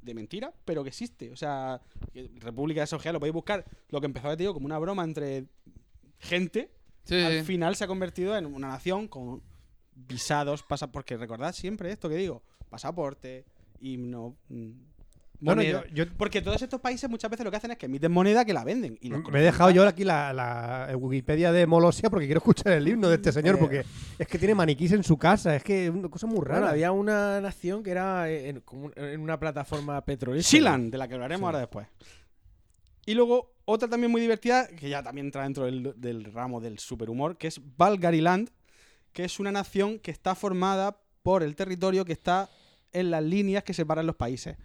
de mentira, pero que existe. O sea, República de Saugeais, lo podéis buscar, lo que empezó, te digo, como una broma entre gente, Sí, al sí. final se ha convertido en una nación con visados, pasa porque recordad siempre esto que digo, pasaporte, himno, mm, Bueno, yo, yo- Porque todos estos países muchas veces lo que hacen es que emiten moneda que la venden. Y los me he dejado yo aquí la, la Wikipedia de Molosia porque quiero escuchar el himno de este señor Eh. porque es que tiene maniquís en su casa. Es que es una cosa muy rara. había una nación que era en, como en una plataforma petrolera. Sealand, de la que hablaremos Sí. ahora después. Y luego otra también muy divertida, que ya también entra dentro del, del ramo del superhumor, que es Valgariland, que es una nación que está formada por el territorio que está en las líneas que separan los países.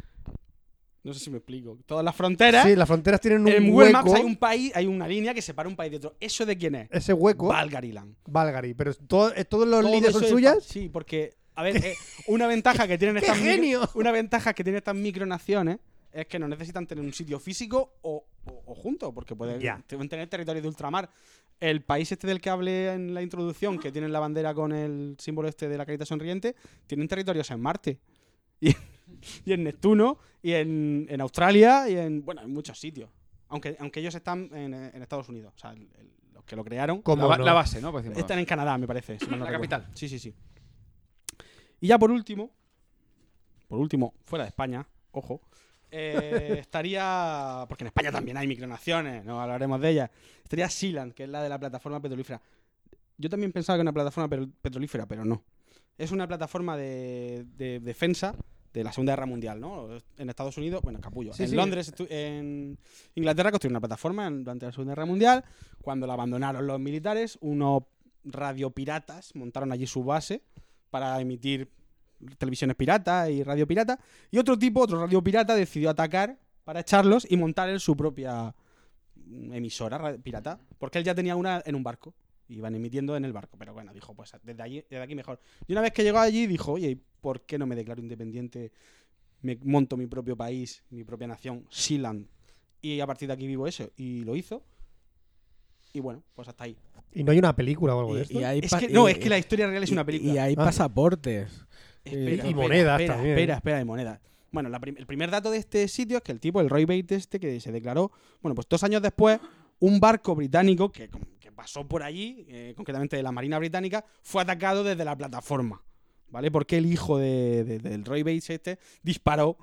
No sé si me explico. Todas las fronteras. Sí, las fronteras tienen un en Google Maps hay un país, hay una línea que separa un país de otro. ¿Eso de quién es? Ese hueco, Valgariland. Valgari. Pero todo- todos los Todo líderes son suyas. Sí, porque, a ver, eh, una ventaja que tienen ¡Qué estas micro- una ventaja que tienen estas micronaciones es que no necesitan tener un sitio físico o, o- o juntos, porque pueden tener territorio de ultramar. El país este del que hablé en la introducción, que tienen la bandera con el símbolo este de la carita sonriente, tienen territorios en Marte. Y, y en Neptuno, y en, en Australia, y en, bueno, en muchos sitios. Aunque, aunque ellos están en, en Estados Unidos. O sea, el- el- los que lo crearon. ¿Cómo La, ba- no? la base, ¿no? Por decirlo. Están en Canadá, me parece. si mal no La recuerdo. capital. Sí, sí, sí. Y ya por último, por último, fuera de España, ojo, eh, estaría. Porque en España también hay micronaciones, no hablaremos de ellas. Estaría Sealand, que es la de la plataforma petrolífera. Yo también pensaba que era una plataforma petrolífera, pero no. Es una plataforma de, de defensa de la Segunda Guerra Mundial, ¿no? En Estados Unidos, bueno, capullo. Sí, en sí. Londres, en Inglaterra construyeron una plataforma durante la Segunda Guerra Mundial. Cuando la abandonaron los militares, unos radiopiratas montaron allí su base para emitir televisiones piratas y radio pirata. Y otro tipo, otro radio pirata, decidió atacar para echarlos y montar él su propia mm, emisora ra- pirata. Porque él ya tenía una en un barco. Iban emitiendo en el barco. Pero bueno, dijo, pues desde, allí, desde aquí mejor. Y una vez que llegó allí, dijo, oye, ¿y ¿por qué no me declaro independiente? Me monto mi propio país, mi propia nación, Sealand. Y a partir de aquí vivo eso. Y lo hizo. Y bueno, pues hasta ahí. ¿Y no hay una película o algo de Y- esto? y hay Es pa- que, no, y- es que la historia real es una y- película. Y hay Ah. pasaportes. Espera, y espera, monedas espera, también. Espera, espera, de monedas. Bueno, la prim- el primer dato de este sitio es que el tipo, el Roy Bates este, que se declaró, bueno, pues dos años después, un barco británico que, pasó por allí, eh, concretamente de la Marina Británica, fue atacado desde la plataforma, ¿vale? Porque el hijo de- de- del Roy Bates este disparó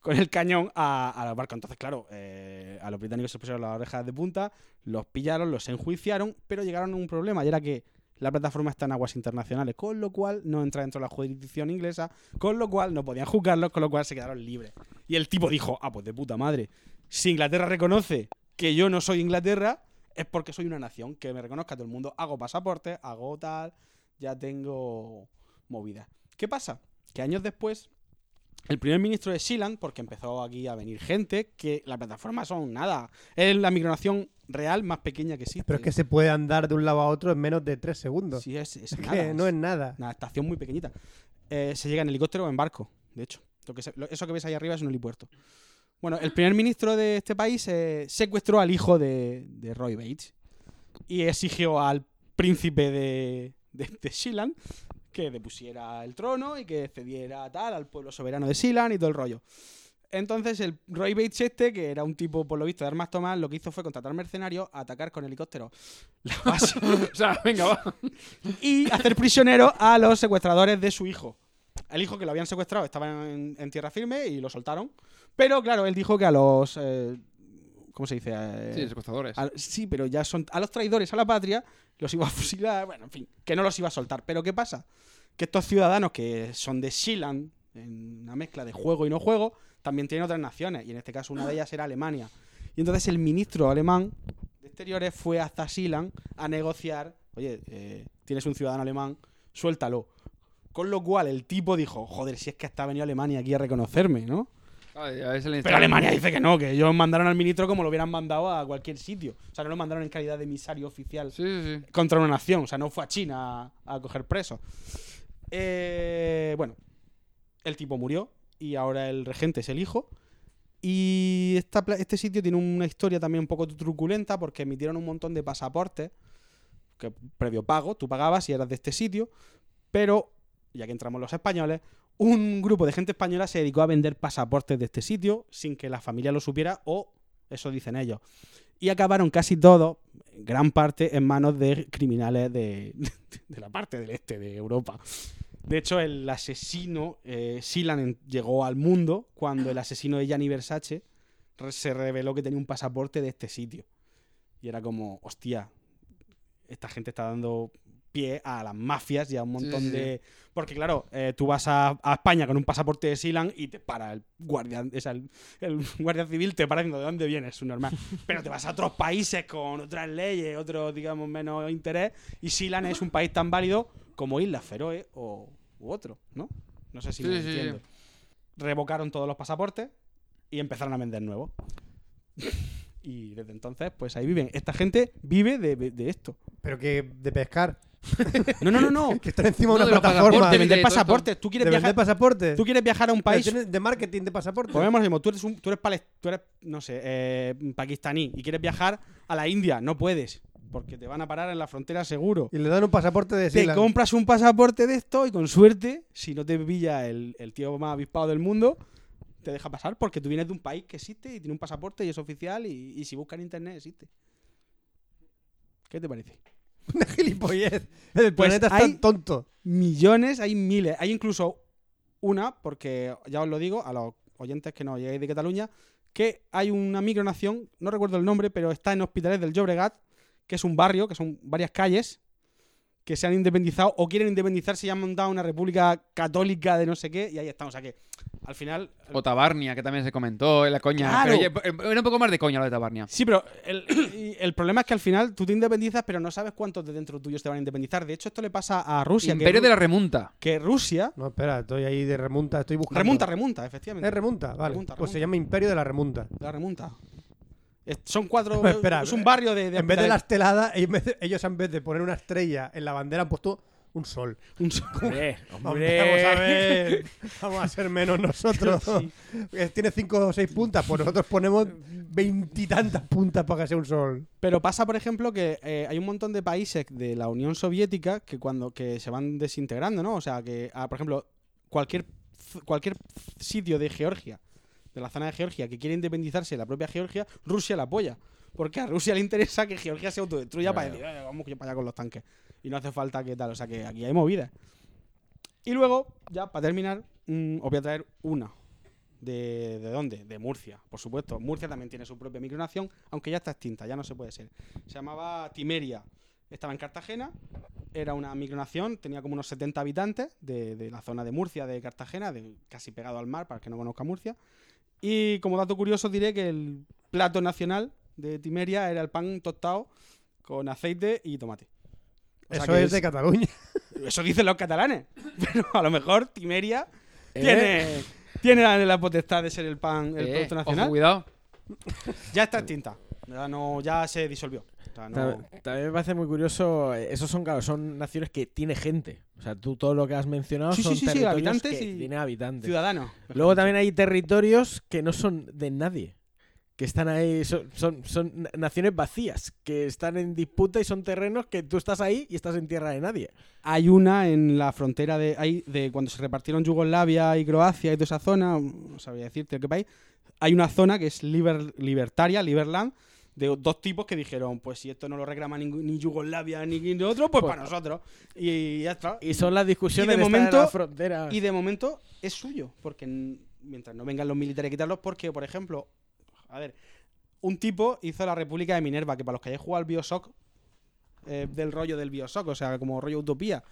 con el cañón a- al barco. Entonces, claro, eh, a los británicos se pusieron las orejas de punta, los pillaron, los enjuiciaron, pero llegaron a un problema, y era que la plataforma está en aguas internacionales, con lo cual no entra dentro de la jurisdicción inglesa, con lo cual no podían juzgarlos, con lo cual se quedaron libres. Y el tipo dijo, ah, pues de puta madre, si Inglaterra reconoce que yo no soy Inglaterra, es porque soy una nación, que me reconozca todo el mundo, hago pasaporte, hago tal, ya tengo movida. ¿Qué pasa? Que años después, el primer ministro de Sealand, porque empezó aquí a venir gente, que la plataforma son nada, es la micronación real más pequeña que existe. Pero es que se puede andar de un lado a otro en menos de tres segundos. Sí, es, es es nada, que no es- nada. una estación muy pequeñita. Eh, se llega en helicóptero o en barco, de hecho. Lo que se- lo- eso que ves ahí arriba es un helipuerto. Bueno, el primer ministro de este país eh, secuestró al hijo de, de Roy Bates y exigió al príncipe de, de, de Sealand que depusiera el trono y que cediera tal al pueblo soberano de Sealand y todo el rollo. Entonces el Roy Bates este, que era un tipo por lo visto de armas tomar, lo que hizo fue contratar mercenarios, atacar con helicóptero la base O sea, venga, va. y hacer prisionero a los secuestradores de su hijo. El hijo que lo habían secuestrado estaba en, en tierra firme y lo soltaron. Pero claro, él dijo que a los. eh, ¿Cómo se dice? Eh, Sí, secuestradores. a- sí, pero ya son. A los traidores a la patria los iba a fusilar. Bueno, en fin, que no los iba a soltar. Pero ¿qué pasa? Que estos ciudadanos que son de Sealand, en una mezcla de juego y no juego, también tienen otras naciones. Y en este caso, una de ellas era Alemania. Y entonces el ministro alemán de Exteriores fue hasta Sealand a negociar. Oye, eh, tienes un ciudadano alemán, suéltalo. Con lo cual el tipo dijo, joder, si es que hasta ha venido Alemania aquí a reconocerme, ¿no? Ay, a veces le Pero Alemania dice que no, que ellos mandaron al ministro como lo hubieran mandado a cualquier sitio. O sea, no lo mandaron en calidad de emisario oficial Sí, sí, sí. contra una nación. O sea, no fue a China a, a coger presos. Eh, bueno, el tipo murió y ahora el regente es el hijo. Y esta este sitio tiene una historia también un poco truculenta porque emitieron un montón de pasaportes que previo pago, tú pagabas y eras de este sitio, pero ya que entramos los españoles, un grupo de gente española se dedicó a vender pasaportes de este sitio sin que la familia lo supiera o eso dicen ellos. Y acabaron casi todos, en gran parte, en manos de criminales de, de la parte del este de Europa. De hecho, el asesino, eh, Silan, llegó al mundo cuando el asesino de Gianni Versace se reveló que tenía un pasaporte de este sitio. Y era como, hostia, esta gente está dando pie a las mafias y a un montón sí, sí. de... Porque claro, eh, tú vas a, a España con un pasaporte de Silan y te para el guardia, o sea, el, el guardia civil te para diciendo de dónde vienes, es normal. Pero te vas a otros países con otras leyes, otros, digamos, menos interés, y Silan es un país tan válido como Islas Feroe o u otro, ¿no? No sé si Sí, me sí, entiendo. Revocaron todos los pasaportes y empezaron a vender nuevos. y desde entonces, pues ahí viven. Esta gente vive de, de esto. Pero que de pescar. No, no, no, no. Que están encima de una los plataforma. de pasaportes, vender de todo esto. pasaportes. Tú ¿De quieres vender viajar, pasaportes? tú quieres viajar a un país. Pero tienes de marketing de pasaportes. Podemos decir, tú eres, un- tú eres, pales- tú eres no sé, eh, pakistaní y quieres viajar a la India. No puedes. Porque te van a parar en la frontera seguro. Y le dan un pasaporte de Te compras un pasaporte de esto y con suerte, si no te pilla el, el tío más avispado del mundo, te deja pasar porque tú vienes de un país que existe y tiene un pasaporte y es oficial y, y si buscas en internet existe. ¿Qué te parece? Una gilipollez. El Pues planeta es hay- tan tonto. Millones, hay miles. Hay incluso una, porque ya os lo digo a los oyentes que no llegáis de Cataluña, que hay una micronación, no recuerdo el nombre, pero está en Hospitales del Llobregat, que es un barrio, que son varias calles, que se han independizado o quieren independizarse y han montado una república católica de no sé qué, y ahí estamos. O sea que, al final... O Tabarnia, que también se comentó en la coña. Claro. Pero ya- era un poco más de coña lo de Tabarnia. Sí, pero el, el problema es que al final tú te independizas, pero no sabes cuántos de dentro tuyos te van a independizar. De hecho, esto le pasa a Rusia, Imperio de la remunta. que Rusia... No, espera, estoy ahí de remunta, estoy buscando. Remunta, remunta, efectivamente. Es remunta, vale. Remunta, Pues se llama Imperio de la Remunta. La remunta. Son cuatro. No, espera, es un barrio de. de en vez de hospitales. la estelada, en vez de- ellos en vez de poner una estrella en la bandera han puesto Un sol. Un sol. Hombre. Vamos a ver. Vamos a ser menos nosotros. Tiene cinco o seis puntas, pues nosotros ponemos veintitantas puntas para que sea un sol. Pero pasa, por ejemplo, que eh, hay un montón de países de la Unión Soviética que cuando que se van desintegrando, ¿no? O sea, que, ah, por ejemplo, cualquier, cualquier sitio de Georgia, de la zona de Georgia, que quiere independizarse de la propia Georgia, Rusia la apoya. Porque a Rusia le interesa que Georgia se autodestruya para Claro. decir, "Eh, vamos para allá con los tanques. Y no hace falta que tal. O sea, que aquí hay movidas. Y luego, ya para terminar, mm, os voy a traer una. ¿De, ¿De dónde? De Murcia, por supuesto. Murcia también tiene su propia micronación, aunque ya está extinta, ya no se puede ser. Se llamaba Timeria. Estaba en Cartagena, era una micronación, tenía como unos 70 habitantes de, de la zona de Murcia, de Cartagena, de, casi pegado al mar, para el que no conozca Murcia. Y como dato curioso diré que el plato nacional de Timeria era el pan tostado con aceite y tomate. O sea Eso es de Cataluña. Eso dicen los catalanes. Pero a lo mejor Timeria ¿Eh? tiene, tiene la, la potestad de ser el pan, el Eh, producto ojo, nacional. cuidado. Ya está extinta. Ya, no, ya se disolvió. O sea, no- Ta- También me parece muy curioso, eh, esos son, claro, son naciones que tiene gente. O sea, tú todo lo que has mencionado Sí, son sí, sí, territorios habitantes que y- tienen habitantes. Ciudadanos. Luego también hay territorios que no son de nadie. Que están ahí, son, son, son na- naciones vacías, que están en disputa y son terrenos que tú estás ahí y estás en tierra de nadie. Hay una en la frontera de, hay, de cuando se repartieron Yugoslavia y Croacia y toda esa zona, no sabría decirte qué país, hay una zona que es liber- libertaria, Liberland, de dos tipos que dijeron, pues si esto no lo reclama ni Yugoslavia ni ni otro, pues, Pues- para nosotros. Y ya está. Y son las discusiones Y de momento- la frontera. Y de momento es suyo, porque mientras no vengan los militares a quitarlos, porque, por ejemplo, a ver, un tipo hizo la República de Minerva, que para los que hayáis jugado al Bioshock, eh, del rollo del Bioshock, o sea, como rollo utopía,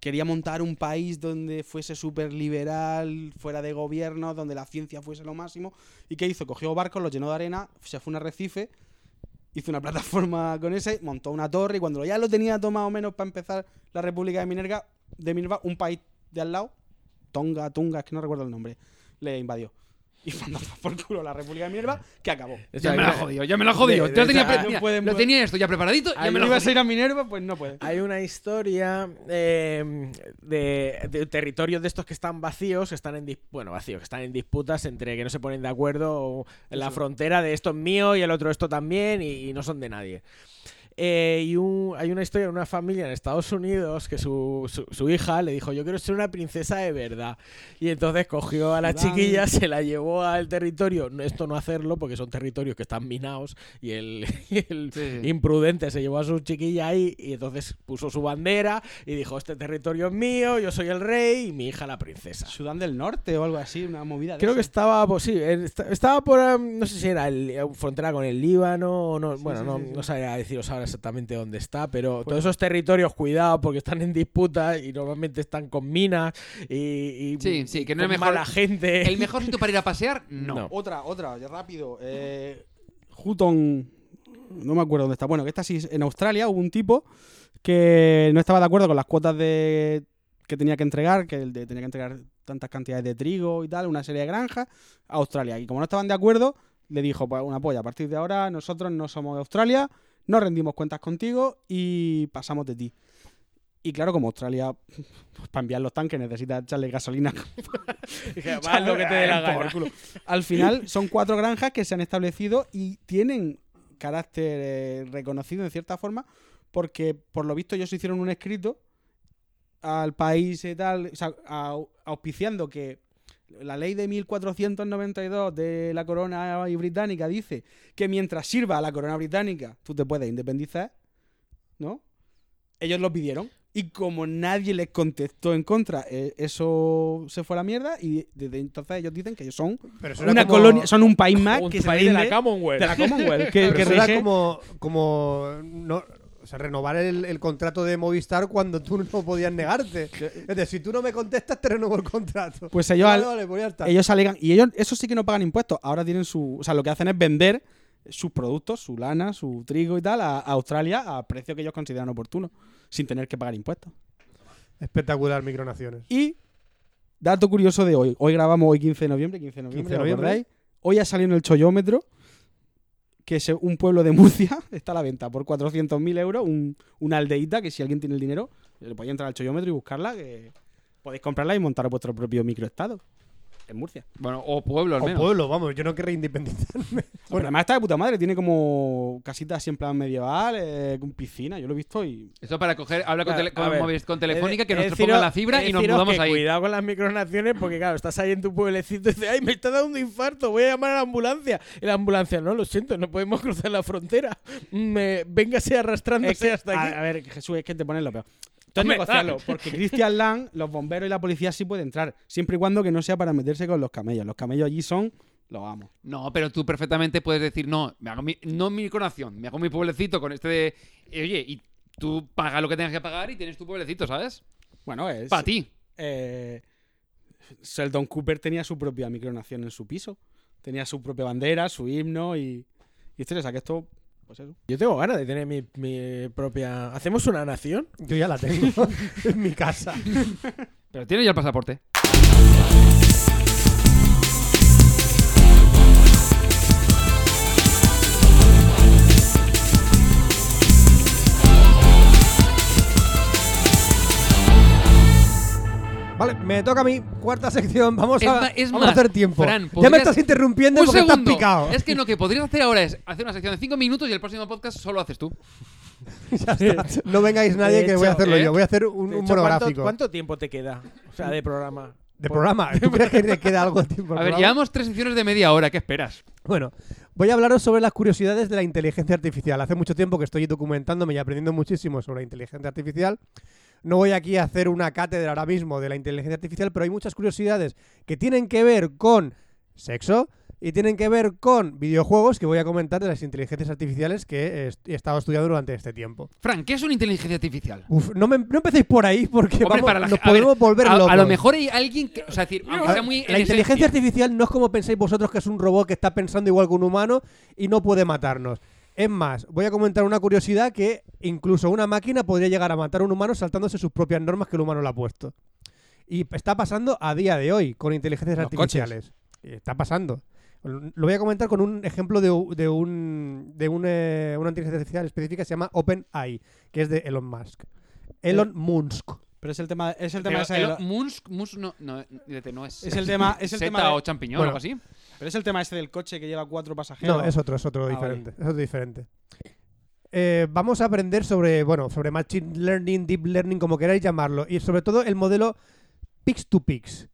quería montar un país donde fuese súper liberal, fuera de gobierno, donde la ciencia fuese lo máximo. ¿Y qué hizo? Cogió barcos, los llenó de arena, se fue a un arrecife, hizo una plataforma con ese, montó una torre y cuando ya lo tenía todo más o menos para empezar la República de Minerva, de Minerva, un país de al lado, Tonga, Tunga, es que no recuerdo el nombre, le invadió. Y tomar por culo la República de Minerva, que acabó. Ya me la jodido, ya me la jodido. Ya lo tenía, de- pre- no mira, pueden- lo tenía esto ya preparadito, ya Ahí me la ha ibas a ir a Minerva, pues no puede. Hay una historia eh, de, de territorios de estos que están vacíos, que están en bueno, vacíos, que están en disputas entre que no se ponen de acuerdo o en la Eso. frontera de esto es mío y el otro esto también y, y no son de nadie. Eh, y un- hay una historia de una familia en Estados Unidos que su, su- su hija le dijo, yo quiero ser una princesa de verdad. Y entonces cogió a la chiquilla, se la llevó al territorio, no, esto no hacerlo porque son territorios que están minados y el, y el Sí, imprudente se llevó a su chiquilla ahí y entonces puso su bandera y dijo, este territorio es mío, yo soy el rey y mi hija la princesa. Sudán del Norte o algo así, una movida de Creo que estaba, pues sí, est- estaba por, um, no sé si era el, eh, frontera con el Líbano o no, bueno, sí, no, sí, sí. no sabría deciros ahora exactamente dónde está, pero Pues- todos esos territorios, cuidado, porque están en disputa y normalmente están con minas y, y- Sí, sí, que no con es mejor- mala gente. ¿El mejor sitio para ir a pasear? No. No. Otra, otra, ya rápido. Eh, Hutton, no me acuerdo dónde está. Bueno, que esta sí, es- en Australia hubo un tipo que no estaba de acuerdo con las cuotas de que tenía que entregar, que el de- tenía que entregar tantas cantidades de trigo y tal, una serie de granjas, a Australia. Y como no estaban de acuerdo, le dijo, pues una polla, a partir de ahora nosotros no somos de Australia, no rendimos cuentas contigo y pasamos de ti. Y claro, como Australia, pues, para enviar los tanques necesita echarle gasolina Dije, "Haz lo que te dé la Por gana". culo. Al final son cuatro granjas que se han establecido y tienen carácter eh, reconocido en cierta forma porque por lo visto ellos hicieron un escrito al país y tal, o sea, au- auspiciando que la ley de 1492 de la corona británica dice que mientras sirva a la corona británica tú te puedes independizar, ¿no? Ellos lo pidieron y como nadie les contestó en contra, eh, eso se fue a la mierda y desde entonces ellos dicen que ellos son Pero eso era una colonia, son un país más Un que se de la Commonwealth. de la Commonwealth, que, Pero que eso era rige- como, como no, o sea, renovar el, el contrato de Movistar cuando tú no podías negarte. Es decir, si tú no me contestas, te renuevo el contrato. Pues ellos, Vale, al- vale, pues ellos alegan y ellos eso sí que no pagan impuestos. Ahora tienen su, o sea, lo que hacen es vender sus productos, su lana, su trigo y tal a, a Australia a precio que ellos consideran oportuno, sin tener que pagar impuestos. Espectacular, micronaciones. Y dato curioso de hoy, hoy grabamos hoy 15 de noviembre, 15 de noviembre, 15 de ¿os noviembre. Hoy ha salido en el chollómetro que es un pueblo de Murcia está a la venta por 400.000 euros, un- una aldeíta que si alguien tiene el dinero, le podéis entrar al chollómetro y buscarla, que podéis comprarla y montar vuestro propio microestado en Murcia. Bueno, o pueblo al O menos. pueblo, vamos, yo no querré independizarme. Bueno, además está de puta madre, tiene como casitas así en plan medieval, eh, con piscina, yo lo he visto y... Eso para coger, habla con, Claro, tele- con, móviles- Telefónica, que nos ponga la fibra y nos mudamos que ahí. Cuidado con las micronaciones porque, claro, estás ahí en tu pueblecito y dices, ay, me está dando un infarto, voy a llamar a la ambulancia. Y la ambulancia, no, lo siento, no podemos cruzar la frontera. Me, véngase arrastrándose Es que- hasta aquí. a, a ver, Jesús, es que te pones lo peor. Tú Hombre, negociarlo, porque Christian Lang, los bomberos y la policía sí pueden entrar, siempre y cuando que no sea para meterse con los camellos. Los camellos allí son los amos. No, pero tú perfectamente puedes decir, no, me hago mi, no mi coronación, me hago mi pueblecito con este de... y Oye, y tú pagas lo que tengas que pagar y tienes tu pueblecito, ¿sabes? Bueno, es... Para ti. eh, Sheldon Cooper tenía su propia micronación en su piso. Tenía su propia bandera, su himno y... Y esto, o sea, que esto... Pues eso. Yo tengo ganas de tener mi, mi propia... ¿Hacemos una nación? Yo ya la tengo en mi casa. Pero tienes ya el pasaporte. Vale, me toca a mí, cuarta sección. Vamos, Es a, es vamos a más, hacer tiempo. Fran, ya me ¿podrías- estás interrumpiendo porque segundo. estás picado. Es que lo que podrías hacer ahora es hacer una sección de 5 minutos y el próximo podcast solo haces tú. Ya está. No vengáis nadie De que voy a hecho, hacerlo ¿eh? yo. Voy a hacer un, un hecho, ¿cuánto- monográfico. ¿cuánto, tiempo te queda? O sea, de programa. De programa. ¿Tú crees que le queda algo de tiempo? A ver, programa? llevamos tres secciones de media hora, ¿qué esperas? Bueno, voy a hablaros sobre las curiosidades de la inteligencia artificial. Hace mucho tiempo que estoy documentándome y aprendiendo muchísimo sobre la inteligencia artificial. No voy aquí a hacer una cátedra ahora mismo de la inteligencia artificial, pero hay muchas curiosidades que tienen que ver con sexo y tienen que ver con videojuegos que voy a comentar de las inteligencias artificiales que he estado estudiando durante este tiempo. Fran, ¿qué es una inteligencia artificial? Uf, no, me, no empecéis por ahí porque Hombre, vamos, para la nos ver, podemos volver a, locos. a lo mejor hay alguien que. O sea, decir, aunque sea muy. la en inteligencia artificial no es como pensáis vosotros que es un robot que está pensando igual que un humano y no puede matarnos. Es más, voy a comentar una curiosidad que incluso una máquina podría llegar a matar a un humano saltándose sus propias normas que el humano le ha puesto. Y está pasando a día de hoy con inteligencias Los coches. artificiales. Está pasando. Lo voy a comentar con un ejemplo de, un, de un, eh, una inteligencia artificial específica que se llama OpenAI, que es de Elon Musk. Elon Musk. Pero es el tema, es el tema Pero, ese de el- lo- Musk, Musk no, no, no es. Es el tema- es el Zeta tema de- o champiñón Bueno, o algo así. Pero es el tema ese del coche que lleva cuatro pasajeros. No, es otro, es otro Ah, diferente. Es otro diferente. Eh, vamos a aprender sobre, bueno, sobre Machine Learning, Deep Learning, como queráis llamarlo, y sobre todo el modelo Pix to Pix.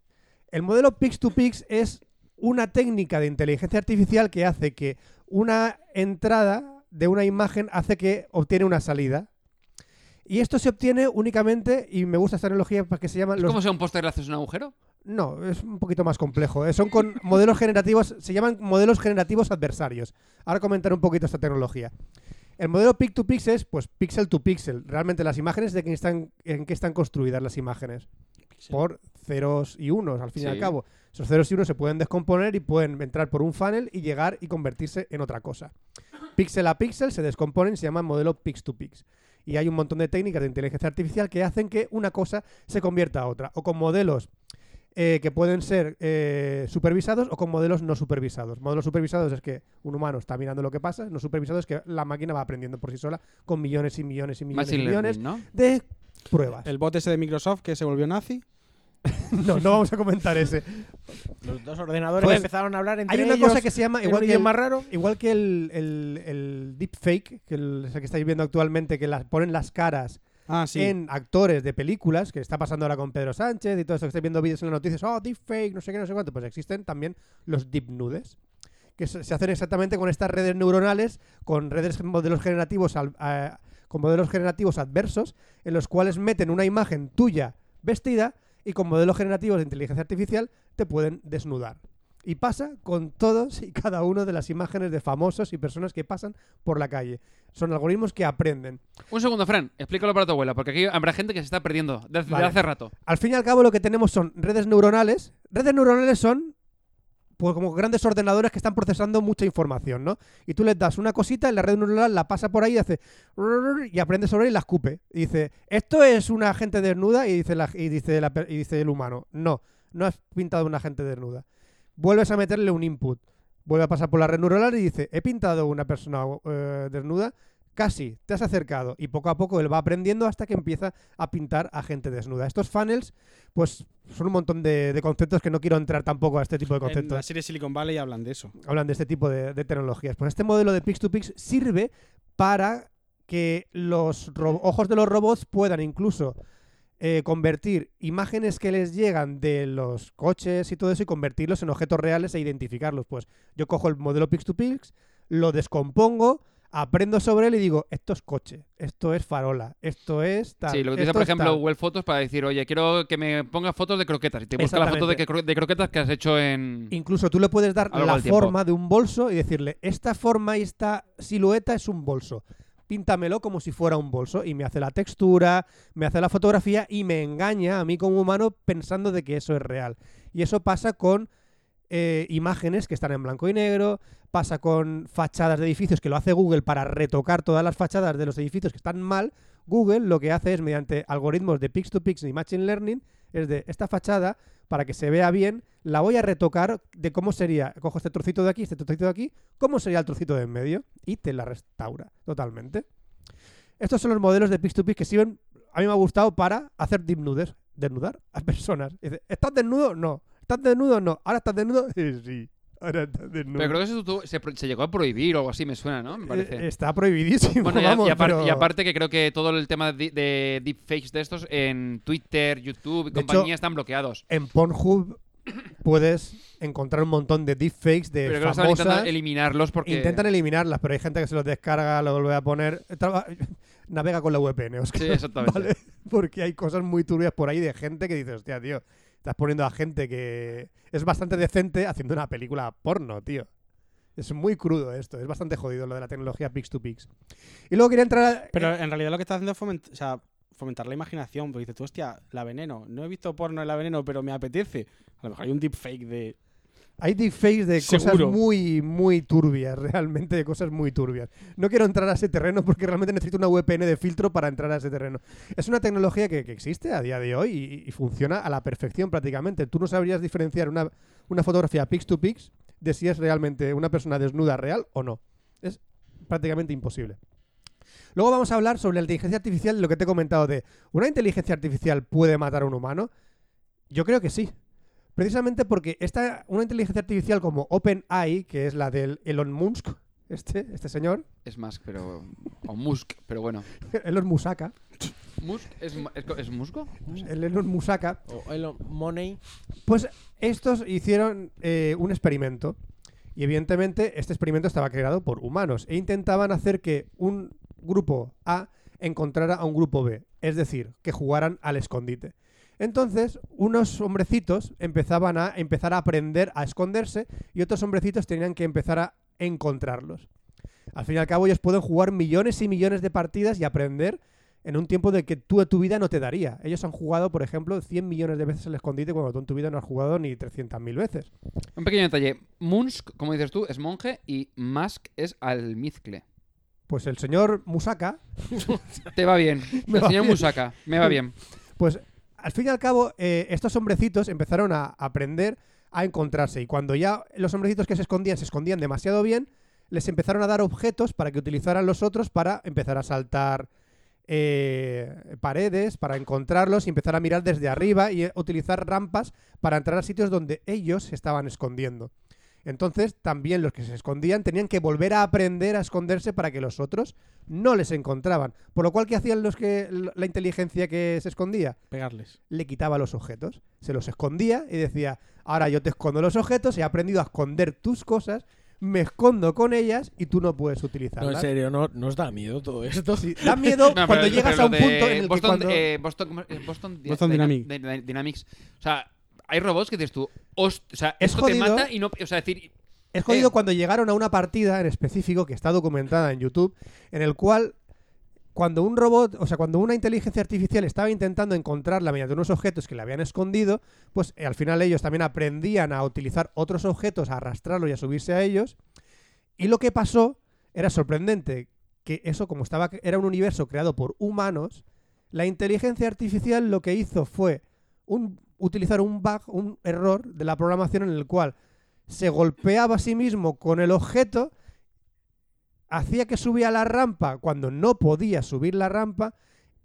El modelo Pix to Pix es una técnica de inteligencia artificial que hace que una entrada de una imagen hace que obtiene una salida. Y esto se obtiene únicamente, y me gusta esta analogía porque se llama ¿Es los como si a un póster le haces un agujero? No, es un poquito más complejo. eh. Son con modelos generativos, se llaman modelos generativos adversarios. Ahora comentaré un poquito esta tecnología. El modelo pic to pix es pues pixel to pixel. Realmente las imágenes de que están, en qué están construidas las imágenes. Por ceros y unos, al fin y al cabo. Esos ceros y unos se pueden descomponer y pueden entrar por un funnel y llegar y convertirse en otra cosa. Pixel a pixel se descomponen y se llama modelo pix to pix. Y hay un montón de técnicas de inteligencia artificial que hacen que una cosa se convierta a otra. O con modelos eh, que pueden ser eh, supervisados o con modelos no supervisados. Modelos supervisados es que un humano está mirando lo que pasa, no supervisados es que la máquina va aprendiendo por sí sola con millones y millones y millones y Machine millones learning, ¿no? de pruebas. El bot ese de Microsoft que se volvió nazi. No, no vamos a comentar ese. Los dos ordenadores Pues, empezaron a hablar entre Hay una ellos cosa que se llama, igual que, el, idioma raro. igual que el, el, el deepfake, que el- es el que estáis viendo actualmente, que las, ponen las caras Ah, en actores de películas, que está pasando ahora con Pedro Sánchez y todo esto que estáis viendo vídeos en las noticias, oh, deepfake, no sé qué, no sé cuánto, pues existen también los deep nudes, que se hacen exactamente con estas redes neuronales, con redes modelos generativos, con modelos generativos adversos, en los cuales meten una imagen tuya vestida y con modelos generativos de inteligencia artificial te pueden desnudar. Y pasa con todos y cada uno de las imágenes de famosos y personas que pasan por la calle. Son algoritmos que aprenden. Un segundo, Fran, explícalo para tu abuela, porque aquí habrá gente que se está perdiendo desde Vale. hace rato. Al fin y al cabo lo que tenemos son redes neuronales. Redes neuronales son pues como grandes ordenadores que están procesando mucha información, ¿no? Y tú les das una cosita y la red neuronal la pasa por ahí y hace y aprende sobre ella y la escupe. Y dice, esto es una gente desnuda y dice, la, y dice, la y dice el humano, no, no has pintado una gente desnuda. Vuelves a meterle un input. vuelve a pasar por la red neuronal y dice, he pintado una persona eh, desnuda, casi, te has acercado. Y poco a poco él va aprendiendo hasta que empieza a pintar a gente desnuda. Estos funnels, pues son un montón de, de conceptos que no quiero entrar tampoco a este tipo de En conceptos la serie Silicon Valley hablan de eso. hablan de este tipo de, de tecnologías. Pues este modelo de Pix-to-Pix sirve para que los ojos de los robots puedan incluso eh, convertir imágenes que les llegan de los coches y todo eso y convertirlos en objetos reales e identificarlos. Pues yo cojo el modelo Pix-to-Pix, lo descompongo, aprendo sobre él y digo, esto es coche, esto es farola, esto es tal. Sí, lo que utiliza, por ejemplo, tal". Google Fotos para decir, oye, quiero que me pongas fotos de croquetas. Y te busca la foto de, cro- de croquetas que has hecho en. Incluso tú le puedes dar la tiempo. forma de un bolso y decirle, esta forma y esta silueta es un bolso. Píntamelo como si fuera un bolso y me hace la textura, me hace la fotografía y me engaña a mí como humano pensando de que eso es real. Y eso pasa con eh, imágenes que están en blanco y negro, pasa con fachadas de edificios que lo hace Google para retocar todas las fachadas de los edificios que están mal. Google lo que hace es mediante algoritmos de Pix-to-Pix y Machine Learning, es de esta fachada, para que se vea bien, la voy a retocar de cómo sería, cojo este trocito de aquí, este trocito de aquí, cómo sería el trocito de en medio y te la restaura totalmente. Estos son los modelos de Pix-to-Pix que sirven, a mí me ha gustado para hacer desnudes, desnudar a personas. Y dice, ¿estás desnudo? No. ¿Estás desnudo? No. ¿Ahora estás desnudo? sí. Ahora estás desnudo. Pero creo que eso se, se llegó a prohibir o algo así, me suena, ¿no? Me parece. Eh, está prohibidísimo. Bueno, vamos, y apar- pero- y aparte que creo que todo el tema de, de deepfakes de estos en Twitter, YouTube y compañía hecho, están bloqueados. en Pornhub puedes encontrar un montón de deepfakes de Pero famosas. eliminarlos porque... Intentan eliminarlas, pero hay gente que se los descarga, lo vuelve a poner. Traba- Navega con la VPN, Oscar. Sí, exactamente. ¿vale? Porque hay cosas muy turbias por ahí de gente que dice, hostia, tío, estás poniendo a gente que es bastante decente haciendo una película porno, tío. Es muy crudo esto, es bastante jodido lo de la tecnología Pix-to-Pix. Y luego quería entrar a- Pero eh, en realidad lo que está haciendo es foment- o sea, fomentar la imaginación. Porque dices tú, hostia, la veneno. No he visto porno en la veneno, pero me apetece. A lo mejor hay un deepfake de. Hay deepfakes de cosas muy, muy turbias, realmente de cosas muy turbias. No quiero entrar a ese terreno porque realmente necesito una VPN de filtro para entrar a ese terreno. Es una tecnología que, que existe a día de hoy y, y funciona a la perfección prácticamente. Tú no sabrías diferenciar una, una fotografía pix to pix de si es realmente una persona desnuda real o no. Es prácticamente imposible. Luego vamos a hablar sobre la inteligencia artificial, lo que te he comentado de, ¿una inteligencia artificial puede matar a un humano? Yo creo que sí. Precisamente porque esta, una inteligencia artificial como OpenAI, que es la del Elon Musk, este, este señor, Es más, pero... O Musk, pero bueno. Elon Musaka, ¿Musk? ¿Es, es, ¿es el Elon Musaka, O Elon Money. pues estos hicieron eh, un experimento. Y evidentemente este experimento estaba creado por humanos e intentaban hacer que un grupo A encontrara a un grupo B, es decir, que jugaran al escondite. Entonces, unos hombrecitos empezaban a empezar a aprender a esconderse y otros hombrecitos tenían que empezar a encontrarlos. Al fin y al cabo, ellos pueden jugar millones y millones de partidas y aprender en un tiempo de que tú a tu vida no te daría. Ellos han jugado, por ejemplo, 100 millones de veces al escondite cuando tú en tu vida no has jugado ni 300.000 veces. Un pequeño detalle. Musk, como dices tú, es monje y Musk es almizcle. Pues el señor Musaka, Te va bien. Me El va señor bien. Musaka, me va bien. pues al fin y al cabo, eh, estos hombrecitos empezaron a aprender a encontrarse. Y cuando ya los hombrecitos que se escondían se escondían demasiado bien, les empezaron a dar objetos para que utilizaran los otros para empezar a saltar eh, paredes, para encontrarlos y empezar a mirar desde arriba y eh, utilizar rampas para entrar a sitios donde ellos se estaban escondiendo. Entonces, también los que se escondían tenían que volver a aprender a esconderse para que los otros no les encontraban. Por lo cual, ¿qué hacían los que la inteligencia que se escondía? Pegarles. le quitaba los objetos, se los escondía y decía, ahora yo te escondo los objetos, he aprendido a esconder tus cosas, me escondo con ellas y tú no puedes No, en utilizarlas. serio, ¿no, ¿nos da miedo todo esto? Sí, da miedo No, cuando pero- llegas pero a un punto en el Boston, que cuando... eh, Boston, ¿cómo es? Boston, Boston Dyna- Dynamic. Dy- Dy- Dynamics. O sea, hay robots que dices tú, "Host- o sea, Es esto te jodido. mata y no... O sea, decir... Es jodido eh. cuando llegaron a una partida en específico que está documentada en YouTube, en el cual cuando un robot, o sea, cuando una inteligencia artificial estaba intentando encontrarla mediante unos objetos que le habían escondido, pues eh, al final ellos también aprendían a utilizar otros objetos, a arrastrarlos y a subirse a ellos. Y lo que pasó era sorprendente, que eso como estaba era un universo creado por humanos, la inteligencia artificial lo que hizo fue un, utilizar un bug, un error de la programación en el cual se golpeaba a sí mismo con el objeto, hacía que subía la rampa cuando no podía subir la rampa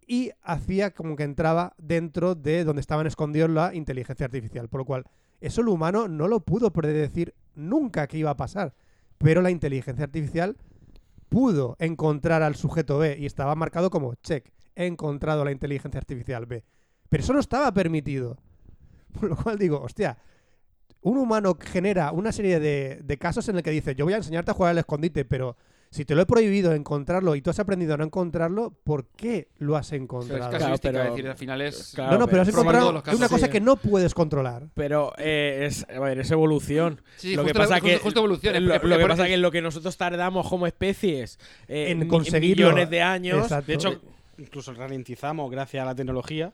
y hacía como que entraba dentro de donde estaban escondidos la inteligencia artificial. Por lo cual, eso el humano no lo pudo predecir nunca que iba a pasar. Pero la inteligencia artificial pudo encontrar al sujeto B y estaba marcado como check. He encontrado la inteligencia artificial B. Pero eso no estaba permitido. Por lo cual digo, hostia, un humano genera una serie de, de casos en el que dice, yo voy a enseñarte a jugar al escondite, pero si te lo he prohibido encontrarlo y tú has aprendido a no encontrarlo, ¿por qué lo has Pero es encontrado? Claro, casuística, pero- es decir, al final es... Claro, no, no, pero has encontrado una cosa Sí. que no puedes controlar. Pero eh, es, a ver, es evolución. Sí, sí, lo que justo, pasa justo- que justo evolución. es- lo, es- lo que es- pasa que lo que nosotros tardamos como especies eh, En conseguirlo. millones de años Exacto. De hecho, incluso ralentizamos gracias a la tecnología.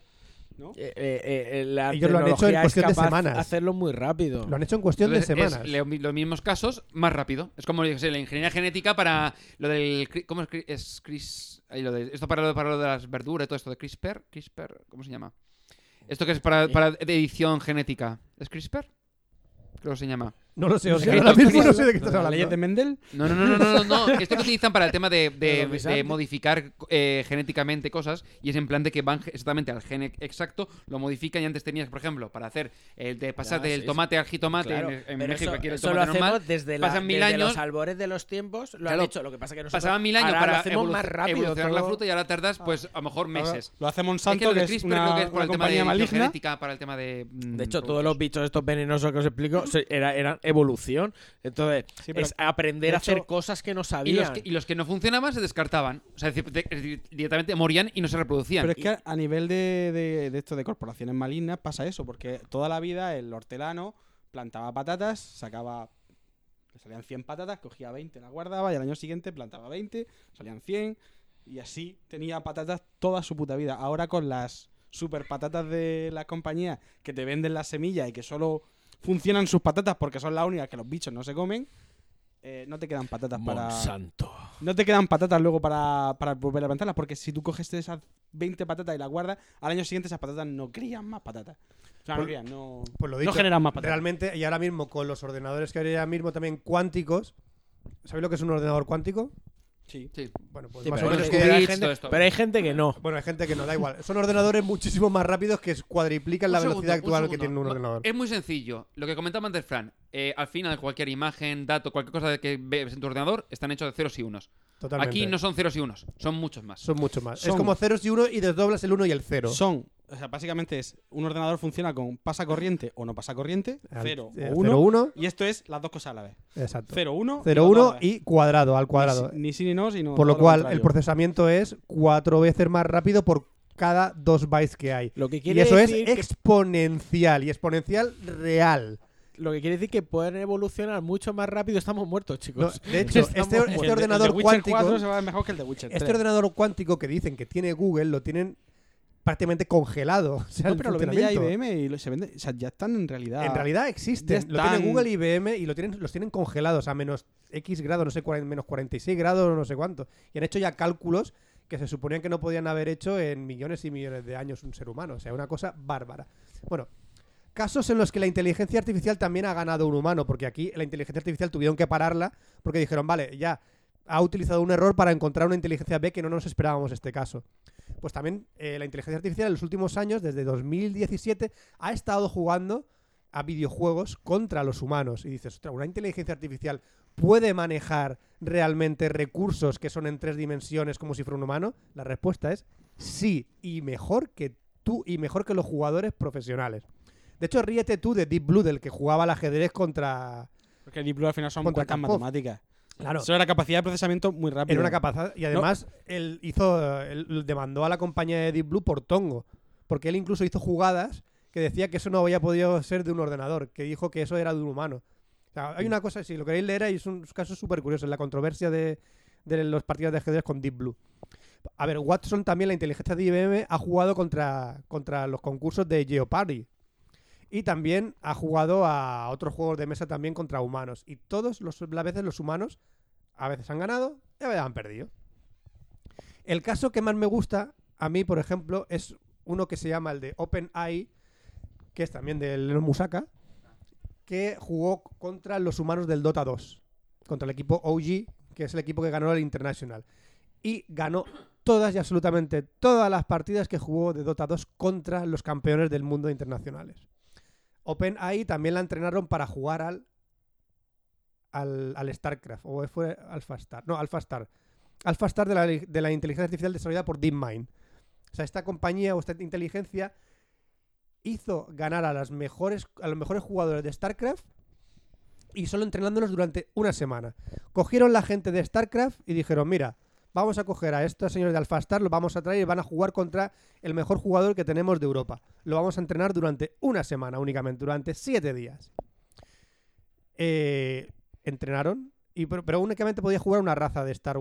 ¿No? eh, eh, eh, la Ellos lo han hecho en cuestión de semanas. hacerlo muy rápido. Lo han hecho en cuestión de Entonces, semanas. lo- los mismos casos, más rápido. Es como yo qué sé, la ingeniería genética para lo del. ¿Cómo es, es Cris? ahí lo de- esto para lo, para lo de las verduras y todo esto de CRISPR. CRISPR, ¿cómo se llama? Esto que es para, para edición genética. ¿Es CRISPR? Creo que se llama. No lo sé, o sea, ahora mismo no sé de qué estás Las leyes hablando. de Mendel. No, no, no, no, no, no, no. Esto que utilizan para el tema de, modificar eh, genéticamente cosas y es en plan de que van exactamente al gen exacto, lo modifican y antes tenías, por ejemplo, para hacer el de pasar del sí, tomate al jitomate Claro, en, en pero México aquí el lo tomate hacemos normal. desde, la- pasan mil desde años. los albores de los tiempos. Lo Claro, han hecho. Lo que pasa que nosotros Pasaban mil años para lo hacemos evolu- más rápido. evolucionar la fruta y ahora tardas, pues, a lo mejor meses. Lo hace Es que Monsanto, lo que de es una, creo que es por una el tema de compañía maligna. genética, para el tema de. mm, De hecho, todos productos. los bichos estos venenosos que os explico eran evolución. Entonces, Sí, pero es aprender de a hacer hecho- cosas que no Y sabían. los, que, y los que no funcionaban se descartaban. O sea, directamente morían y no se reproducían. Pero es que a nivel de, de, de esto de corporaciones malignas pasa eso, porque toda la vida el hortelano plantaba patatas, sacaba. Le salían 100 patatas, cogía 20, las guardaba y al año siguiente plantaba 20, salían 100 y así tenía patatas toda su puta vida. Ahora con las super patatas de las compañías que te venden las semillas y que solo funcionan sus patatas porque son las únicas que los bichos no se comen, eh, no te quedan patatas para. Monsanto. No te quedan patatas luego para, para volver a plantarlas, porque si tú coges esas 20 patatas y las guardas, al año siguiente esas patatas no crían más patatas. O sea, no Pues- crían, no, Pues lo no dicho, generan más patatas. realmente, y ahora mismo con los ordenadores que hay ahora mismo también cuánticos, ¿sabéis lo que es un ordenador cuántico? Sí. Sí. Bueno, pues Sí, más o pero, menos hay que- gente, hay gente- esto. pero hay gente que no. Bueno, hay gente que no da igual. Son ordenadores muchísimo más rápidos que cuadriplican la segundo, velocidad actual que tiene un ordenador. Es muy sencillo. Lo que comentaba antes Fran. eh, al final, cualquier imagen, dato, cualquier cosa que ves en tu ordenador están hechos de ceros y unos. Totalmente. Aquí no son ceros y unos, son muchos más. Son mucho más. Es Son- como ceros y uno y desdoblas el uno y el cero. Son, o sea, básicamente es un ordenador funciona con pasa corriente o no pasa corriente, Al- 0 eh, o 1, cero, uno. y esto es las dos cosas a la vez. Exacto. 0, 1, 0, 1 y cuadrado al cuadrado. Ni, sí ni no, sino Por lo cual, el procesamiento es cuatro veces más rápido por cada dos bytes que hay. Lo que Y quiere eso es decir que- exponencial y exponencial real. Lo que quiere decir que pueden evolucionar mucho más rápido. Estamos muertos, No, chicos. de hecho, este, este El el ordenador cuántico, 4 se va a ver mejor que el de Witcher 3. este ordenador cuántico que dicen que tiene Google, lo tienen prácticamente congelado. O sea, No, pero lo vende ya. IBM y lo- se vende, o sea, ya están en realidad. En realidad existen. Lo tiene Google y IBM y lo tienen, los tienen congelados a menos X grados, no sé, menos 46 grados, no sé cuánto. Y han hecho ya cálculos que se suponían que no podían haber hecho en millones y millones de años un ser humano. O sea, una cosa bárbara. Bueno, casos en los que la inteligencia artificial también ha ganado un humano, porque aquí la inteligencia artificial tuvieron que pararla porque dijeron, vale, ya ha utilizado un error para encontrar una inteligencia B que no nos esperábamos este caso. Pues también eh, la inteligencia artificial en los últimos años, desde 2017, ha estado jugando a videojuegos contra los humanos. Y dices, ostras, ¿una inteligencia artificial puede manejar realmente recursos que son en tres dimensiones como si fuera un humano? La respuesta es sí, y mejor que tú, y mejor que los jugadores profesionales. De hecho, ríete tú de Deep Blue, del que jugaba al ajedrez contra... Porque Deep Blue al final son Karpov. matemáticas. Claro. Eso era capacidad de procesamiento muy rápida. Era una capacidad. Y además, él hizo. Él demandó a la compañía de Deep Blue por tongo. Porque él incluso hizo jugadas que decía que eso no había podido ser de un ordenador. Que dijo que eso era de un humano. O sea, hay una cosa, si lo queréis leer, hay un caso súper curioso. La controversia de, de los partidos de ajedrez con Deep Blue. A ver, Watson también, la inteligencia de IBM, ha jugado contra, contra los concursos de Jeopardy. Y también ha jugado a otros juegos de mesa también contra humanos. Y todos los, las veces los humanos a veces han ganado y a veces han perdido. El caso que más me gusta, a mí, por ejemplo, es uno que se llama el de OpenAI, que es también del Musaka. que jugó contra los humanos del Dota 2, contra el equipo OG, que es el equipo que ganó el International. Y ganó todas y absolutamente todas las partidas que jugó de Dota 2 contra los campeones del mundo internacionales. OpenAI también la entrenaron para jugar al, al, al StarCraft, o fue AlphaStar, no, AlphaStar. AlphaStar de la, de la inteligencia artificial desarrollada por DeepMind. O sea, esta compañía o esta inteligencia hizo ganar a, las mejores, a los mejores jugadores de StarCraft y solo entrenándolos durante una semana. Cogieron la gente de StarCraft y dijeron, mira, vamos a coger a estos señores de AlphaStar, los vamos a traer y van a jugar contra el mejor jugador que tenemos de Europa. Lo vamos a entrenar durante una semana únicamente, durante siete días. Eh, entrenaron, y, pero, únicamente podía jugar una raza de, Star,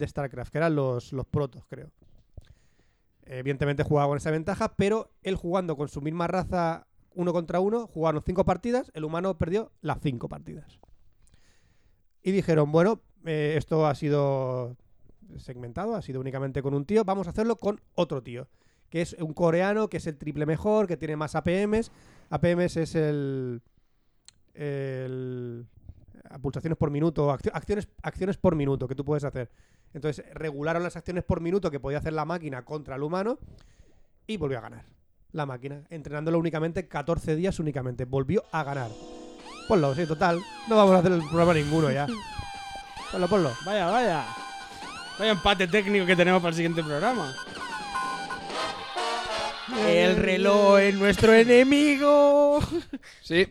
StarCraft, que eran los, los protos, creo. Evidentemente jugaba con esa ventaja, pero él jugando con su misma raza uno contra uno, jugaron cinco partidas, el humano perdió las cinco partidas. Y dijeron, bueno, eh, esto ha sido segmentado, ha sido únicamente con un tío, vamos a hacerlo con otro tío, que es un coreano, que es el triple mejor, que tiene más APMs. APMs es el... pulsaciones por minuto, accio- acciones, acciones por minuto que tú puedes hacer. Entonces regularon las acciones por minuto que podía hacer la máquina contra el humano y volvió a ganar. La máquina, entrenándolo únicamente 14 días únicamente. Volvió a ganar. Ponlo, sí, total. No vamos a hacer el programa ninguno ya. Ponlo, ponlo. Vaya, vaya. Vaya empate técnico que tenemos para el siguiente programa. El reloj es nuestro enemigo. Sí.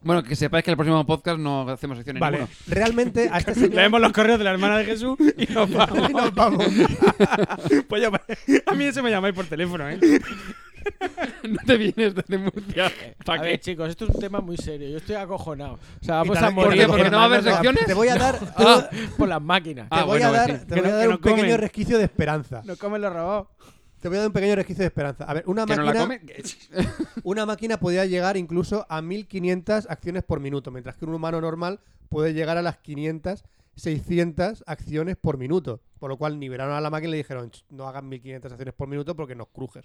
Bueno, que sepáis que el próximo podcast no hacemos secciones Vale, ninguno. realmente a este señor... Leemos los correos de la hermana de Jesús y nos vamos. Y nos vamos. pues yo, a mí ese me llamáis por teléfono, ¿eh? no te vienes desde Murcia. A ¿Para ver, qué? chicos, esto es un tema muy serio. Yo estoy acojonado. O sea, vamos a morir. ¿Por qué? ¿Porque no va a haber secciones? Te voy a dar, Ah. Por las máquinas. Ah, te voy bueno, a dar, sí. te Que voy no- a dar no un pequeño comen. resquicio de esperanza. No comen lo robado. Te voy a dar un pequeño resquicio de esperanza. A ver, una ¿Que no máquina, la come? una máquina podía llegar incluso a 1500 acciones por minuto, mientras que un humano normal puede llegar a las 500, 600 acciones por minuto. Por lo cual nivelaron a la máquina y le dijeron, "Ch, no hagan 1500 acciones por minuto porque nos crujes.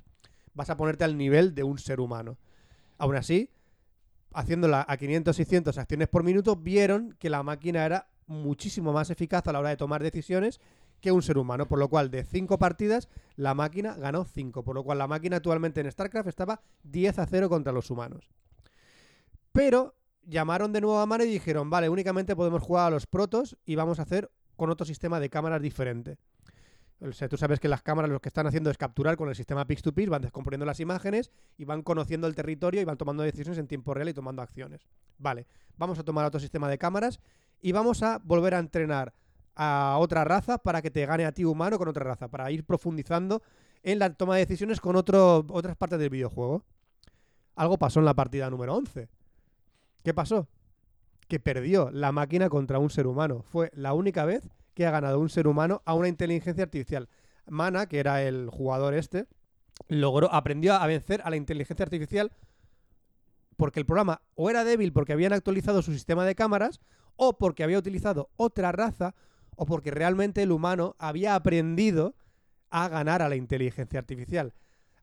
Vas a ponerte al nivel de un ser humano. Aún así, haciéndola a 500, 600 acciones por minuto, vieron que la máquina era muchísimo más eficaz a la hora de tomar decisiones que un ser humano. Por lo cual, de 5 partidas, la máquina ganó 5. Por lo cual, la máquina actualmente en StarCraft estaba 10 a 0 contra los humanos. Pero llamaron de nuevo a mano y dijeron, vale, únicamente podemos jugar a los protos y vamos a hacer con otro sistema de cámaras diferente. Tú sabes que las cámaras lo que están haciendo es capturar con el sistema Pix2Pix, van descomponiendo las imágenes y van conociendo el territorio y van tomando decisiones en tiempo real y tomando acciones. Vale, vamos a tomar otro sistema de cámaras y vamos a volver a entrenar a otra raza para que te gane a ti humano con otra raza, para ir profundizando en la toma de decisiones con otro, otras partes del videojuego. Algo pasó en la partida número 11. ¿Qué pasó? Que perdió la máquina contra un ser humano. Fue la única vez que ha ganado un ser humano a una inteligencia artificial. Mana, que era el jugador este, logró, aprendió a vencer a la inteligencia artificial porque el programa o era débil porque habían actualizado su sistema de cámaras, o porque había utilizado otra raza, o porque realmente el humano había aprendido a ganar a la inteligencia artificial.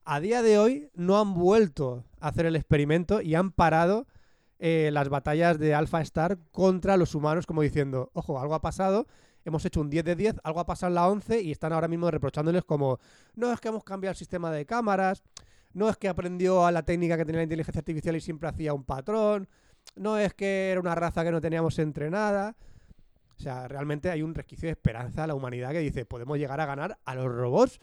A día de hoy no han vuelto a hacer el experimento y han parado eh, las batallas de Alpha Star contra los humanos, como diciendo, ojo, algo ha pasado, hemos hecho un 10 de 10, algo ha pasado en la 11 y están ahora mismo reprochándoles como, no es que hemos cambiado el sistema de cámaras, no es que aprendió a la técnica que tenía la inteligencia artificial y siempre hacía un patrón, no es que era una raza que no teníamos entrenada. O sea, realmente hay un resquicio de esperanza a la humanidad que dice, podemos llegar a ganar a los robots,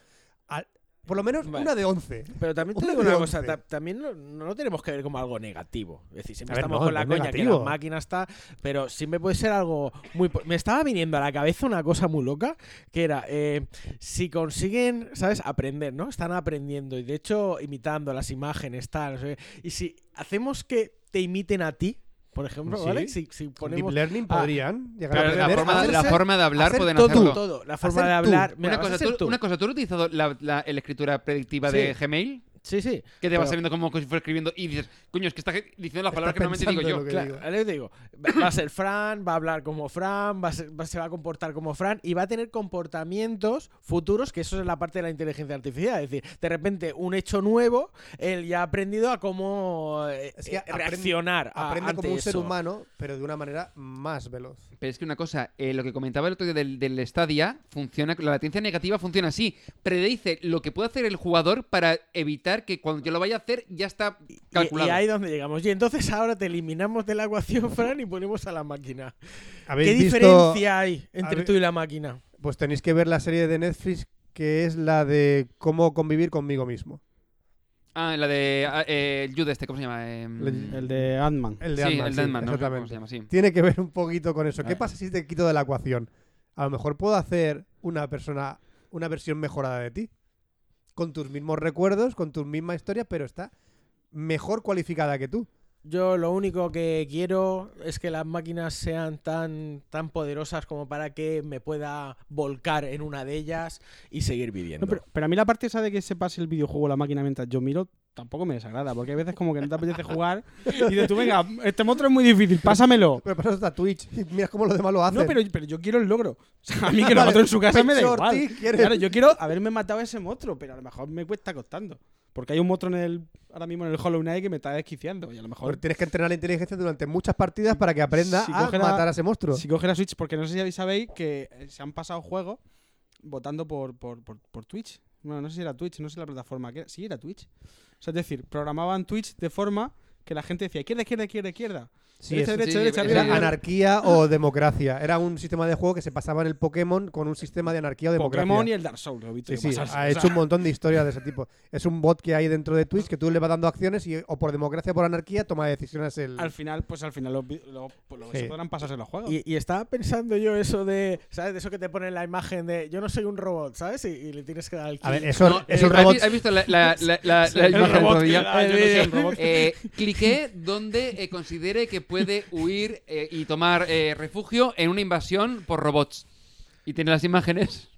por lo menos Vale. una de 11. Pero también te Una digo una cosa, ta- también no, no lo tenemos que ver como algo negativo. Es decir, siempre A ver, estamos no, con la coña que la máquina está, pero siempre puede ser algo muy... Me estaba viniendo a la cabeza una cosa muy loca, que era, eh, si consiguen, ¿sabes? Aprender, ¿no? Están aprendiendo y de hecho imitando las imágenes, tal, no sé. Y si hacemos que te imiten a ti, por ejemplo, Sí. ¿vale? Si, si ponemos... Deep Learning Ah, podrían llegar a Pero la aprender forma, de, la hacerse- forma de hablar hacer pueden todo, hacerlo. todo, la forma Hacer de tú. hablar... Mira, Una cosa, tú, tú. una cosa, ¿tú has utilizado la, la- el escritura predictiva Sí. de Gmail? Sí, sí. Que te vas Pero- sabiendo como si fuera escribiendo y dices, coño, es que está diciendo las palabras que normalmente digo yo. Claro, digo. te digo, va va a ser Fran, va a hablar como Fran, va a ser- va- se va a comportar como Fran y va a tener comportamientos futuros, que eso es la parte de la inteligencia artificial. Es decir, de repente un hecho nuevo, él ya ha aprendido a cómo eh, Es que eh, aprende- reaccionar. a- Aprende ante como un ser humano, pero de una manera más veloz. Pero es que una cosa, eh, lo que comentaba el otro día del, del Stadia, funciona, la latencia negativa funciona así. Predice lo que puede hacer el jugador para evitar que cuando yo lo vaya a hacer ya está Y, calculado. y ahí donde llegamos. Y entonces ahora te eliminamos de la ecuación, Fran, y ponemos a la máquina. ¿Qué ¿Habéis visto- diferencia hay entre tú y la máquina? Pues tenéis que ver la serie de Netflix que es la de cómo convivir conmigo mismo. Ah, la de ah, eh, el Jude este, ¿cómo se llama? Em, El- de Ant-Man. El de sí, Ant-Man, el sí, de Ant-Man, no sé cómo exactamente. se llama, sí. Tiene que ver un poquito con eso. ¿Qué Ah. pasa si te quito de la ecuación? A lo mejor puedo hacer una persona, una versión mejorada de ti. Con tus mismos recuerdos, con tu misma historia, pero está mejor cualificada que tú. Yo lo único que quiero es que las máquinas sean tan, tan poderosas como para que me pueda volcar en una de ellas y seguir viviendo. No, pero, pero a mí la parte esa de que se pase el videojuego a la máquina mientras yo miro tampoco me desagrada, porque hay veces como que no te apetece jugar y dices tú, venga, este monstruo es muy difícil, pásamelo. Pero para eso está Twitch. Y mira cómo los demás lo hacen. No, pero, pero yo quiero el logro. O sea, a mí que lo otro en su casa me da igual. Claro, yo quiero haberme matado a ese monstruo, pero a lo mejor me cuesta costando. Porque hay un monstruo en el, ahora mismo en el Hollow Knight que me está desquiciando. Y a lo mejor Pues tienes que entrenar la inteligencia durante muchas partidas para que aprenda si a matar a ese monstruo. Si coge la Switch, porque no sé si sabéis que se han pasado juegos votando por, por, por, por Twitch. Bueno, no sé si era Twitch, no sé la plataforma que. Sí, era Twitch. O sea, es decir, programaban Twitch de forma que la gente decía izquierda, izquierda, izquierda, izquierda. Sí, derecha, es- derecha, sí, derecha, es- Era anarquía o democracia. Era un sistema de juego que se pasaba en el Pokémon con un sistema de anarquía o democracia. Pokémon y el Dark Souls. lo he visto Sí, sí, pasarse. ha O hecho sea, un montón de historias de ese tipo. Es un bot que hay dentro de Twitch que tú le vas dando acciones y o por democracia o por anarquía toma decisiones el... Al final, pues al final los, vi- los- pues, Sí. se podrán pasarse los juegos. Y, y estaba pensando yo eso de, ¿sabes? De eso que te pone la imagen de yo no soy un robot, ¿sabes? Y, y le tienes que dar al A ver, eso, No, esos eh, ¿has robots... vi- ¿Has visto la, la, la, la, la El imagen robot otro día? que da, yo no soy un robot. Eh, cliqué donde eh, considere que puede huir eh, y tomar eh, refugio en una invasión por robots. Y tiene las imágenes.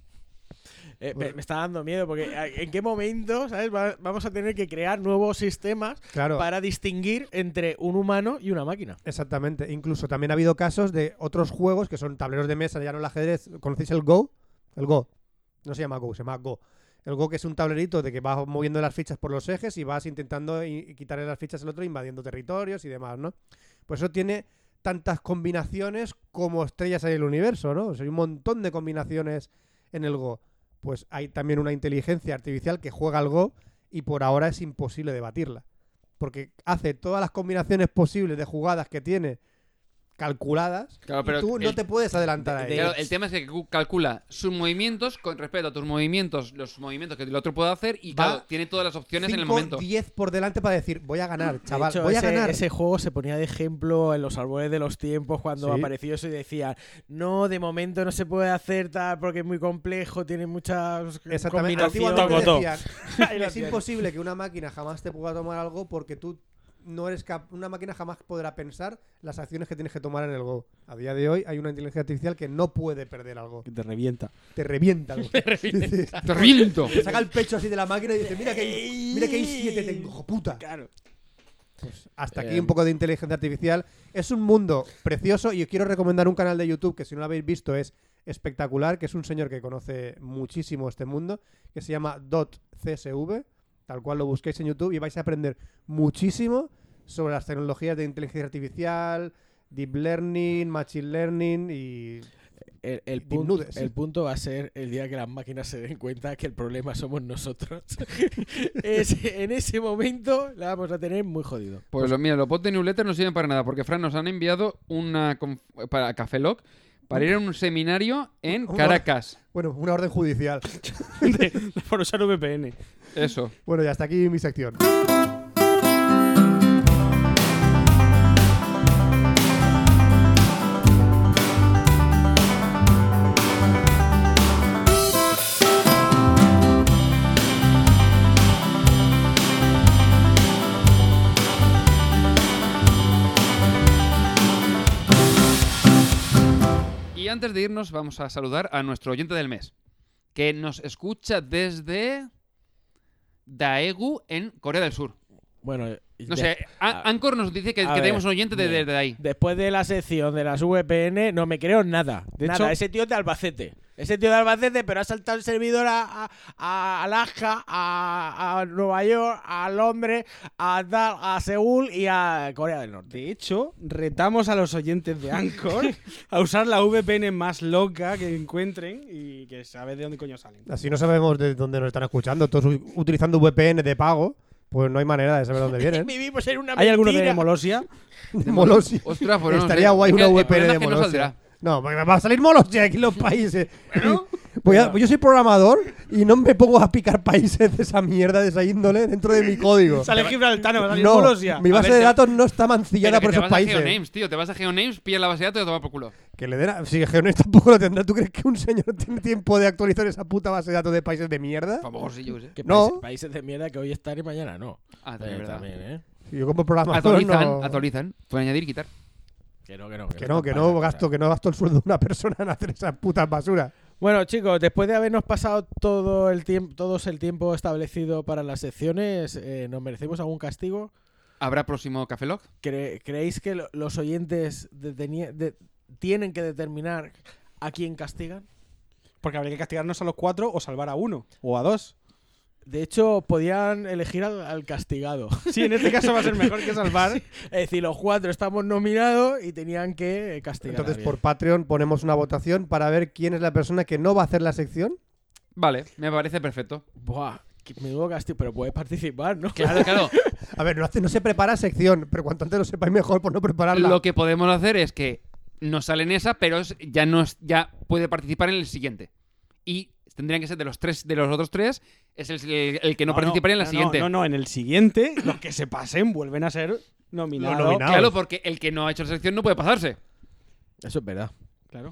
Eh, me, me está dando miedo porque ¿a- ¿en qué momento, ¿sabes? Va- vamos a tener que crear nuevos sistemas Claro, para distinguir entre un humano y una máquina. exactamente. Incluso también ha habido casos de otros juegos que son tableros de mesa, ya no el ajedrez. ¿Conocéis el Go? El Go. No se llama Go, se llama Go. El Go que es un tablerito de que vas moviendo las fichas por los ejes y vas intentando quitarle las fichas al otro, invadiendo territorios y demás, ¿no? Pues eso tiene tantas combinaciones como estrellas hay en el universo, ¿no? O sea, hay un montón de combinaciones en el Go. Pues hay también una inteligencia artificial que juega al Go y por ahora es imposible debatirla. Porque hace todas las combinaciones posibles de jugadas que tiene calculadas Claro, y pero tú no te puedes adelantar a ellas. El tema es que cu- calcula sus movimientos con respecto a tus movimientos, los movimientos que el otro puede hacer y Va claro, tiene todas las opciones en el momento. 10 por delante para decir, voy a ganar, chaval, hecho, voy a ese, ganar. ese juego se ponía de ejemplo en los árboles de los tiempos cuando Sí. apareció eso y decía, no, de momento no se puede hacer tal porque es muy complejo, tiene muchas Exactamente. combinaciones. Decían, es imposible que una máquina jamás te pueda tomar algo porque tú no eres cap una máquina jamás podrá pensar las acciones que tienes que tomar en el Go. A día de hoy hay una inteligencia artificial que no puede perder algo. Que te revienta. Te revienta. algo. ¡Te reviento! te saca el pecho así de la máquina y dice, mira que hay, mira que hay siete tengo, hijo puta. Claro. Pues hasta aquí Eh, un poco de inteligencia artificial. Es un mundo precioso y os quiero recomendar un canal de YouTube que si no lo habéis visto es espectacular, que es un señor que conoce muchísimo este mundo, que se llama .csv, tal cual lo busquéis en YouTube y vais a aprender muchísimo sobre las tecnologías de inteligencia artificial, deep learning, machine learning y El, el punto, nudes. el punto va a ser el día que las máquinas se den cuenta que el problema somos nosotros. Es- en ese momento la vamos a tener muy jodido. Pues lo- mira, los bots de newsletter no sirven para nada, porque Fran nos han enviado una para Café Lock para ir a un seminario en Una- Caracas. bueno, una orden judicial. Por usar VPN. Eso. Bueno, ya hasta aquí mi sección. Antes de irnos, vamos a saludar a nuestro oyente del mes, que nos escucha desde Daegu en Corea del Sur. Bueno, No de- sé, A- Anchor nos dice que, tenemos un oyente de- desde ahí. Después de la sección de las VPN, no me creo nada. De nada. hecho- ese tío es de Albacete. Ese tío de Albacete, pero ha saltado el servidor a, a- a Alaska, a, a Nueva York, a Londres, a, a Seúl y a Corea del Norte. De hecho, retamos a los oyentes de Anchor a usar la VPN más loca que encuentren y que sabe de dónde coño salen. Así no sabemos de dónde nos están escuchando. Todos utilizando VPN de pago, pues no hay manera de saber dónde vienen. Vivimos en una ¿Hay alguno de. Molosia? Molosia. Ostras, pues no Estaría sé. guay una VPN de Molosia. No, porque va a salir Molosia aquí en los países. Voy a- yo soy programador y no me pongo a picar países de esa mierda, de esa índole, dentro de mi código. Sale Gibraltar, no va a salir No, Molosia. mi base ver, de te- datos no está mancillada Pero que por te esos vas a países. GeoNames, tío. Te vas a GeoNames, pillas la base de datos y a tomar por culo. Que le den a... Si Geonet tampoco lo tendrá. ¿Tú crees que un señor tiene tiempo de actualizar esa puta base de datos de países de mierda? Mejor sí, yo qué sé. Que No. países, países de mierda que hoy están y mañana no. Ah, también, Eh, verdad. también, ¿eh? Yo como programador Actualizan, no... actualizan. Pueden añadir y quitar. Que no, que no. Que no, que están no pasando gasto, que no gasto el sueldo de una persona en hacer esas putas basuras. Bueno, chicos, después de habernos pasado todo el tiempo, todos el tiempo establecido para las secciones, eh, ¿nos merecemos algún castigo? ¿Habrá próximo Café Lock? ¿Cre- ¿Creéis que lo- los oyentes tienen que determinar a quién castigan? Porque habría que castigarnos a los cuatro o salvar a uno o a dos. De hecho, podían elegir al, al castigado. Sí, en este caso va a ser mejor que salvar. Es decir, los cuatro estamos nominados y tenían que castigar. Entonces, por Patreon ponemos una votación para ver quién es la persona que no va a hacer la sección. Vale, me parece perfecto. Buah, qué menudo castigo, pero puedes participar, ¿no? Claro, claro. A ver, no, hace- no se prepara sección, pero cuanto antes lo sepáis mejor por no prepararla. Lo que podemos hacer es que nos sale en esa, pero es- ya no es- ya puede participar en el siguiente. Y tendrían que ser de los tres, de los otros tres, es el, el- el que no, participaría en la no, siguiente. No, no, en el siguiente, los que se pasen vuelven a ser nominados. Nominados. Claro, porque el que no ha hecho la selección no puede pasarse. Eso es verdad. Claro.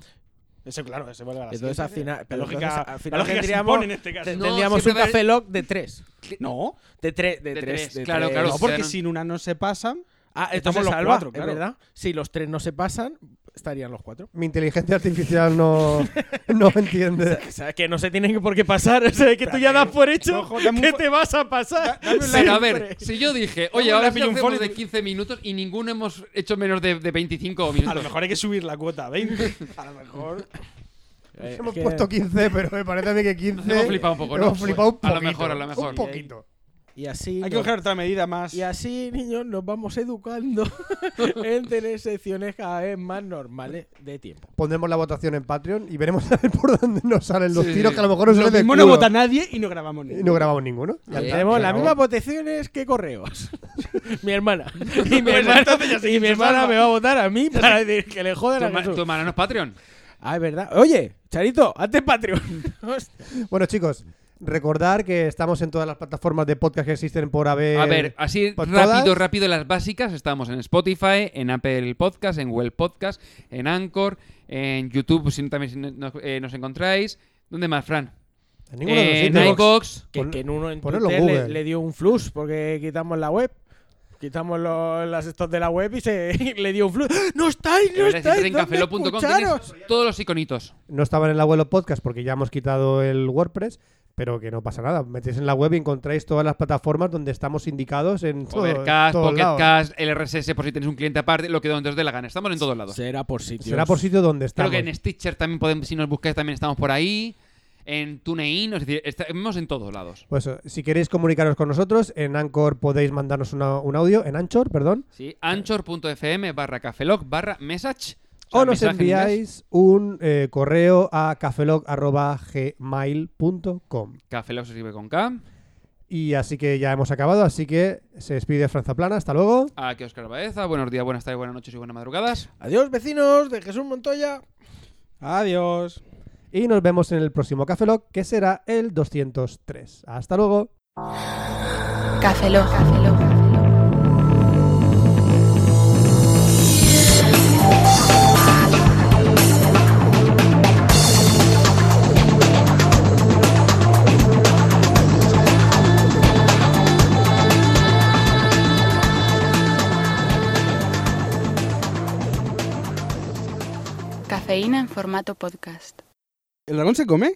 Eso, claro, ese vuelve a la Entonces, al final, la lógica, entonces, al final la lógica se tendríamos- impone en este caso. tendríamos un café lock de tres. No, De tres, de, De tres, tres, de claro, tres. claro. no, porque quedaron- si en una no se pasan, Ah, Estamos estamos los salva, cuatro, es claro. verdad. Si los tres no se pasan, estarían los cuatro. Mi inteligencia artificial no, no entiende. O sea, que no se tienen por qué pasar. O sea, que tú ya das por hecho Ojo, que te vas a pasar. Pero a ver, si yo dije, oye, ahora pillo un hacemos de te- 15 minutos y ninguno hemos hecho menos de, de 25 a minutos. lo mejor hay que subir la cuota a 20. A lo mejor. Eh, Hemos que- puesto 15, pero me parece a mí que 15. Hemos flipado un poco, ¿no? Hemos flipado un A lo mejor, a lo mejor. Un poquito. Y así, Hay que nos- coger otra medida más. y así, niños, nos vamos educando en tener secciones cada vez más normales de tiempo. Pondremos la votación en Patreon y veremos a ver por dónde nos salen los Sí, tiros, sí. que a lo mejor nos Lo mismo no vota nadie y no grabamos ni. Y no grabamos ninguno. Ya Tenemos las mismas votaciones que correos. mi hermana. Y mi Pues hermana, y mi me va a votar a mí para decir que le Tu, joden a Jesús. tu hermana no es Patreon. Ah, es verdad. Oye, Charito, hazte Patreon. Bueno, chicos, recordar que estamos en todas las plataformas de podcast que existen por haber. A ver, así rápido, todas. rápido las básicas. Estamos en Spotify, en Apple Podcast, en Well Podcast, en Anchor, en YouTube, si también si nos, eh, nos encontráis. ¿Dónde más, Fran? en ninguno de los en. Que, en uno en Twitter le, Google. le dio un flux porque quitamos la web. Quitamos los, las estos de la web y se le dio un flux. ¡No estáis! ¡No estáis! en ¿Dónde cafelo.com todos los iconitos. No estaban en la web los podcasts porque ya hemos quitado el WordPress, pero que no pasa nada. Metéis en la web y encontráis todas las plataformas donde estamos indicados en todo, Overcast. Pocketcast, el RSS por si tenéis un cliente aparte, lo que donde os dé la gana. Estamos en todos lados. Será por sitios. Será por sitio donde Creo estamos. que en Stitcher también podemos, si nos buscáis también estamos por ahí. En TuneIn, es decir, estamos en todos lados. Pues eso, si queréis comunicaros con nosotros, en Anchor podéis mandarnos una- un audio, en Anchor, perdón, Sí, anchor.fm barra cafelog barra message. O sea, nos enviáis un eh, correo a cafelog.gmail.com. Cafelog se escribe con K. Y así que ya hemos acabado, así que se despide Franza Plana, hasta luego. Aquí Oscar Baeza. Buenos días, buenas tardes, buenas noches y buenas madrugadas. Adiós, vecinos de Jesús Montoya. Adiós. Y nos vemos en el próximo Cafelog, que será el 203. Hasta luego. Café Lock. Cafeína en formato podcast. ¿El dragón se come?